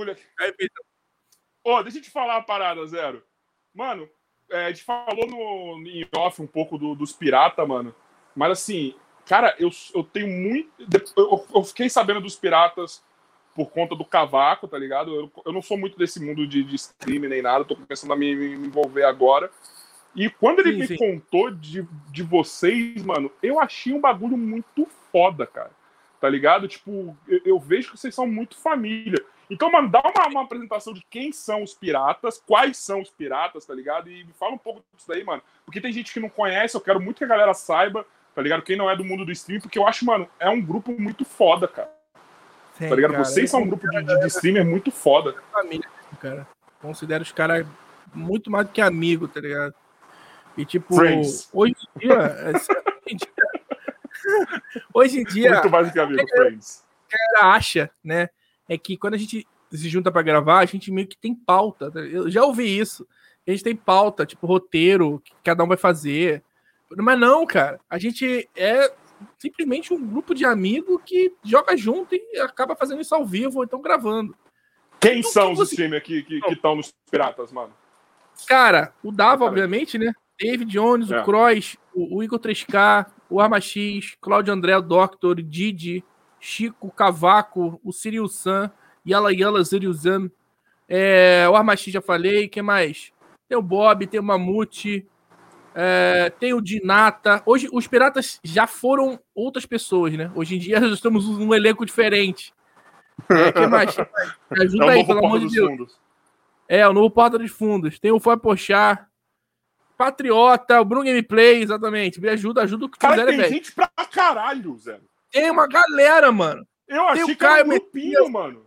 Ó, deixa eu te falar uma parada, Zero. Mano, é, a gente falou no, em off um pouco do- dos piratas, mano. Mas assim, cara, eu, eu tenho muito. Eu, eu fiquei sabendo dos piratas por conta do cavaco, tá ligado? Eu, eu não sou muito desse mundo de, de streaming nem nada, tô começando a me, me envolver agora. E quando ele Sim, me sim. contou de, de vocês, mano, eu achei um bagulho muito foda, cara. Tá ligado? Tipo, eu, eu vejo que vocês são muito família. Então, mano, dá uma, uma apresentação de quem são os piratas, quais são os piratas, tá ligado? E me fala um pouco disso daí, mano. Porque tem gente que não conhece, eu quero muito que a galera saiba, tá ligado? Quem não é do mundo do stream, porque eu acho, mano, é um grupo muito foda, cara. Tem, Tá ligado? cara, Vocês são um grupo de, de, de streamer muito foda. família, cara. Considero os caras muito mais do que amigo, tá ligado? E tipo, Friends. hoje em dia. é, <laughs> hoje em dia, Muito mais do que amigo, friends. galera acha, né? É que quando a gente se junta pra gravar, a gente meio que tem pauta. tá? Eu já ouvi isso. A gente tem pauta, tipo, roteiro, que cada um vai fazer. Mas não, cara. A gente é simplesmente um grupo de amigos que joga junto e acaba fazendo isso ao vivo ou então gravando. Quem Então, são que os streamers que estão que, estão nos piratas, mano? Cara, o Dava, obviamente, né? David Jones, É. o Cross, o, o Igor 3K, o Arma X, Claudio André, o Doctor, Didi, Chico, Cavaco, o Sirius Sam, Yala Yala Ziriuzan, é, o Arma X já falei, quem mais? Tem o Bob, tem o Mamute, é, tem o Dinata. Hoje, os piratas já foram outras pessoas, né? Hoje em dia <laughs> nós estamos um elenco diferente. É, quem mais? <laughs> Me É ajuda o aí, novo pelo amor Porta de dos Deus. Fundos. É, o novo Porta dos Fundos. Tem o Foi Pochar. Patriota, o Bruno Gameplay, exatamente. Me ajuda, ajuda o que Cara, quiser, tem velho. gente pra caralho, Zé. Tem uma galera, mano. Eu Tem achei que era Caio um grupinho, mano.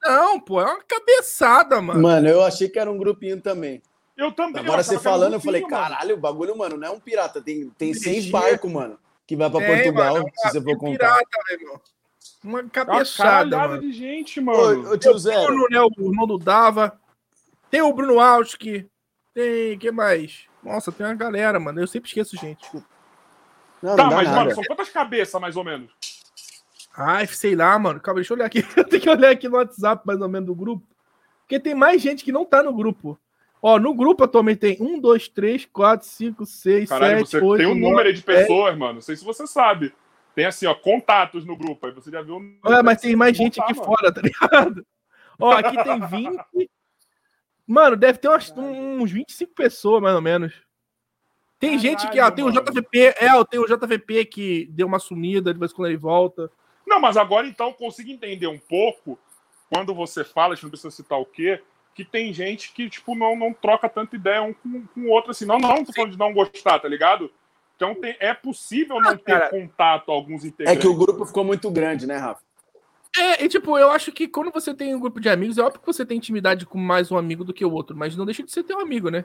Não, pô, é uma cabeçada, mano. Mano, eu achei que era um grupinho também. Eu também. Agora eu você falando, eu falei, mano. caralho, o bagulho, mano, não é um pirata. Tem, tem seis barcos, mano, que vai pra Tem, Portugal, mano, se você for contar. pirata, meu irmão. Uma Uma cabeçada, mano. de gente, Ô, mano. ô, tio Tem Zero. o Bruno, né, o irmão do Dava. Tem o Bruno Alski. Tem, que mais? Nossa, tem uma galera, mano. Eu sempre esqueço, gente. Desculpa. Não, Tá, não dá mas, nada. mano, são quantas cabeças, mais ou menos? Ai, sei lá, mano. Calma, deixa eu olhar aqui. <laughs> Eu tenho que olhar aqui no WhatsApp, mais ou menos, do grupo. Porque tem mais gente que não tá no grupo. Ó, no grupo atualmente tem 1, 2, 3, 4, 5, 6, Caralho, 7, você 8, tem um 9, número aí de 10. pessoas, mano. Não sei se você sabe. Tem assim, ó, contatos no grupo. Aí você já viu. o Olha, mas tem mais gente aqui mano. fora, tá ligado? Ó, aqui tem <laughs> 20. Mano, deve ter umas, uns 25 pessoas, mais ou menos. Tem gente que, ó, Caralho, tem o mano. JVP, é, tem o JVP que deu uma sumida, de vez em quando ele volta. Não, mas agora então consigo entender um pouco quando você fala, a gente não precisa citar o quê, que tem gente que, tipo, não, não troca tanta ideia um com, com o outro, assim. Não, não tô falando de não gostar, tá ligado? Então tem, é possível não ter cara. contato a alguns É integrantes. que o grupo ficou muito grande, né, Rafa? É, e tipo, eu acho que quando você tem um grupo de amigos, é óbvio que você tem intimidade com mais um amigo do que o outro, mas não deixa de ser teu amigo, né?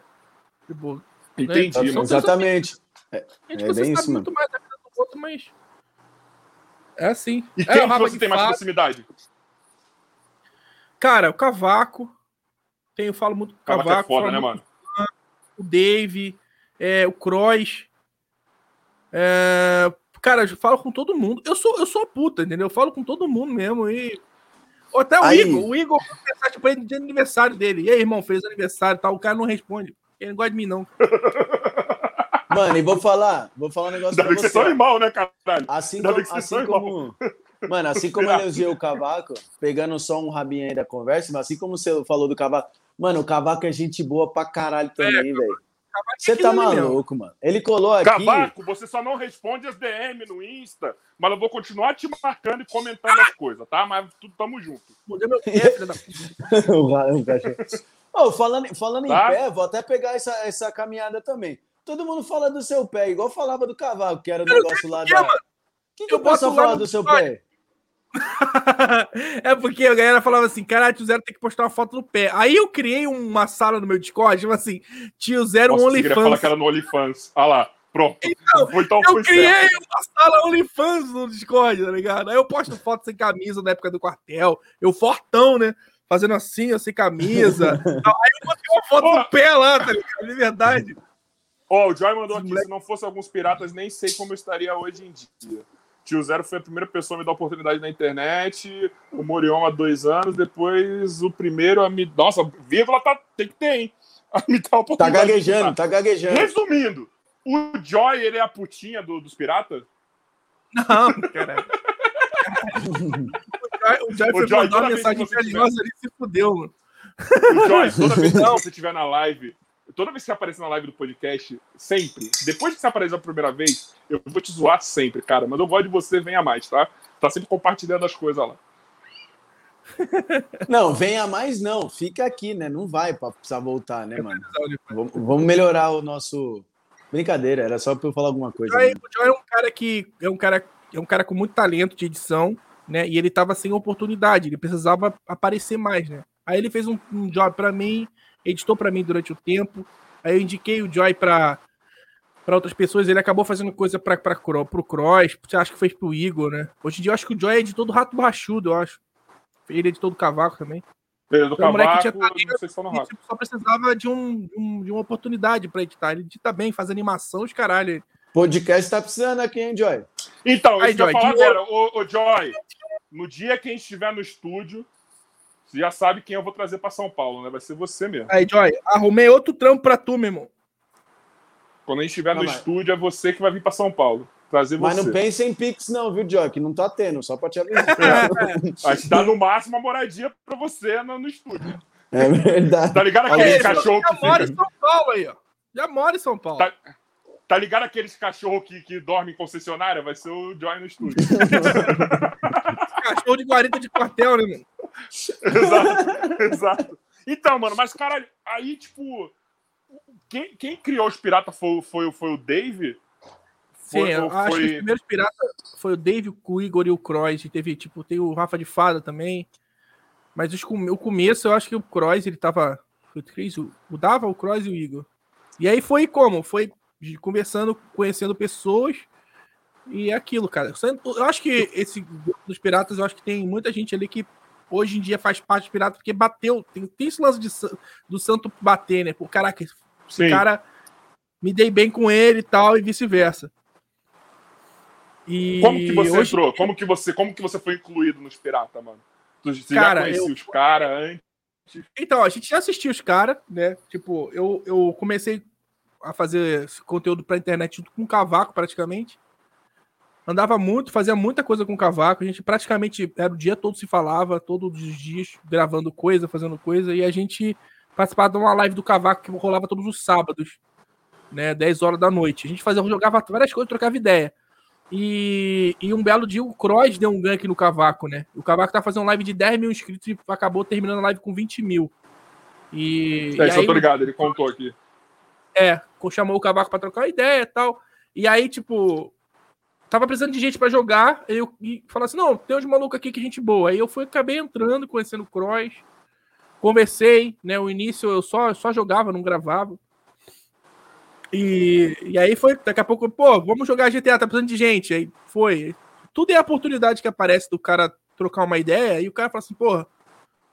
Tipo, Entendi, São mano. seus Exatamente. É você bem sabe isso, muito mais da vida do outro, mas. É assim. E É, quem o que você tem mais Fato. proximidade? Cara, o Cavaco. Tenho, falo muito com o Cavaco Cavaco. é foda, falo né, muito mano? com o Dave, é, o Cross. É, cara, eu falo com todo mundo. Eu sou, eu sou a puta, entendeu? Eu falo com todo mundo mesmo. E... Ou Até o Aí. Igor. O Igor foi mensagem pra ele de aniversário dele. E aí, irmão, fez aniversário e tal. O cara não responde. Ele não gosta de mim, não. <laughs> Mano, e vou falar, vou falar um negócio Ainda pra você. são irmão, né, caralho? Assim Ainda como, assim como, mano, assim como eu elogiei o Cavaco, pegando só um rabinho aí da conversa, mas assim como você falou do Cavaco, mano, o Cavaco é gente boa pra caralho também, velho. Você tá maluco, mano. Ele colou aqui. Cavaco, você só não responde as DM no Insta, mas eu vou continuar te marcando e comentando as coisas, tá? Mas tudo tamo junto. Meu pé, da puta. <laughs> o ra- o cachorro. Ô, falando, falando Tá. em pé, vou até pegar essa, essa caminhada também. Todo mundo fala do seu pé, igual falava do cavalo, que era o negócio lá da. O que, que Eu o pessoal boto lá fala no do seu pé? <laughs> é porque a galera falava assim: caralho, tio Zero tem que postar uma foto do pé. Aí eu criei uma sala no meu Discord, tipo assim, tio Zero Nossa, você queria falar OnlyFans. que era no OnlyFans. Olha lá, pronto. Então, então Eu criei certo. uma sala OnlyFans no Discord, tá ligado? Aí eu posto foto sem camisa na época do quartel. Eu fortão, né? Fazendo assim, eu sem camisa. <laughs> Aí eu botei uma foto do pé lá, tá ligado? De verdade. Ó, o Joy mandou aqui, se não fosse alguns piratas, nem sei como eu estaria hoje em dia. Tio Zero foi a primeira pessoa a me dar oportunidade na internet, o Morion há dois anos, depois o primeiro a me... Nossa, vírgula tá... tem que ter, hein? A me dar Tá oportunidade. de gaguejando, tá gaguejando. Resumindo, o Joy, ele é a putinha do- dos piratas? Não, <laughs> caralho. <laughs> O Joy foi Joy, mandar toda uma mensagem carinhosa ali se fudeu, mano. O Joy, toda vez <laughs> que você estiver na live, toda vez que você aparecer na live do podcast, sempre, depois que você aparecer a primeira vez, eu vou te zoar sempre, cara. Mas eu gosto de você, venha mais, tá? Tá sempre compartilhando as coisas lá. <laughs> Não, venha mais não. Fica aqui, né? Não vai pra precisar voltar, né, mano? Vamos, melhorar o nosso. Brincadeira, era só pra eu falar alguma O coisa. Joy, né? o Joy é um cara que é um cara, é um cara com muito talento de edição, né? E ele tava sem oportunidade, ele precisava aparecer mais, né? Aí ele fez um, um job pra mim, editou pra mim durante o tempo. Aí eu indiquei o Joy pra para outras pessoas, ele acabou fazendo coisa para para pro Cross, você acha que fez pro Igor, né? Hoje em dia eu acho que o Joy é editor do Rato Borrachudo, eu acho. Ele é editor do Cavaco também. Ele do Então, o moleque Cavaco, tinha talento se E, tipo, só precisava de, um, de um- de uma oportunidade pra editar. Ele edita bem, faz animação, os caralho. Podcast tá precisando aqui, hein, Joy? Então, Aí, isso que eu Joy, falar dinheiro. agora. Ô, ô, Joy, no dia que a gente estiver no estúdio, você já sabe quem eu vou trazer pra São Paulo, né? Vai ser você mesmo. Aí, Joy, arrumei outro trampo pra tu, meu irmão. Quando a gente estiver no mas- estúdio, é você que vai vir pra São Paulo. Trazer Mas você. não pensa em Pix, não, viu, Joy? Que não tá tendo, só pra te avisar. <laughs> A gente dá no máximo uma moradia pra você no, no estúdio. é verdade. Tá ligado aquele Ele cachorro já que mora em. São Paulo aí, ó. Já mora em São Paulo. Tá- Tá ligado aqueles cachorro que, que dorme em concessionária? Vai ser o Joy no estúdio. <laughs> Cachorro de guarita de quartel, né, mano? <laughs> exato, exato. Então, mano, mas caralho, aí, tipo, quem, quem criou os piratas foi, foi, foi o Dave? Sim, Foi- eu ou acho que os foi... primeiros piratas foi o Dave, o Igor e o Cross. E teve, tipo, tem o Rafa de Fada também. Mas os o começo, eu acho que o Cross, ele tava. Foi o três, o o Dava, o Cross e o Igor. E aí foi como? Foi conversando, conhecendo pessoas. E é aquilo, cara. Eu acho que esse dos piratas, eu acho que tem muita gente ali que hoje em dia faz parte dos piratas porque bateu. Tem, tem esse lance de, do santo bater, né? Pô, caraca, esse Sim. cara me dei bem com ele e tal, e vice-versa. E como que você hoje... entrou? Como que você, como que você foi incluído nos piratas, mano? Você cara, já conhecia eu... os caras antes? Então, a gente já assistiu os caras, né? Tipo, eu, eu comecei a fazer conteúdo pra internet junto com o Cavaco, praticamente. Andava muito, fazia muita coisa com o Cavaco. A gente praticamente era o dia todo se falava, todos os dias, gravando coisa, fazendo coisa. E a gente participava de uma live do Cavaco que rolava todos os sábados, né? 10 horas da noite. A gente fazia, jogava várias coisas, trocava ideia. E, e um belo dia o Cross deu um gank no Cavaco, né? O Cavaco tá fazendo live de 10 mil inscritos e acabou terminando a live com 20 mil. E. É, e aí, eu tô ligado, ele contou aqui. É, chamou o Cavaco pra trocar ideia e tal. E aí, tipo, tava precisando de gente para jogar. Eu e assim: não, tem uns malucos aqui que é gente boa. Aí eu fui, acabei entrando, conhecendo o Cross. Conversei, né? O início eu só, só jogava, não gravava. E, e aí foi, daqui a pouco, pô, vamos jogar GTA, tá precisando de gente. Aí foi. Tudo é a oportunidade que aparece do cara trocar uma ideia e o cara fala assim, pô,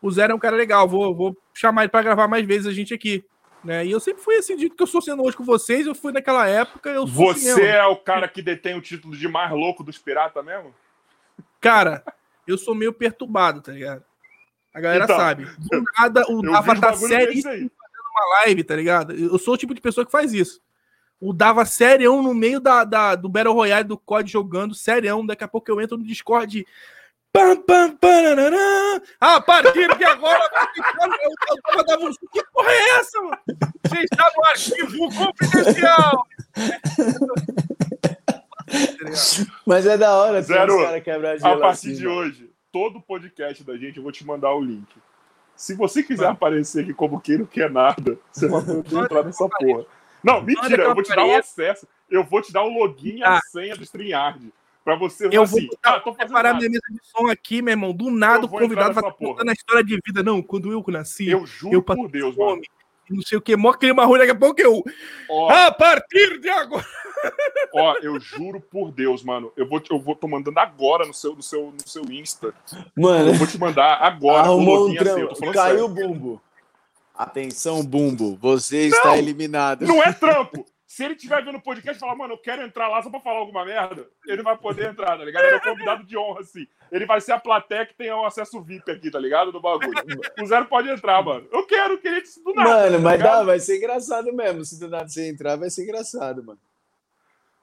o Zero é um cara legal, vou, vou chamar ele para gravar mais vezes a gente aqui. Né? E eu sempre fui assim, dito que eu sou sendo hoje com vocês, eu fui naquela época. Eu assim Você é o cara que detém o título de mais louco dos piratas mesmo? Cara, eu sou meio perturbado, tá ligado? A galera então, sabe. Do nada, o Dava tá sério fazendo uma live, tá ligado? Eu sou o tipo de pessoa que faz isso o dava serião no meio da, da, do Battle Royale do COD jogando, serião. Daqui a pouco eu entro no Discord. Pam, pam, pananã, a partir de agora, eu dava que porra é essa, mano? Você está no arquivo confidencial. Mas é da hora, Zero, cara quebrar a partir assim, de mano. hoje, todo podcast da gente, eu vou te mandar o link. Se você quiser mano. aparecer aqui como quem não quer nada, você vai poder entrar nessa porra. Não, mentira, eu vou te dar o acesso. Eu vou te dar o login e a ah. senha do StreamYard. Pra você eu assim, vou ah, tô preparar minha mesa de som aqui, meu irmão. Do nada o convidado vai estar na história de vida. Não, quando eu nasci. Eu juro eu por Deus, fome, mano. Não sei o que, mó clima ruim, daqui a pouco eu. Ó, a partir de agora. Ó, eu juro por Deus, mano. Eu vou, eu vou tô mandando agora no seu, no seu, no seu Insta. Mano. Eu vou te mandar agora. Arrumou um trampo. Assim, Caiu o bumbo. Atenção, Bumbo, você não, está eliminado. Não é trampo. Se ele estiver vendo o podcast e falar, mano, eu quero entrar lá só pra falar alguma merda, ele vai poder entrar, tá ligado? Ele é convidado de honra, assim. Ele vai ser a plateia que tem o acesso VIP aqui, tá ligado? Do bagulho. O Zero pode entrar, mano. Eu quero, queria isso do nada. Mano, tá mas dá, vai ser engraçado mesmo. Se do nada você entrar, vai ser engraçado, mano.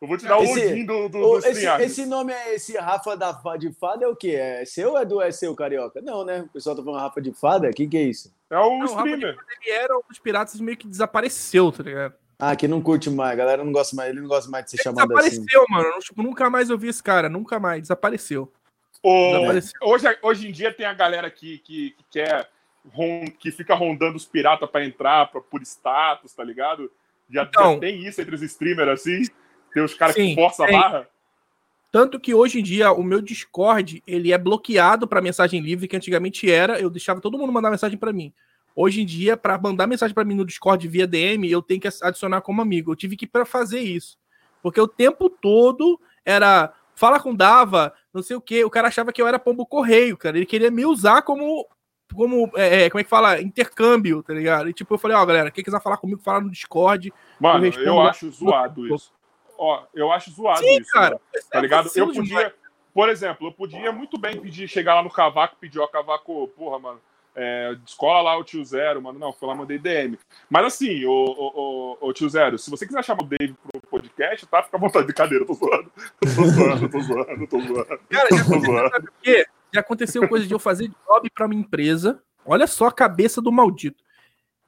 Eu vou te dar o esse, login do, do, o, do esse, esse, nome é esse Rafa da, de Fada é o quê? É seu ou é do é seu, Carioca? Não, né? O pessoal tá falando Rafa de Fada? O que, que é isso? É o não, streamer. ele era um dos piratas meio que desapareceu, tá ligado? Ah, que não curte mais, a galera não gosta mais, ele não gosta mais de ser ele chamado desapareceu, assim. mano. Tipo, nunca mais ouvi esse cara, nunca mais, desapareceu. O... desapareceu. Hoje, hoje em dia tem a galera que, que, que quer que fica rondando os piratas para entrar pra, por status, tá ligado? Já, então, já tem isso entre os streamers assim. Tem os caras que forçam a barra. Tanto que hoje em dia o meu Discord ele é bloqueado para mensagem livre, que antigamente era, eu deixava todo mundo mandar mensagem para mim. Hoje em dia, para mandar mensagem para mim no Discord via DM, eu tenho que adicionar como amigo. Eu tive que para fazer isso. Porque o tempo todo era fala com Dava, não sei o que. O cara achava que eu era pombo correio, cara. Ele queria me usar como como é, é como é que fala? Intercâmbio, tá ligado? E tipo, eu falei, ó, oh, galera, quem quiser falar comigo, fala no Discord. Mano, eu, eu acho zoado isso ó, eu acho zoado Sim, isso. Cara, né? Tá ligado? Eu podia, demais. por exemplo, eu podia muito bem pedir, chegar lá no Cavaco, pedir, ó, Cavaco, porra, mano, é, descola lá o tio Zero, mano. Não, foi lá, mandei DM. Mas assim, o, o, o, o, tio Zero, se você quiser chamar o Dave pro podcast, tá? Fica à vontade de cadeira, tô zoando. Tô zoando, tô zoando, tô zoando. Cara, já aconteceu, sabe o quê? Já aconteceu coisa de eu fazer job pra minha empresa. Olha só a cabeça do maldito.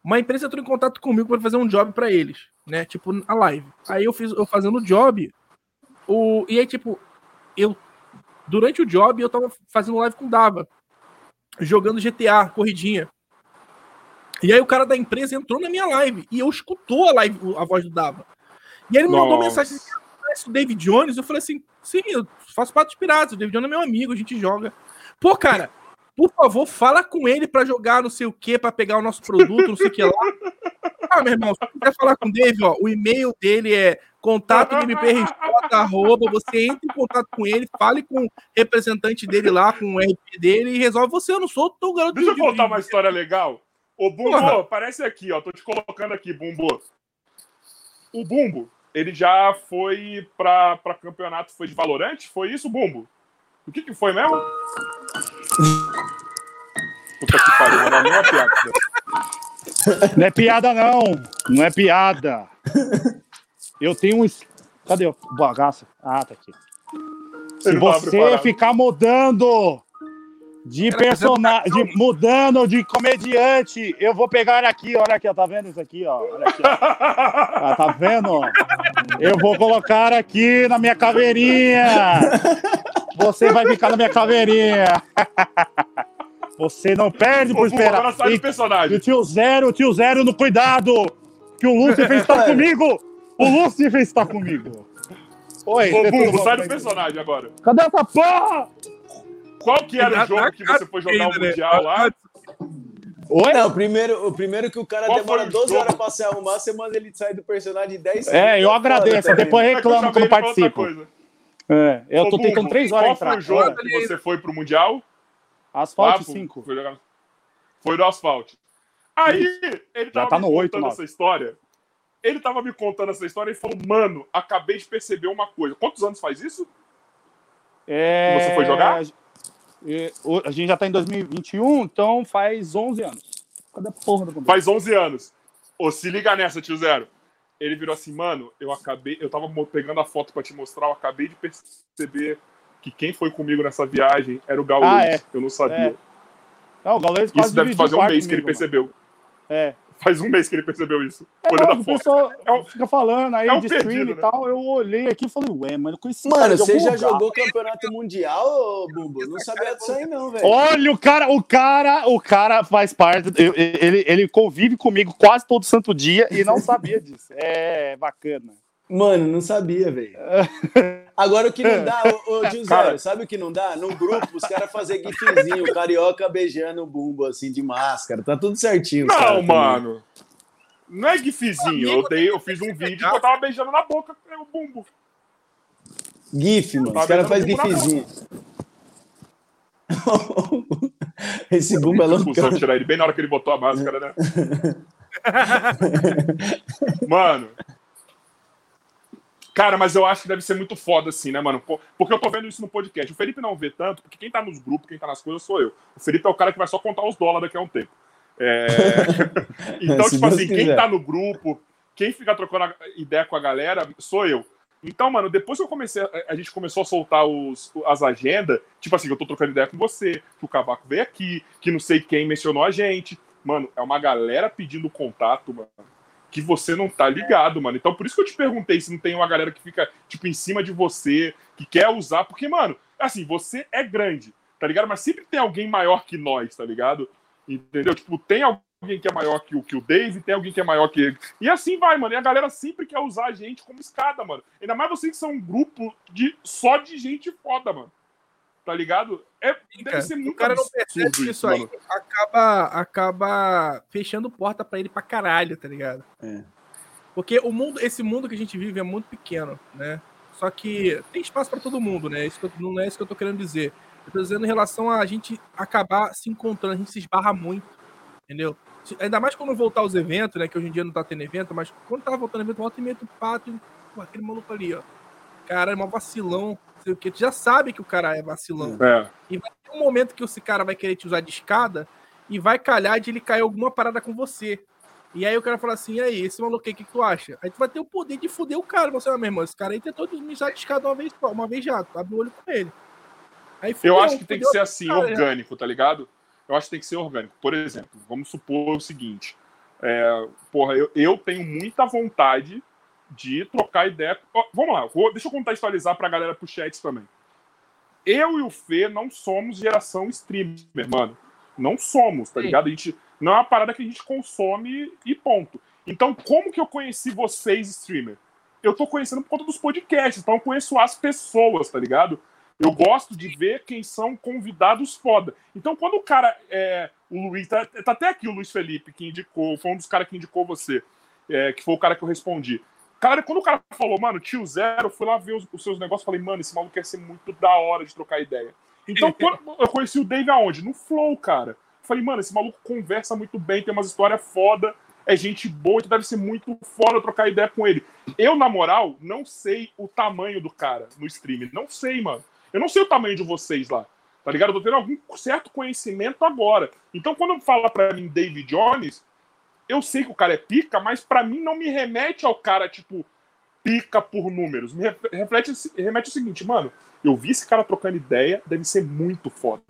Uma empresa entrou em contato comigo para fazer um job para eles né? Tipo, a live. Aí eu fiz, eu fazendo o job, o, e aí, tipo, eu, durante o job, eu tava fazendo live com Dava, jogando GTA, corridinha. E aí o cara da empresa entrou na minha live, e eu escutou a live, a voz do Dava. E ele me mandou mensagem assim, conhece o David Jones? Eu falei assim, sim, eu faço parte dos piratas, o David Jones é meu amigo, a gente joga. Pô, cara, por favor, fala com ele para jogar não sei o que, para pegar o nosso produto, não sei o que lá. <laughs> Ah, meu irmão, se quiser falar com o Dave, ó, o e-mail dele é Contato do MPRJ, arroba, você entra em contato com ele, fale com o representante dele lá, com o RP dele e resolve você. Eu não sou tão garoto. Deixa eu de- contar uma história legal. Ô, Bumbo, Porra. aparece aqui, ó. Tô te colocando aqui, Bumbo. O Bumbo, ele já foi pra, pra campeonato, foi de Valorante? Foi isso, Bumbo? O que que foi mesmo? Puta que pariu, não é piada. Não é piada, não. Não é piada. Eu tenho um. Cadê o bagaço? Ah, tá aqui. Se você ficar mudando de personagem, de- mudando de comediante, eu vou pegar aqui, olha aqui, ó, tá vendo isso aqui, ó? Olha aqui, ó. Ah, tá vendo? Eu vou colocar aqui na minha caveirinha. Você vai ficar na minha caveirinha. <laughs> Você não perde por esperar. E- e tio Zero, o tio Zero no cuidado! Que o Lúcifer <laughs> está Mano. comigo! O Lúcifer está comigo! Oi, Ô, Bumbo, bom sai do personagem agora. Cadê essa porra? Qual que era o Tá- jogo tá que você foi jogar o né? Mundial lá? Oi? Não, o primeiro, o primeiro que o cara Qual demora foi o 12 jogo? horas pra se arrumar, você manda ele sair do personagem de 10 É, eu agradeço. também. Depois É que eu reclamo outra participo. É, eu Ô, tô Bumbo, tentando três horas Qual entrar. foi o jogo que você foi pro Mundial? Asfalto Lá, pô, 5. Foi, jogar- foi do asfalto. Aí, ele Já tava tá me no oito, contando nove. essa história. Ele tava me contando essa história e falou, mano, acabei de perceber uma coisa. Quantos anos faz isso? É... Você foi jogar? É, A gente já tá em 2021, então faz 11 anos. Cadê a porra do? Faz 11 anos. Ô, se liga nessa, tio Zero. Ele virou assim, mano, eu acabei, eu tava pegando a foto pra te mostrar, eu acabei de perceber que quem foi comigo nessa viagem era o Gaules. Ah, é. Eu não sabia. É. Não, o Gaules quase Isso deve fazer um mês que ele comigo, percebeu. mano. É. Faz um mês que ele percebeu isso. É, Olhando não, a o foto. pessoal É um- fica falando aí é um de stream e né? tal. Eu olhei aqui e falei, ué, mano, com esse Mano, você já lugar. jogou campeonato mundial, ô, Bumbo? Não sabia disso aí, não, velho. Olha, o cara, o cara, o cara faz parte. eu- Ele, ele convive comigo quase todo santo dia e não sabia disso. É bacana. Mano, não sabia, velho. Agora o que não dá, ô, ô <laughs> Cara. Zero, sabe o que não dá? No grupo, os caras fazem gifzinho, o carioca beijando o bumbo, assim, de máscara. Tá tudo certinho. Não, também. mano. Não é gifzinho. Eu, dei, eu fiz um vídeo que eu tava beijando na boca o bumbo. Gif, mano. Os caras fazem gifzinho. <laughs> Esse bumbo é Discussão louco. tirar ele bem na hora que ele botou a máscara, né? <laughs> mano. Cara, mas eu acho que deve ser muito foda, assim, né, mano? Porque eu tô vendo isso no podcast. O Felipe não vê tanto, porque quem tá nos grupos, quem tá nas coisas, sou eu. O Felipe é o cara que vai só contar os dólares daqui a um tempo. É... <laughs> <laughs> então, Se tipo assim, quem quiser. tá no grupo, quem fica trocando ideia com a galera, sou eu. Então, mano, depois que eu comecei, a- a gente começou a soltar os, as agendas, tipo assim, eu tô trocando ideia com você, que o Cavaco veio aqui, que não sei quem mencionou a gente. Mano, é uma galera pedindo contato, mano, que você não tá ligado, mano. Então, por isso que eu te perguntei se não tem uma galera que fica, tipo, em cima de você, que quer usar, porque, mano, assim, você é grande, tá ligado? Mas sempre tem alguém maior que nós, tá ligado? Entendeu? Tipo, tem alguém que é maior que o, que o Dave, tem alguém que é maior que ele. E assim vai, mano. E a galera sempre quer usar a gente como escada, mano. Ainda mais vocês que são um grupo de, só de gente foda, mano. Tá ligado? É, deve ser o muito cara não percebe que isso aí acaba, acaba fechando porta pra ele pra caralho, tá ligado? É. Porque o mundo, esse mundo que a gente vive é muito pequeno, né? Só que tem espaço pra todo mundo, né? Isso que eu- não é isso que eu tô querendo dizer. Eu tô dizendo em relação a gente acabar se encontrando, a gente se esbarra muito, entendeu? Se- Ainda mais quando voltar aos eventos, né? Que hoje em dia não tá tendo evento, mas quando tava voltando evento, volta e meia tu pato, e, pô, aquele maluco ali, ó. Cara, é mó vacilão, sei o quê. Tu já sabe que o cara é vacilão. É. E vai ter um momento que esse cara vai querer te usar de escada e vai calhar de ele cair alguma parada com você. E aí o cara fala assim, e aí, esse maluco aí, o que, que tu acha? Aí tu vai ter o poder de fuder o cara. Você, ah, meu irmão, esse cara aí tentou me usar de escada uma vez, só, uma vez já, tu abre o olho com ele. Aí Eu fudeu, acho que tem que ser assim, cara, orgânico, tá ligado? Eu acho que tem que ser orgânico. Por exemplo, vamos supor o seguinte: é, porra, eu, eu tenho muita vontade de trocar ideia. Ó, vamos lá, vou- deixa eu contextualizar pra galera pro chat também. Eu e o Fê não somos geração streamer, mano. Não somos, tá Sim. ligado? A gente, não é uma parada que a gente consome e ponto. Então, como que eu conheci vocês, streamer? Eu tô conhecendo por conta dos podcasts, então eu conheço as pessoas, tá ligado? Eu gosto de ver quem são convidados foda. Então, quando o cara. É, o Luiz. Tá, tá até aqui o Luiz Felipe, que indicou. Foi um dos caras que indicou você. é, que foi o cara que eu respondi. Cara, quando o cara falou, mano, tio Zero, eu fui lá ver os, os seus negócios falei, mano, esse maluco quer ser muito da hora de trocar ideia. Então, quando eu conheci o Dave aonde? No Flow, cara. Falei, mano, esse maluco conversa muito bem, tem umas histórias foda, é gente boa, então deve ser muito foda trocar ideia com ele. Eu, na moral, não sei o tamanho do cara no stream. Não sei, mano. Eu não sei o tamanho de vocês lá. Tá ligado? Eu tô tendo algum certo conhecimento agora. Então, quando fala pra mim David Jones, eu sei que o cara é pica, mas para mim não me remete ao cara, tipo, pica por números. Me reflete, remete o seguinte, mano, eu vi esse cara trocando ideia, deve ser muito foda.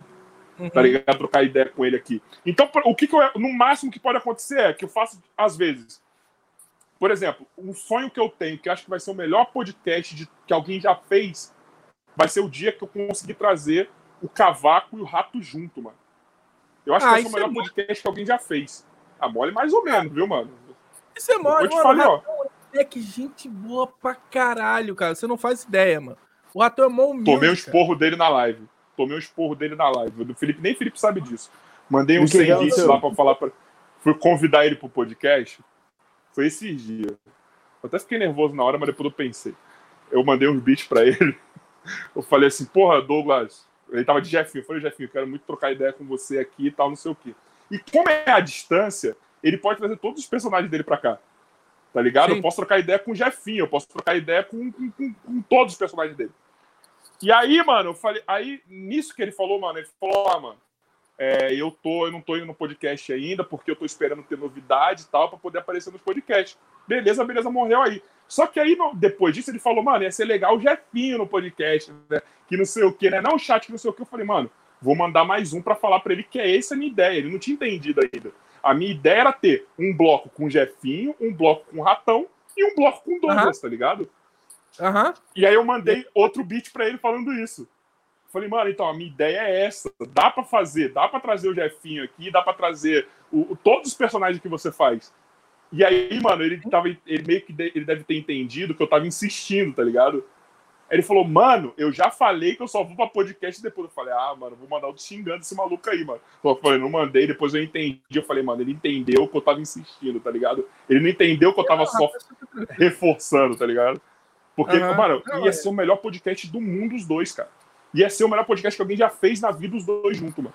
Uhum. Tá ligado? Trocar ideia com ele aqui. Então, o que, que eu, no máximo que pode acontecer é que eu faço, às vezes, por exemplo, um sonho que eu tenho, que eu acho que vai ser o melhor podcast de, que alguém já fez, vai ser o dia que eu conseguir trazer o cavaco e o rato junto, mano. Eu acho ah, que vai ser o melhor é podcast que alguém já fez. A mole mais ou menos, viu, mano? Isso é mole, mano. Falei, ó. É que gente boa pra caralho, cara. Você não faz ideia, mano. O Ratão é mó humilde, Tomei o um esporro cara. dele na live. Tomei o um esporro dele na live. Do Felipe, nem Felipe sabe disso. Mandei um 100 bits lá pra falar. Pra... Fui convidar ele pro podcast. Foi esses dias. Eu até fiquei nervoso na hora, mas depois eu pensei. Eu mandei uns beats pra ele. <laughs> Eu falei assim, porra, Douglas. Ele tava de Jefinho. Eu falei, Jefinho, quero muito trocar ideia com você aqui e tal, não sei o quê. E como é a distância, ele pode trazer todos os personagens dele para cá. Tá ligado? Sim. Eu posso trocar ideia com o Jefinho, eu posso trocar ideia com, com, com, com, todos os personagens dele. E aí, mano, eu falei. Aí, nisso que ele falou, mano, ele falou, ah, mano, é, eu tô, eu não tô indo no podcast ainda, porque eu tô esperando ter novidade e tal, para poder aparecer nos podcasts. Beleza, beleza, morreu aí. Só que aí, depois disso, ele falou, mano, ia ser legal o Jefinho no podcast, né? Que não sei o que, né? Não o chat, que não sei o que. Eu falei, mano, vou mandar mais um para falar para ele que é essa a minha ideia. Ele não tinha entendido ainda. A minha ideia era ter um bloco com Jefinho, um bloco com Ratão e um bloco com Douglas, uhum. tá ligado? Uhum. E aí eu mandei outro beat para ele falando isso. Falei, mano, então a minha ideia é essa. Dá para fazer, dá para trazer o Jefinho aqui, dá para trazer o, o, todos os personagens que você faz. E aí, mano, ele tava, ele meio que de, ele deve ter entendido que eu tava insistindo, tá ligado? Ele falou, mano, eu já falei que eu só vou pra podcast depois. Eu falei, ah, mano, vou mandar o xingando esse maluco aí, mano. Eu falei, não mandei, depois eu entendi. Eu falei, mano, ele entendeu que eu tava insistindo, tá ligado? Ele não entendeu que eu tava só reforçando, tá ligado? Porque, uhum. mano, ia ser o melhor podcast do mundo, os dois, cara. Ia ser o melhor podcast que alguém já fez na vida, os dois juntos, mano.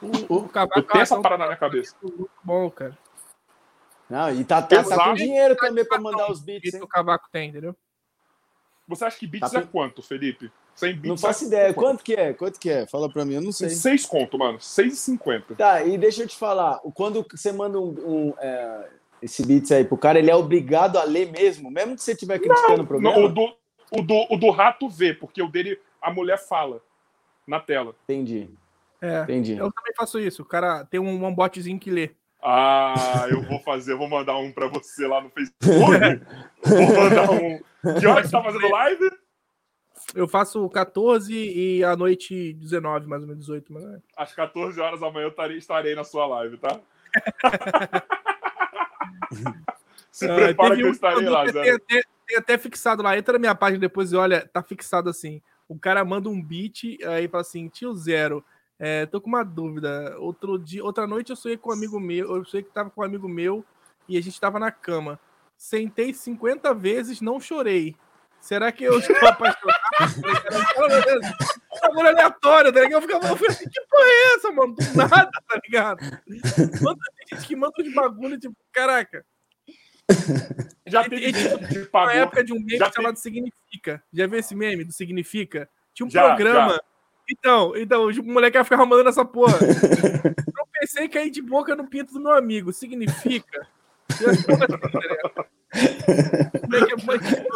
O, o, eu tenho essa parada na minha cabeça. Bom, cara. Não, e tá, tá, tá com dinheiro também pra mandar os beats. Que o Cavaco tem, entendeu? Você acha que bits tá é quanto, Felipe? 100 bits não faço é ideia. Quanto? quanto que é? Quanto que é? Fala pra mim, eu não sei. 6 conto, mano. 6,50. Tá, e deixa eu te falar. Quando você manda um, um é, esse bits aí pro cara, ele é obrigado a ler mesmo? Mesmo que você estiver criticando não, o programa? Não, o do, o, do, o do rato vê, porque o dele, a mulher fala na tela. Entendi. É, Entendi. Eu também faço isso. O cara tem um, um botzinho que lê. Ah, eu vou fazer, vou mandar um para você lá no Facebook. vou mandar um. Que hora que você tá fazendo live? Eu faço 14 e à noite 19, mais ou menos 18. Mas... É. Às 14 horas amanhã eu estarei, estarei na sua live, tá? <laughs> Se ah, prepara que eu estarei lá, tem, tem, tem, até fixado lá. Entra na minha página depois e olha, tá fixado assim. O cara manda um beat, aí fala assim, tio zero. É, tô com uma dúvida. Outro dia, outra noite eu sonhei com um amigo meu, eu sonhei que tava com um amigo meu e a gente tava na cama. Sentei 50 vezes, não chorei. Será que eu estou <laughs> apaixonado? Amor aleatório, tá ligado? Eu ficava eu falei assim, que porra é essa, mano? Do nada, tá ligado? Manda, gente que manda de bagulho, tipo, caraca. Já teve de pagou. Na época de um meme já chamado Significa. Já viu esse meme do Significa? Tinha um já, programa já. Então, então, o moleque ficar mandando essa porra. <laughs> eu pensei que cair de boca no pinto do meu amigo. Significa.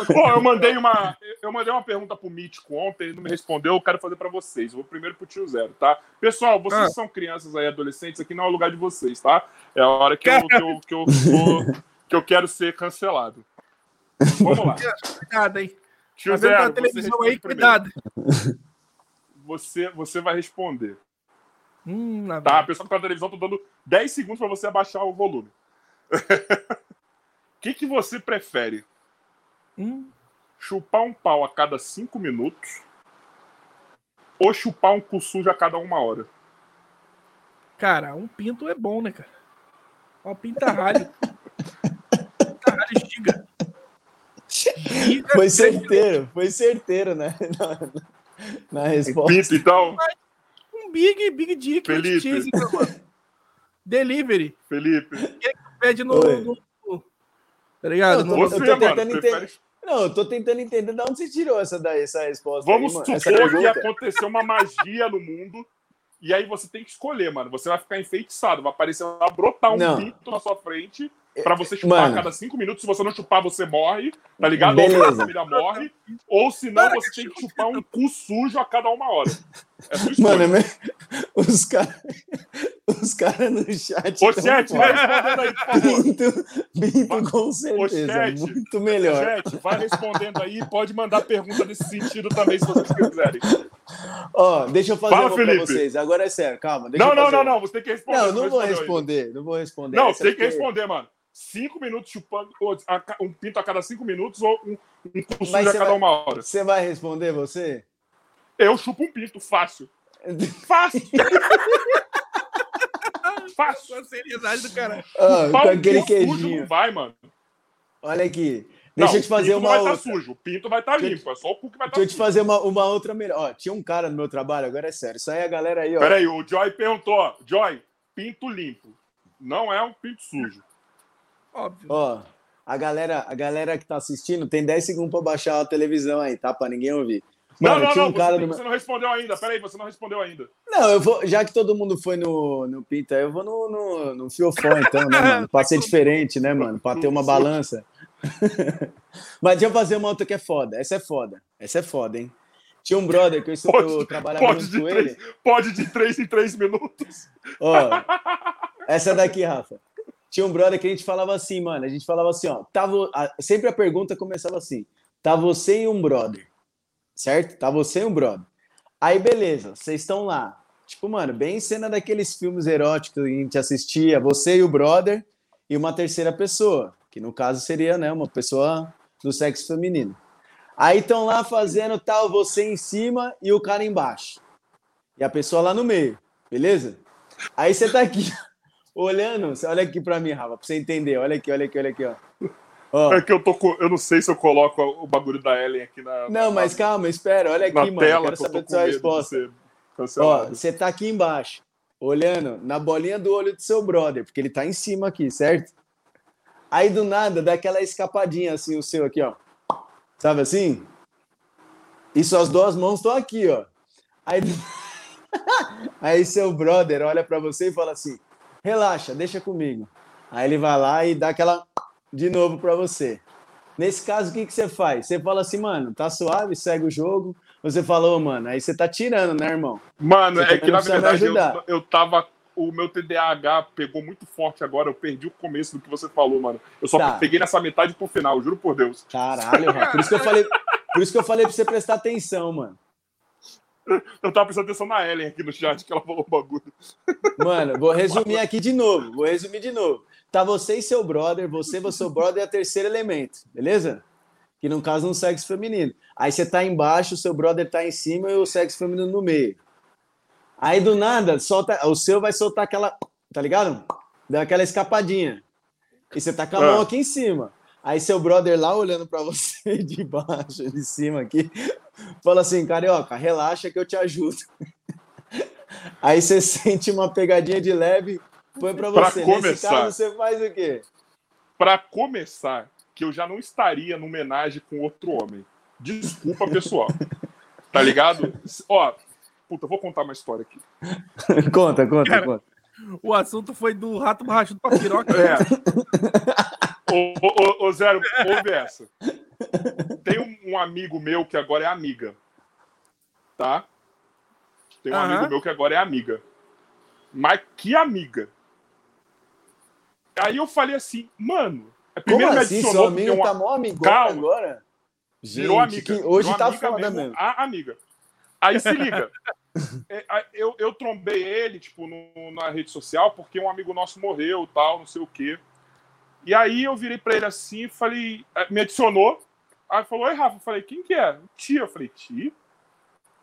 Pô, eu mandei uma, eu mandei uma pergunta pro Mítico ontem, ele não me respondeu, eu quero fazer para vocês. Eu vou primeiro pro tio Zero, tá? Pessoal, vocês ah. são crianças aí, adolescentes, aqui não é o lugar de vocês, tá? É a hora que eu, que eu, que eu, que eu quero ser cancelado. Vamos lá. Cuidado, hein? Tio tá Zero, televisão aí, cuidado você, você vai responder. Hum, tá, a pessoa que tá na televisão, tô dando 10 segundos para você abaixar o volume. O <laughs> que, que você prefere? Hum. Chupar um pau a cada 5 minutos ou chupar um cu sujo a cada uma hora? Cara, um pinto é bom, né, cara? Ó, pintarralho. pintarralho giga. <laughs> Foi certeiro, foi certeiro, né? <laughs> Na, <laughs> na resposta. Então, Um Big, Big Dick, Felipe. cheese, então. Delivery. Felipe. Pede no. No- no- tá ligado? Não, eu Você, tô mano, tentando prefere... Não, eu tô tentando entender de onde você tirou essa, daí, essa resposta. Vamos aí, supor que aconteceu uma magia no mundo e aí você tem que escolher, mano. Você vai ficar enfeitiçado, vai aparecer, vai brotar um Não. pinto na sua frente pra você chupar Mano. a cada cinco minutos. Se você não chupar, você morre, tá ligado? Beleza. Ou a família morre. Ou senão você tem que chupar um cu sujo a cada uma hora. <laughs> É. Mano, é os caras os cara no chat. Ô, tão chat, vai respondendo aí, por favor. Binto, Binto com certeza. chat. muito melhor. Chat, vai respondendo aí. Pode mandar pergunta nesse sentido também, se vocês quiserem. Ó, deixa eu fazer Fala, uma pra vocês. Agora é sério, calma. Não, eu não, não, não. Você tem que responder. Não, você não vou responder. Não vou responder. Não, Essa você tem que responder, mano. Cinco minutos chupando um pinto a cada cinco minutos ou um, um a cada vai- uma hora. Você vai responder você? Eu chupo um pinto, fácil. Fácil. <laughs> fácil. a seriedade do cara. Ó, com aquele queijinho. não vai, mano. Olha aqui. Deixa Não, eu te fazer o pinto uma não vai outra. estar sujo. O pinto vai estar eu limpo. É só o cu que vai estar Deixa eu te fazer uma, uma outra melhor. Ó, tinha um cara no meu trabalho, agora é sério. Isso aí a galera aí, ó. Peraí, o Joy perguntou, ó. Joy, pinto limpo. Não é um pinto sujo. Óbvio. Ó, a galera, a galera que tá assistindo tem 10 segundos pra baixar a televisão aí, tá? Pra ninguém ouvir. Mano, não, não, não. um cara você, no você não respondeu ainda. Peraí, você não respondeu ainda. Não, eu vou, já que todo mundo foi no, no Pinta, eu vou no, no, no Fiofó, então, né, mano? Pra ser diferente, né, mano? Pra ter uma balança. <laughs> Mas deixa eu fazer uma outra que é foda. Essa é foda. Essa é foda, hein? Tinha um brother que eu, Pode- eu trabalhava Pode junto com ele. três, pode de três em três minutos. Ó, essa daqui, Rafa. Tinha um brother que a gente falava assim, mano. A gente falava assim, ó. Tá vo... a- Sempre a pergunta começava assim: tá você e um brother. Certo? Tá você e um brother. Aí, beleza, vocês estão lá. Tipo, mano, bem cena daqueles filmes eróticos que a gente assistia, você e o brother e uma terceira pessoa, que no caso seria, né, uma pessoa do sexo feminino. Aí estão lá fazendo tal, você em cima e o cara embaixo. E a pessoa lá no meio, beleza? Aí você tá aqui <laughs> olhando, olha aqui pra mim, Rafa, pra você entender. Olha aqui, olha aqui, olha aqui, ó. Ó, É que eu tô com, Eu não sei se eu coloco o bagulho da Ellen aqui na. Não, na- mas calma, espera, olha aqui, mano. eu tela, quero que eu saber a sua resposta. Ó, você tá aqui embaixo, olhando na bolinha do olho do seu brother, porque ele tá em cima aqui, certo? Aí do nada dá aquela escapadinha assim, o seu aqui, ó. Sabe assim? E suas duas mãos estão aqui, ó. Aí, <laughs> aí seu brother olha pra você e fala assim: relaxa, deixa comigo. Aí ele vai lá e dá aquela de novo pra você. Nesse caso, o que, que você faz? Você fala assim, mano, tá suave, segue o jogo. Você falou, mano, aí você tá tirando, né, irmão? Mano, é também que na verdade eu, eu tava. O meu TDAH pegou muito forte agora. Eu perdi o começo do que você falou, mano. Eu só Tá. peguei nessa metade pro final, juro por Deus. Caralho, Rafa. Por isso que eu falei, por isso que eu falei pra você prestar atenção, mano. Eu tava prestando atenção na Ellen aqui no chat, que ela falou o bagulho. Mano, vou resumir aqui de novo. Vou resumir de novo. Tá você e seu brother, você, seu brother é o terceiro elemento, beleza? Que no caso é um sexo feminino. Aí você tá embaixo, seu brother tá em cima e o sexo feminino no meio. Aí do nada, solta, o seu vai soltar aquela, tá ligado? Dá aquela escapadinha. E você tá com a mão Ah. aqui em cima. Aí seu brother lá olhando pra <laughs> você de baixo, de cima aqui, fala assim, carioca, relaxa que eu te ajudo. <laughs> Aí você <laughs> sente uma pegadinha de leve, pra Pra você. Nesse começar. caso, você faz o quê? Pra começar, que eu já não estaria numa homenagem com outro homem. Desculpa, pessoal. tá ligado? Ó, puta, vou contar uma história aqui. <laughs> conta, conta, Cara, conta. O assunto foi do rato borrachudo pra piroca. É. ô, ô, ô, ô, Zero, ouve essa. Tem um, um amigo meu que agora é amiga. Tá? Tem um Aham. amigo meu que agora é amiga. Mas que amiga? Aí eu falei assim, mano. a Como assim? Seu amigo uma- tá mó amigo Calma. agora? Gente, Virou amiga. que hoje virou tá amiga foda mesmo. A amiga. Aí se liga. <laughs> É, eu, eu trombei ele, tipo, no- na rede social, porque um amigo nosso morreu tal, não sei o quê. E aí eu virei pra ele assim e falei, eh, me adicionou. Aí falou, oi, Rafa. Eu falei, quem que é? Tia. Eu falei, tia?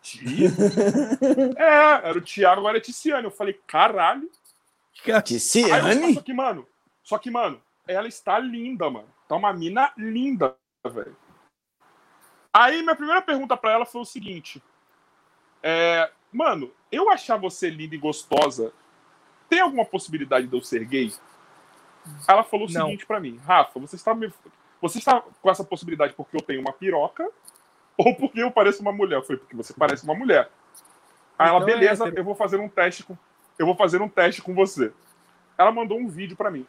Tia? <laughs> é, era o Thiago, agora é Ticiane. Eu falei, caralho. Aí eu, só que, mano, só que, mano, ela está linda, mano. Tá uma mina linda, velho. Aí minha primeira pergunta pra ela foi o seguinte: é, Mano, eu achar você linda e gostosa, tem alguma possibilidade de eu ser gay? Ela falou o Não. seguinte pra mim: Rafa, você está, me... você está com essa possibilidade porque eu tenho uma piroca ou porque eu pareço uma mulher? Eu falei, porque você parece uma mulher. Aí ela, Então é beleza, hétero. eu vou fazer um teste com. Eu vou fazer um teste com você. Ela mandou um vídeo pra mim.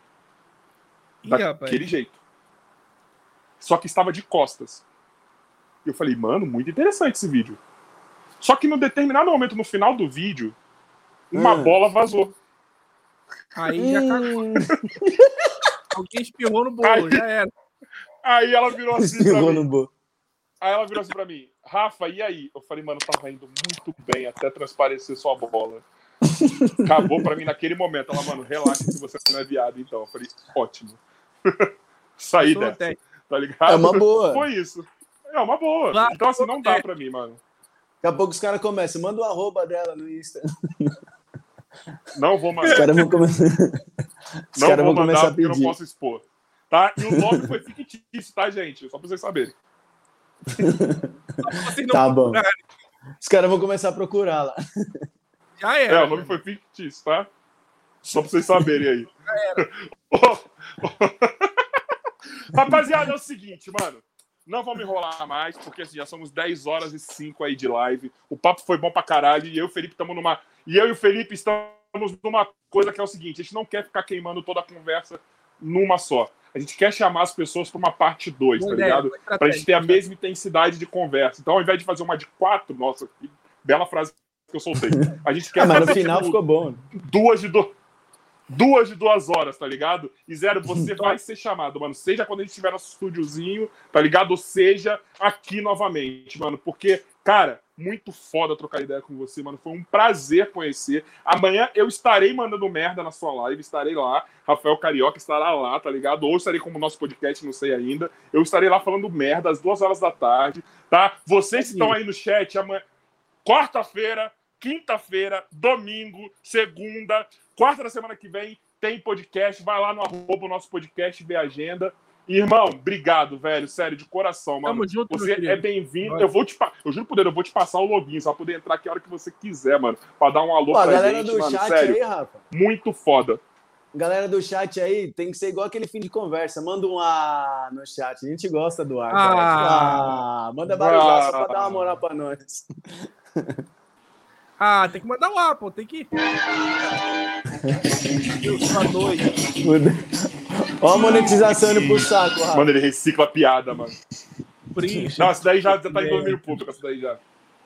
Ih, rapaz. Daquele jeito. Só que estava de costas. E eu falei, mano, muito interessante esse vídeo. Só que no determinado momento, no final do vídeo, uma Hum. bola vazou. Aí já cagou. <laughs> Alguém espirrou no bolo, Aí- já era. Aí ela virou assim pra espirrou mim. no bolo. Aí ela virou assim pra mim, Rafa, e aí? Eu falei, mano, tava indo muito bem até transparecer sua bola. Acabou pra mim naquele momento. Ela, mano, relaxa que você não é viado, então. Eu falei, ótimo. <laughs> Saí dessa, teste. tá ligado? É uma boa. <laughs> Foi isso. É uma boa. Lá, Então, assim, não dá é. pra mim, mano. Daqui a pouco os caras começam. Manda o arroba dela no Insta. <laughs> Não vou Os mandar. caras vão começar. Os Não caras vou vão começar a porque eu não pedir. posso expor. Tá? E o nome foi fictício, tá, gente? Só pra vocês saberem. Vocês Tá bom. Os caras vão começar a procurar lá. Já É, era. o nome foi fictício, tá? Só pra vocês saberem aí. Ô, ô. <laughs> Rapaziada, é o seguinte, mano. Não vamos enrolar mais, porque assim, já somos 10 horas e 5 aí de live. O papo foi bom pra caralho. E eu e o Felipe estamos numa. E eu e o Felipe estamos numa coisa que é o seguinte: a gente não quer ficar queimando toda a conversa numa só. A gente quer chamar as pessoas pra uma parte 2, tá ligado? Pra gente ter a mesma intensidade de conversa. Então, ao invés de fazer uma de quatro, nossa, que bela frase que eu soltei. A gente <laughs> quer Ah, mas no final tipo, ficou bom. duas de do... duas de duas horas, tá ligado? E zero, você vai ser chamado, mano. Seja quando a gente estiver no estúdiozinho, tá ligado? Ou seja aqui novamente, mano. Porque, cara, muito foda trocar ideia com você, mano. Foi um prazer conhecer. Amanhã eu estarei mandando merda na sua live, estarei lá. Rafael Carioca estará lá, tá ligado? Ou estarei como nosso podcast, não sei ainda. Eu estarei lá falando merda às duas horas da tarde, tá? Vocês que estão aí no chat, amanhã, quarta-feira, quinta-feira, domingo, segunda, quarta da semana que vem tem podcast. Vai lá no arroba o nosso podcast, vê a agenda. Irmão, obrigado, velho. Sério, de coração, mano. Tamo junto, Você é bem-vindo. Vai. Eu vou te Eu juro por Deus, eu vou te passar o login, só pra poder entrar aqui a hora que você quiser, mano. Pra dar um alô Pô, a pra galera gente, do mano. chat Sério, aí, Rafa. muito foda. Galera do chat aí, tem que ser igual aquele fim de conversa. Manda um A no chat. A gente gosta do A. Ah. Ah, manda barulhar só pra dar uma Ah. moral pra nós. <laughs> Ah, tem que mandar o A, pô. Tem que. Eu sou a dois. Ó a monetização indo pro saco, Rafa. Mano, ele recicla a piada, mano. Preenche. Não, essa daí já, já tá em domínio público, essa daí já.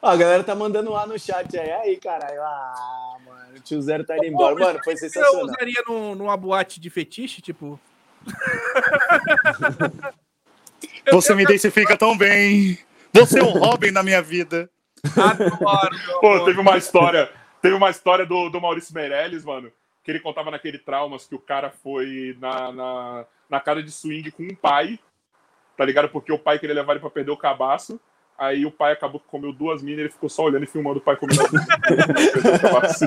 Ó, a galera tá mandando A no chat aí. Aí, caralho. Ah, mano. O tio Zero tá indo embora. Mano, foi Eu sensacional. usaria num- numa boate de fetiche, tipo. Você me identifica tão bem. Você é um Robin na minha vida. Adoro, Pô, teve uma história, teve uma história do, do Maurício Meirelles, mano, que ele contava naquele traumas que o cara foi na, na, na casa de swing com um pai, tá ligado? Porque o pai queria levar ele pra perder o cabaço. Aí o pai acabou que comeu duas minas e ele ficou só olhando e filmando o pai comendo as minas. <laughs> Perdeu o cabaço.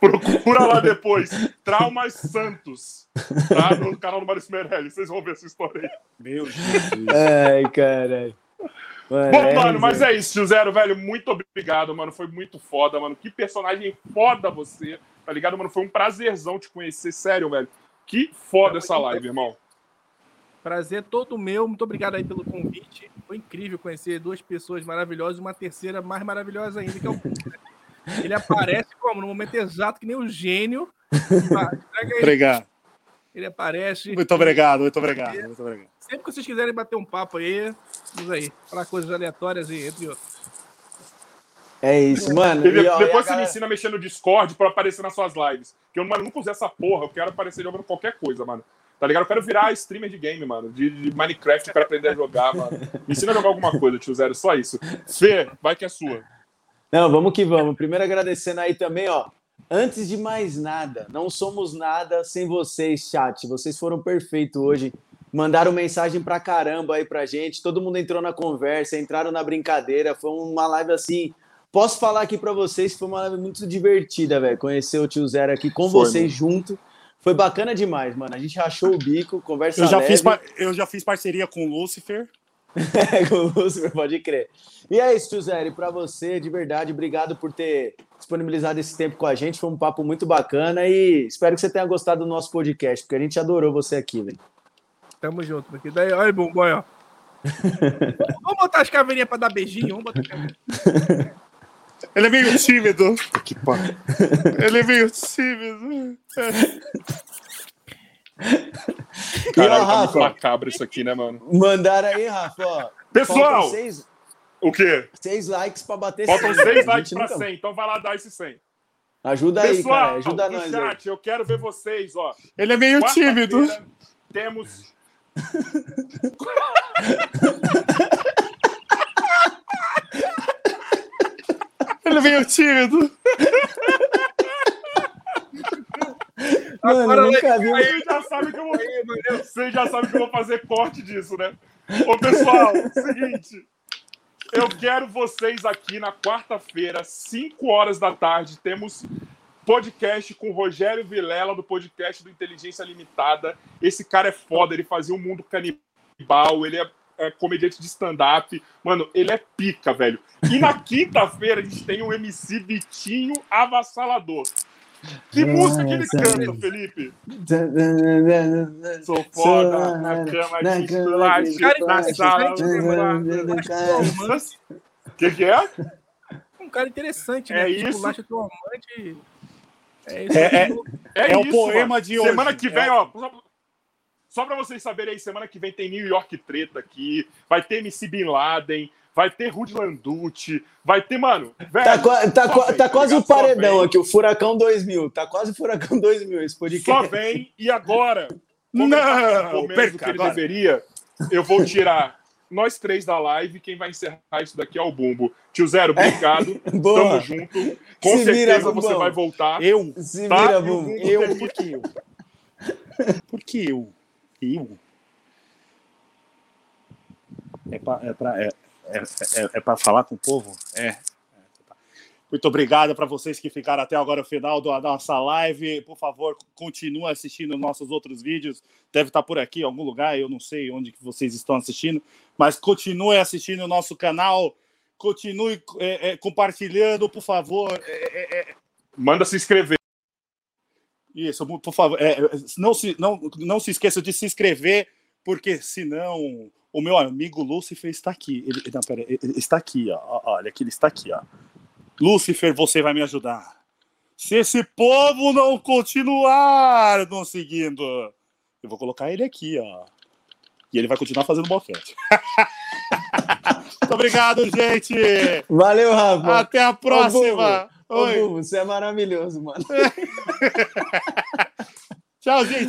Procura lá depois. Traumas Santos. Tá? No canal do Maurício Meirelles. Vocês vão ver essa história aí. Meu Deus. Ai, caralho. Mano, Bom, é, mano, mas Zé. é isso, Tio Zero, velho. Muito obrigado, mano. Foi muito foda, mano. Que personagem foda você, tá ligado, mano? Foi um prazerzão te conhecer, sério, velho. Que foda essa live, irmão. Prazer todo meu. Muito obrigado aí pelo convite. Foi incrível conhecer duas pessoas maravilhosas e uma terceira mais maravilhosa ainda, que é o? <laughs> Ele aparece como? No momento exato, que nem o gênio. Entrega aí. Obrigado. Ele aparece. Muito obrigado, muito obrigado, muito obrigado. Sempre que vocês quiserem bater um papo aí, diz aí. Falar coisas aleatórias e entre outros. É isso, mano. E, ó, e a depois você me ensina a mexer no Discord pra aparecer nas suas lives. Que eu, mano, nunca usei essa porra. Eu quero aparecer jogando qualquer coisa, mano. Tá ligado? Eu quero virar streamer de game, mano. De, de Minecraft, eu quero aprender a jogar, mano. Me ensina a jogar alguma coisa, tio Zero. Só isso. Fê, vai que é sua. Não, vamos que vamos. Primeiro agradecendo aí também, ó. Antes de mais nada, não somos nada sem vocês, chat. Vocês foram perfeitos hoje. Mandaram mensagem pra caramba aí pra gente. Todo mundo entrou na conversa, entraram na brincadeira. Foi uma live assim. Posso falar aqui pra vocês que foi uma live muito divertida, velho. Conhecer o tio Zero aqui com Foi, vocês junto. Foi bacana demais, mano. A gente rachou o bico, conversa Eu já, leve. fiz, par- eu já fiz parceria com o Lucifer. É, <laughs> com o Lúcifer, pode crer. E é isso, tio Zé, pra você, de verdade, obrigado por ter disponibilizado esse tempo com a gente. Foi um papo muito bacana e espero que você tenha gostado do nosso podcast, porque a gente adorou você aqui, velho. Tamo junto. Porque daí, olha, bom, boy, ó. <laughs> Vamos botar as caveirinhas pra dar beijinho? Vamos botar. Ele é meio tímido. Ele é meio tímido. E, <laughs> ó, Caralho, tá Rafa, macabro isso aqui, né, mano? mandaram aí, Rafa, ó. Pessoal! faltam seis, O quê? seis likes pra bater Faltam 100, seis a likes pra nunca- 100, então vai lá dar esse 100. Ajuda aí, Pessoal, cara, ajuda nós aí. chat, eu quero ver vocês, ó. Ele é meio tímido. Temos. <laughs> Ele é meio tímido. <laughs> Mano, Agora nunca vi. Vocês já sabem que eu vou. Vocês já sabem que eu vou fazer corte disso, né? Ô, pessoal, seguinte. Eu quero vocês aqui na quarta-feira, 5 horas da tarde. Temos podcast com o Rogério Vilela, do podcast do Inteligência Limitada. Esse cara é foda, ele fazia um mundo canibal, ele é, é comediante de stand-up. Mano, ele é pica, velho. E na quinta-feira a gente tem o MC Vitinho Avassalador. Que música que ele canta, Felipe? Sou foda na cama de de Cara, na interessante, sala. né? Romance, O que, que é? um cara interessante, É né? isso. Tipo, teu amante. É isso. É, é, aí. É, É o isso, poema mano. de hoje. Semana que vem, É. ó. Só, só pra vocês saberem aí, semana que vem tem New York Treta aqui, vai ter MC Bin Laden, vai ter Rudy Landucci, vai ter, mano. Velho, Tá, qua- tá só qua- vem, tá quase o? Só paredão aqui, o Furacão 2000. Tá quase o Furacão 2000 esse Só podcast. vem e agora. tá Não, por menos do perca que ele agora. deveria, eu vou tirar nós três da live. Quem vai encerrar isso daqui é o Bumbo. Tio Zero, obrigado. <laughs> Boa. Tamo junto. Com Se vira, certeza você Bumbão. vai voltar. Eu? Se Tá? vira, E. Bumbo Eu? termina- Por que eu? Por que eu? Eu? É pra, é pra, é, é, é, é pra falar com o povo? É. Tá. Muito obrigado para vocês que ficaram até agora no final da nossa live. Por favor, continue assistindo nossos outros vídeos. Deve estar por aqui em algum lugar, eu não sei onde que vocês estão assistindo, mas continue assistindo o nosso canal. Continue é, é, compartilhando, por favor. É, Manda se inscrever. isso, por favor, não, se, não, não se esqueça de se inscrever, porque senão o meu amigo Lúcifer está aqui. Ele, não, pera, ele está aqui, ó. Olha que ele está aqui, ó. Lúcifer, você vai me ajudar. Se esse povo não continuar não seguindo, eu vou colocar ele aqui, ó. E ele vai continuar fazendo boquete. <laughs> Muito obrigado, gente. Valeu, Rafa. Até a próxima. Ô, Oi. Bubu, você é maravilhoso, mano. <laughs> <laughs> Tchau, gente.